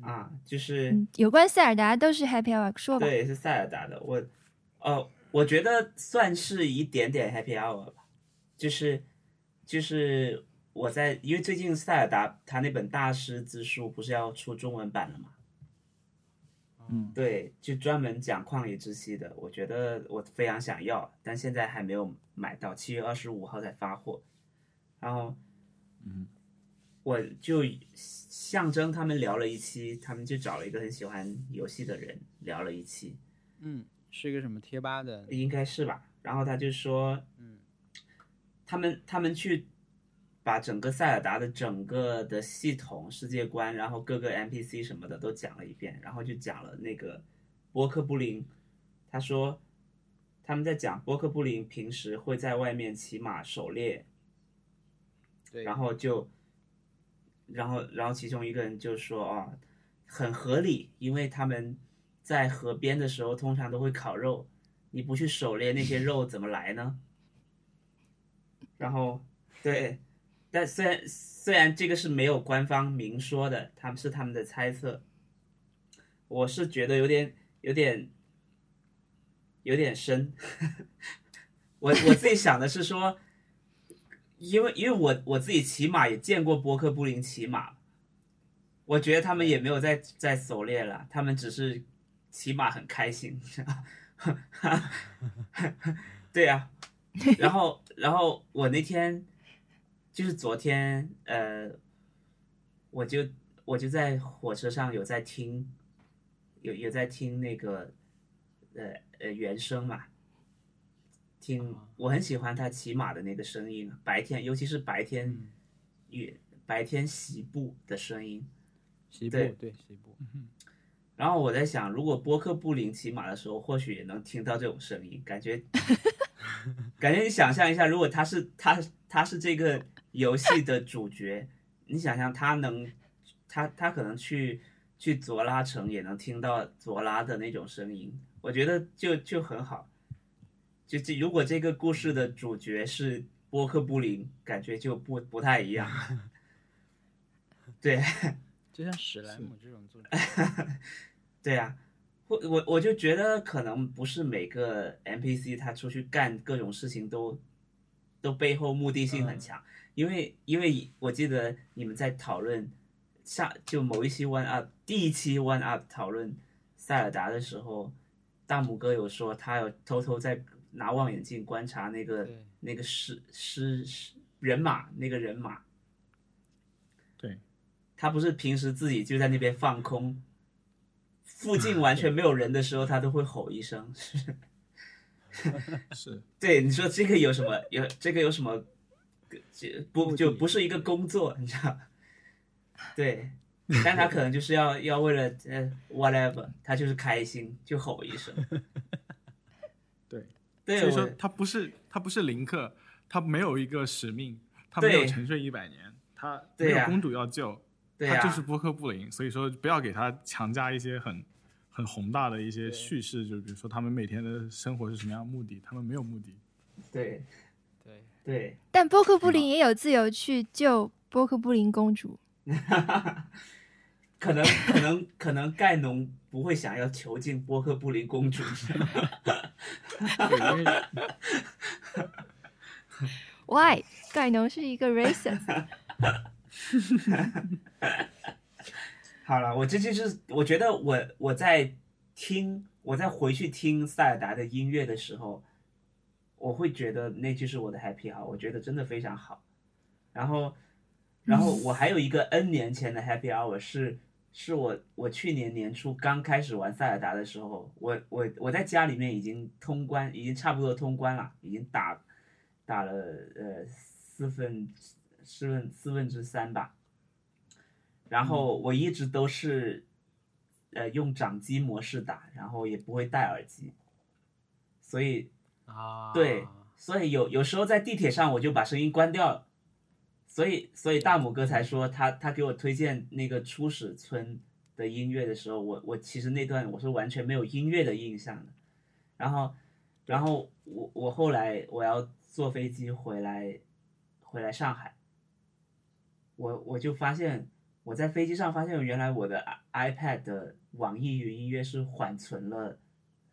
啊，就是嗯，有关塞尔达都是 Happy Hour，说吧。对是塞尔达的，我呃我觉得算是一点点 Happy Hour 吧，就是就是我在因为最近塞尔达他那本大师之书不是要出中文版了吗，嗯，对，就专门讲旷野之息的，我觉得我非常想要，但现在还没有买到，七月二十五号才发货。然后，嗯，我就象征他们聊了一期，他们就找了一个很喜欢游戏的人聊了一期，嗯，是一个什么贴吧的？应该是吧。然后他就说，嗯，他们他们去把整个塞尔达的整个的系统、世界观，然后各个 NPC 什么的都讲了一遍，然后就讲了那个波克布林，他说他们在讲波克布林平时会在外面骑马狩猎，对，然后就，然后然后其中一个人就说啊，很合理，因为他们在河边的时候通常都会烤肉，你不去狩猎那些肉怎么来呢？然后对，但虽然虽然这个是没有官方明说的，他们是他们的猜测，我是觉得有点有点有点深。我我自己想的是说，因为因为我我自己骑马也见过波克布林骑马，我觉得他们也没有在在狩猎了，他们只是骑马很开心。对呀、然后然后我那天就是昨天呃，我就我就在火车上有在听，有有在听那个呃呃原声嘛，听我很喜欢他骑马的那个声音，白天尤其是白天嗯与白天席步的声音。席步对对西部，然后我在想，如果波克布林骑马的时候，或许也能听到这种声音，感觉，感觉你想象一下，如果他是他他是这个游戏的主角，你想象他能，他他可能去去佐拉城也能听到佐拉的那种声音，我觉得就就很好。就这如果这个故事的主角是波克布林，感觉就不不太一样。对。就像史莱姆这种作 者，对呀、我我我就觉得可能不是每个 NPC 他出去干各种事情都都背后目的性很强，因为因为我记得你们在讨论下就某一期 One Up 第一期 One Up 讨论塞尔达的时候，大拇哥有说他有偷偷在拿望远镜观察那个那个狮狮狮人马那个人马，对，他不是平时自己就在那边放空，附近完全没有人的时候，他都会吼一声。是对，你说这个有什么？有这个有什么？这不就不是一个工作，你知道？对，但他可能就是要要为了呃 whatever，他就是开心就吼一声。对，对，所以说他不是他不是林克，他没有一个使命，他没有沉睡一百年，他没有公主要救，对呀、他就是波克布林，所以说不要给他强加一些很很宏大的一些叙事，就比如说他们每天的生活是什么样的目的，他们没有目的。对对，但波克布林也有自由去救波克布林公主。可能可能可能盖农不会想要囚禁波克布林公主。Why？盖农是一个 racist。好了，我这就是我觉得我我在听我在回去听塞尔达的音乐的时候，我会觉得那就是我的 happy hour，我觉得真的非常好。然后，然后我还有一个 N 年前的 happy hour 是是我我去年年初刚开始玩塞尔达的时候，我我我在家里面已经通关，已经差不多通关了，已经打打了呃四分四分四分之三吧。然后我一直都是，呃，用掌机模式打，然后也不会戴耳机，所以啊，对，所以有有时候在地铁上我就把声音关掉了，所以所以大拇哥才说他他给我推荐那个初始村的音乐的时候，我我其实那段我是完全没有音乐的印象的，然后然后我我后来我要坐飞机回来回来上海，我我就发现我在飞机上发现原来我的 i- iPad 的网易云音乐是缓存了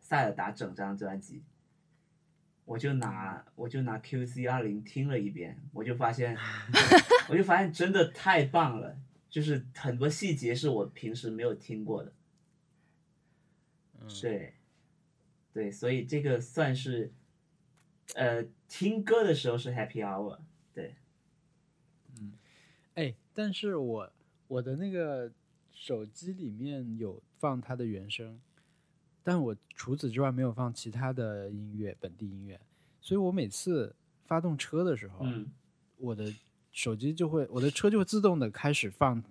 塞尔达整张专辑。我就拿我就拿 QC 二零听了一遍，我就发现，我就发现真的太棒了，就是很多细节是我平时没有听过的。嗯对，对，所以这个算是，呃，听歌的时候是 Happy Hour，对，嗯哎，但是我我的那个手机里面有放它的原声，但我除此之外没有放其他的音乐，本地音乐，所以我每次发动车的时候，嗯，我的手机就会，我的车就会自动的开始放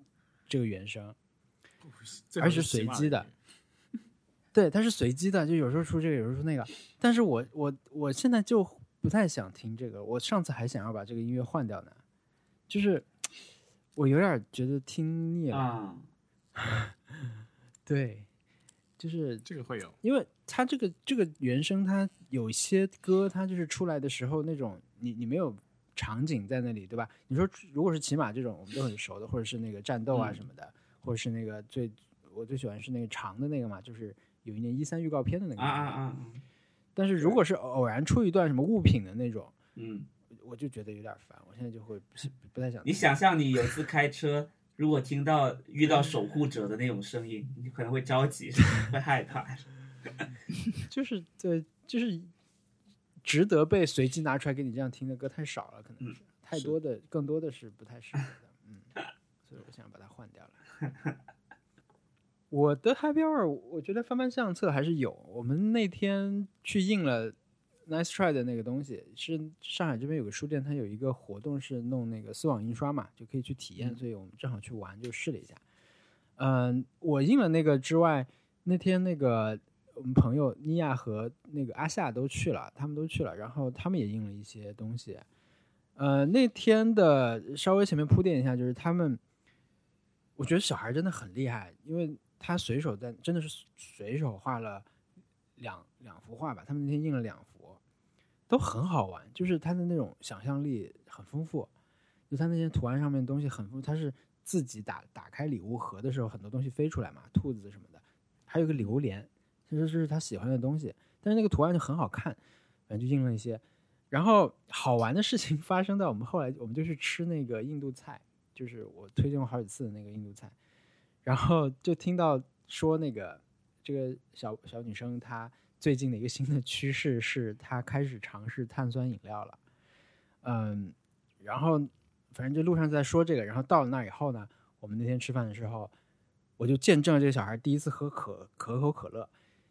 这个原声，而是随机的。对，它是随机的，就有时候出这个，有时候出那个。但是我我我现在就不太想听这个。我上次还想要把这个音乐换掉呢，就是我有点觉得听腻了。啊，对，就是这个会有，因为它这个这个原声，它有些歌它就是出来的时候那种你你没有场景在那里，对吧？你说如果是骑马这种，我们都很熟的，或者是那个战斗啊嗯。什么的，或者是那个最我最喜欢是那个长的那个嘛，就是有一年一三预告片的那个啊啊啊，但是如果是偶然出一段什么物品的那种，嗯，我就觉得有点烦，我现在就会不是不太想。你想象你有一次开车，如果听到遇到守护者的那种声音，你可能会着急，会害怕。就是对，就是值得被随机拿出来给你这样听的歌太少了，可能是、太多的，更多的是不太适合的，嗯，所以我想把它换掉了。我的 Happy Hour，我觉得翻翻相册还是有。我们那天去印了 Nice Try 的那个东西，是上海这边有个书店，它有一个活动是弄那个丝网印刷嘛，就可以去体验，所以我们正好去玩，就试了一下。嗯，我印了那个之外，那天那个我们朋友妮亚和那个阿夏都去了，他们都去了，然后他们也印了一些东西。呃，那天的稍微前面铺垫一下，就是他们，我觉得小孩真的很厉害，因为他随手在真的是随手画了两两幅画吧，他们那天印了两幅，都很好玩，就是他的那种想象力很丰富，就他那些图案上面东西很丰富，他是自己打打开礼物盒的时候，很多东西飞出来嘛，兔子什么的，还有个榴莲，其实这是他喜欢的东西，但是那个图案就很好看，反正就印了一些。然后好玩的事情发生在我们后来，我们就去吃那个印度菜，就是我推荐过好几次的那个印度菜，然后就听到说那个这个小小女生她最近的一个新的趋势是他开始尝试碳酸饮料了，嗯，然后反正就路上在说这个，然后到了那儿以后呢，我们那天吃饭的时候，我就见证了这个小孩第一次喝可可口可乐，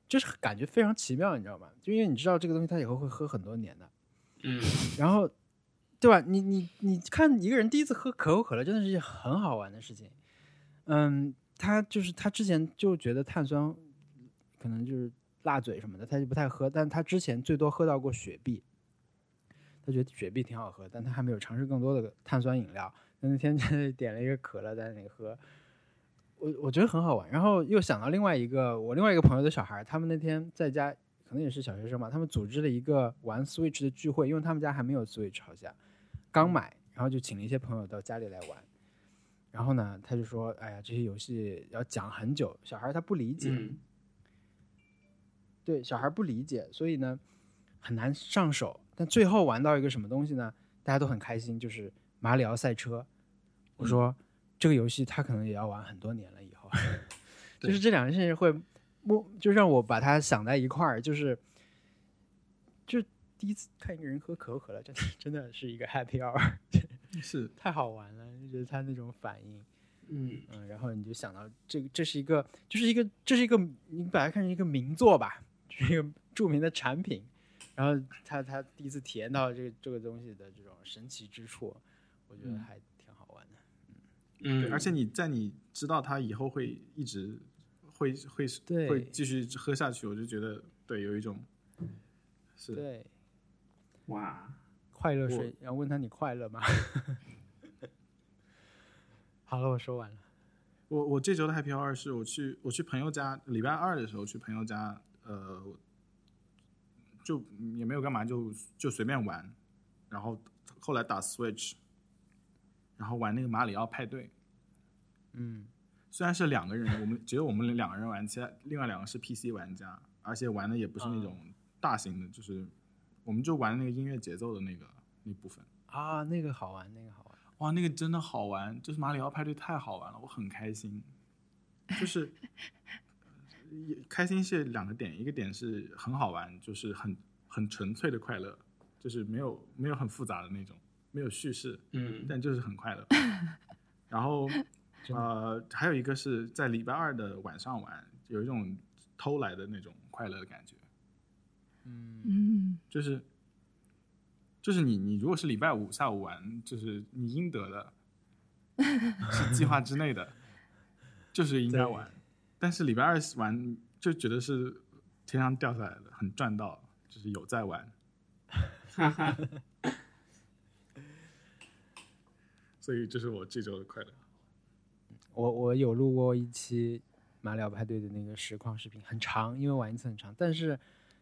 就是感觉非常奇妙，你知道吗？就因为你知道这个东西他以后会喝很多年的，嗯，然后，对吧？你你你看一个人第一次喝可口可乐，真的是一件很好玩的事情。嗯，他就是他之前就觉得碳酸可能就是辣嘴什么的，他就不太喝。但他之前最多喝到过雪碧，他觉得雪碧挺好喝，但他还没有尝试更多的碳酸饮料。那那天 点了一个可乐在那里喝，我我觉得很好玩。然后又想到另外一个我另外一个朋友的小孩，他们那天在家可能也是小学生吧，他们组织了一个玩 Switch 的聚会，因为他们家还没有 Switch 好像刚买，然后就请了一些朋友到家里来玩。然后呢，他就说：“哎呀，这些游戏要讲很久，小孩他不理解，对，小孩不理解，所以呢很难上手。但最后玩到一个什么东西呢？大家都很开心，就是马里奥赛车。我说、这个游戏他可能也要玩很多年了，以后 就是这两件事情会，莫就让我把它想在一块儿，就是就第一次看一个人喝可口可乐，真的真的是一个 happy hour，是太好玩了，就觉得他那种反应。嗯嗯，然后你就想到这个，这是一个，就是一个，这是一个，你把它看成一个名作吧，就是一个著名的产品。然后他他第一次体验到这个这个东西的这种神奇之处，我觉得嗯还挺好玩的。嗯，对，而且你在你知道他以后会一直会会对会继续喝下去，我就觉得对有一种是对，哇，快乐水，然后问他你快乐吗？好了，我说完了。我我这周的 Happy Hour 是我去我去朋友家，礼拜二的时候去朋友家，呃，就也没有干嘛，就就随便玩，然后后来打 Switch，然后玩那个马里奥派对，嗯，虽然是两个人，我们只有我们两个人玩，其他另外两个是 PC 玩家，而且玩的也不是那种大型的，就是我们就玩那个音乐节奏的那个那部分。啊，那个好玩，那个好玩。哇，那个真的好玩，就是马里奥派对太好玩了，我很开心。就是也开心是两个点，一个点是很好玩，就是很很纯粹的快乐，就是没有没有很复杂的那种，没有叙事，嗯但就是很快乐。然后 呃，还有一个是在礼拜二的晚上玩，有一种偷来的那种快乐的感觉。嗯，嗯，就是就是你你如果是礼拜五下午玩，就是你应得的，是计划之内的，就是应该玩。但是礼拜二玩就觉得是天上掉下来的，很赚到，就是有在玩。哈哈，所以这是我这周的快乐。我我有录过一期马里奥派对的那个实况视频，很长，因为玩一次很长，但是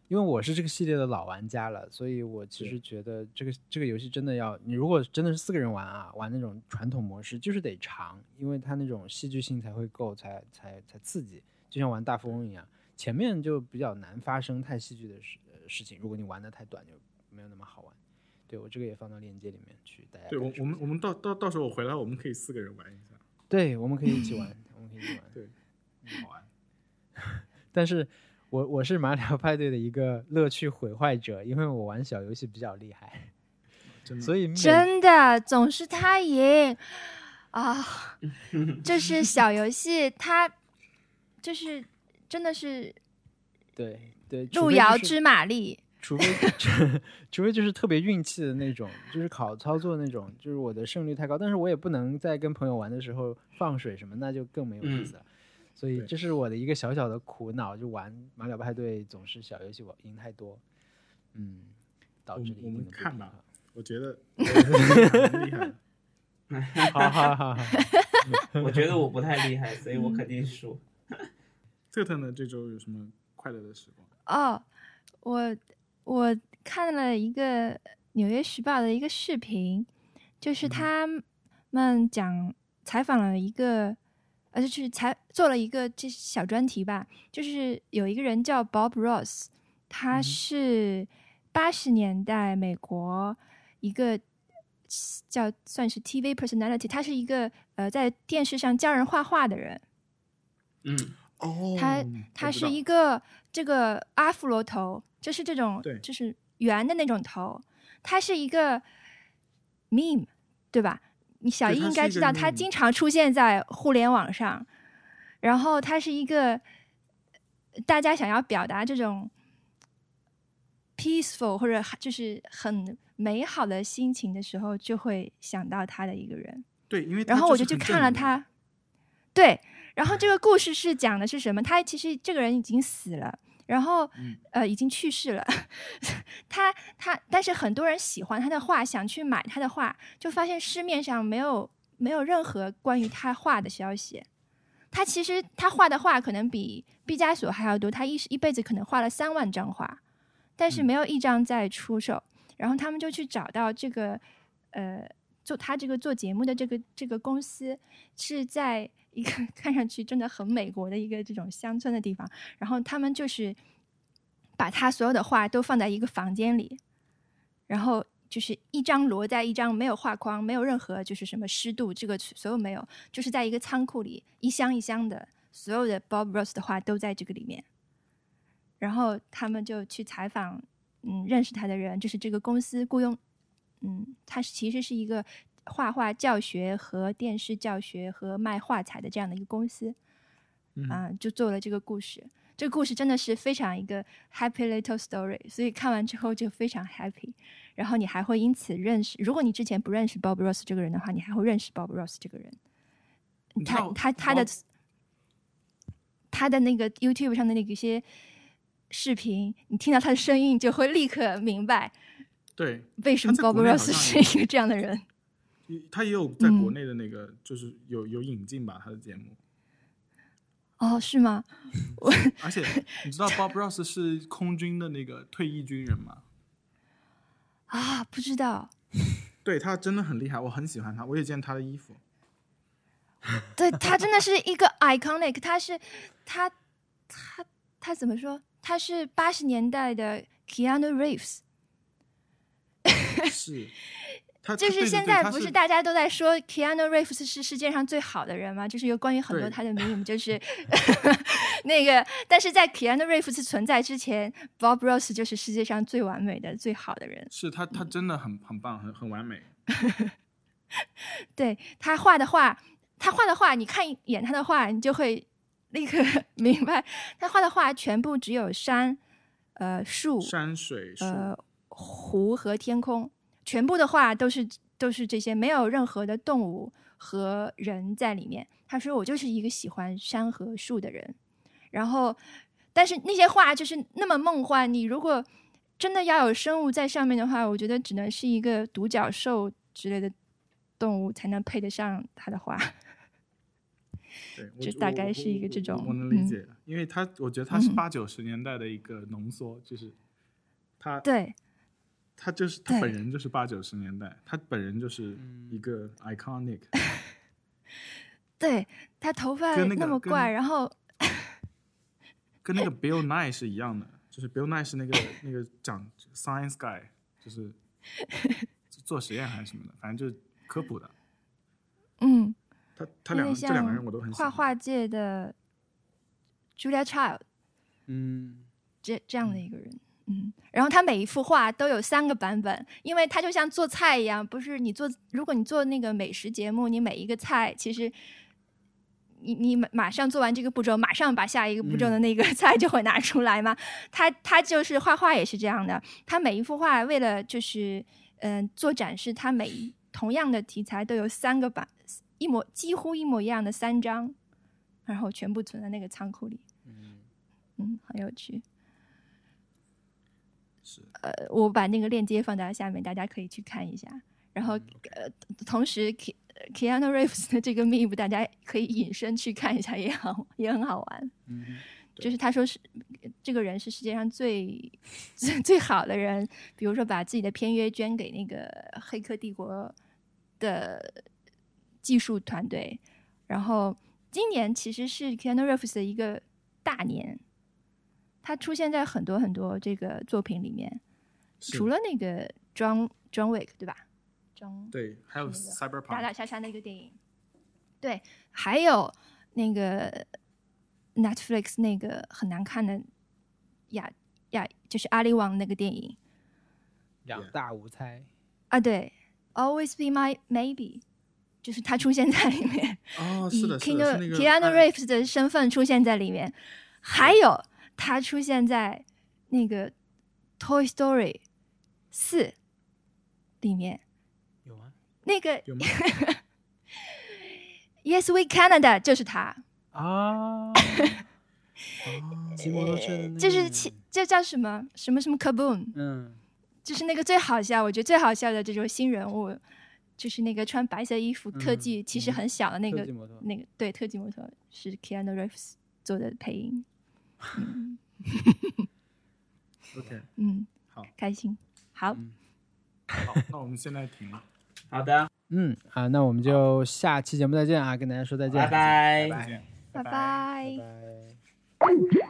因为我是这个系列的老玩家了，所以我其实觉得这个这个游戏真的要你如果真的是四个人玩啊，玩那种传统模式，就是得长，因为它那种戏剧性才会够，才才才刺激，就像玩大富翁一样，前面就比较难发生太戏剧的事呃事情，如果你玩的太短，就没有那么好玩。对我这个也放到链接里面去，大家对我我们我们到到到时候我回来，我们可以四个人玩一下，对我们可以一起玩，我们可以一起玩。对，好玩。但是我我是马里奥派对的一个乐趣毁坏者，因为我玩小游戏比较厉害，所以真的总是他赢啊！就是小游戏，他就是真的是 对对路遥知马力。除非除非就是特别运气的那种，就是考操作那种，就是我的胜率太高，但是我也不能在跟朋友玩的时候放水什么，那就更没有意思了。所以这是我的一个小小的苦恼，就玩马里奥派对总是小游戏我赢太多，嗯，导致我们看吧我觉得 很厉害。好好好好，我觉得我不太厉害，所以我肯定输。特特呢，这周有什么快乐的时光？哦，我我看了一个《纽约时报》的一个视频，就是他们讲采访了一个，呃，就是采做了一个这小专题吧，就是有一个人叫 Bob Ross，他是八十年代美国一个叫算是 TV personality，他是一个呃在电视上教人画画的人。嗯，哦他他是一个这个阿弗罗头，就是这种对就是圆的那种头，他是一个 meme，对吧？你小对易应该知道，他经常出现在互联网上，然后他是一个大家想要表达这种 peaceful 或者就是很美好的心情的时候，就会想到他的一个人。对，因为然后我就去看了他，对，然后这个故事是讲的是什么？他其实这个人已经死了，然后、嗯呃已经去世了，他他但是很多人喜欢他的画，想去买他的画，就发现市面上没有没有任何关于他画的消息。他其实他画的画可能比毕加索还要多，他一一辈子可能画了三万张画，但是嗯没有一张在出售。然后他们就去找到这个呃做他这个做节目的这个这个公司是在一个 看上去真的很美国的一个这种乡村的地方，然后他们就是把他所有的画都放在一个房间里，然后就是一张摞在一张，没有画框，没有任何就是什么湿度，这个所有没有，就是在一个仓库里一箱一箱的，所有的 Bob Ross 的画都在这个里面。然后他们就去采访，嗯，认识他的人，就是这个公司雇佣，嗯，他其实是一个画画教学和电视教学和卖画材的这样的一个公司，嗯啊、就做了这个故事。这个故事真的是非常一个 happy little story，所以看完之后就非常 happy。然后你还会因此认识，如果你之前不认识 Bob Ross 这个人的话，你还会认识 Bob Ross 这个人。他他他的他的那个 YouTube 上的那个一些视频，你听到他的声音，就会立刻明白对，为什么 Bob Ross 是一个这样的人。他也有在国嗯内的那个，就是有有引进吧他的节目，哦，是吗？我 而且你知道 Bob Ross 是空军的那个退役军人吗？啊，不知道。对他真的很厉害，我很喜欢他，我也见他的衣服。对他真的是一个 iconic，他是他他他怎么说？他是八十年代的 Keanu Reeves，是，他就是现在不是是大家都在说 Keanu Reeves 是世界上最好的人吗？就是有关于很多他的 meme，就是 那个，但是在 Keanu Reeves 存在之前，Bob Ross 就是世界上最完美的、最好的人。是他他真的很很棒，很很完美。对他画的画，他画的画，你看一眼他的画，你就会立刻 明白，他画的画全部只有山、呃树、山水，呃湖和天空，全部的画都是都是这些，没有任何的动物和人在里面。他说我就是一个喜欢山和树的人，然后但是那些画就是那么梦幻，你如果真的要有生物在上面的话，我觉得只能是一个独角兽之类的动物才能配得上他的画。对，我就大概是一个这种我能理嗯解，因为他我觉得他是嗯八九十年代的一个浓缩，就是他对他就是他本人就是八九十年代，他本人就是嗯一个 iconic，对，他头发那么怪，然后 跟那个 Bill Nye 是一样的，就是 Bill Nye 是那个那个讲 science guy，就是做实验还是什么的，反正就是科普的。嗯，他他两个这两个人我都很喜欢。画画界的 Julia Child 嗯，这这样的一个人。嗯，然后他每一幅画都有三个版本，因为他就像做菜一样，不是你做，如果你做那个美食节目，你每一个菜其实你你马马上做完这个步骤，马上把下一个步骤的那个 菜就会拿出来嘛。他他就是画画也是这样的，他每一幅画为了就是嗯、做展示，他每一同样的题材都有三个版，一模几乎一模一样的三张，然后全部存在那个仓库里。嗯，很有趣。是呃，我把那个链接放在下面，大家可以去看一下。然后，嗯呃，同时，Ke Keanu Reeves 的这个 meme 大家可以引申去看一下，也好，也很好玩。嗯就是他说是这个人是世界上最 最最好的人，比如说把自己的片约捐给那个《黑客帝国》的技术团队，然后今年其实是 Keanu Reeves 的一个大年，他出现在很多很多这个作品里面，除了那个 John John Wick 对吧？John 对，还有是那个打 Cyberpunk，打杀杀那个电影，对，还有那个 Netflix 那个很难看的亚亚，就是阿里王那个电影两大无猜。啊，对，Always Be My Maybe，就是他出现在里面，哦，以是的，是 Keanu Keanu 哎 Reeves 的身份出现在里面，还有他出现在那个 Toy Story 四里面，有吗？那个有吗？Yes We Canada 就是他。啊，骑摩托车的那个这是骑这叫什么什么什么 Kaboom，嗯就是那个最好笑，我觉得最好笑的这种新人物，就是那个穿白色衣服、特技其实很小的那个、那个对特技摩托是 Keanu Reeves 做的配音，OK，嗯，好，开心，好，嗯。好，那我们现在停了。好的，嗯好，那我们就下期节目再见啊，跟大家说再见，拜拜。再见，拜拜。拜拜。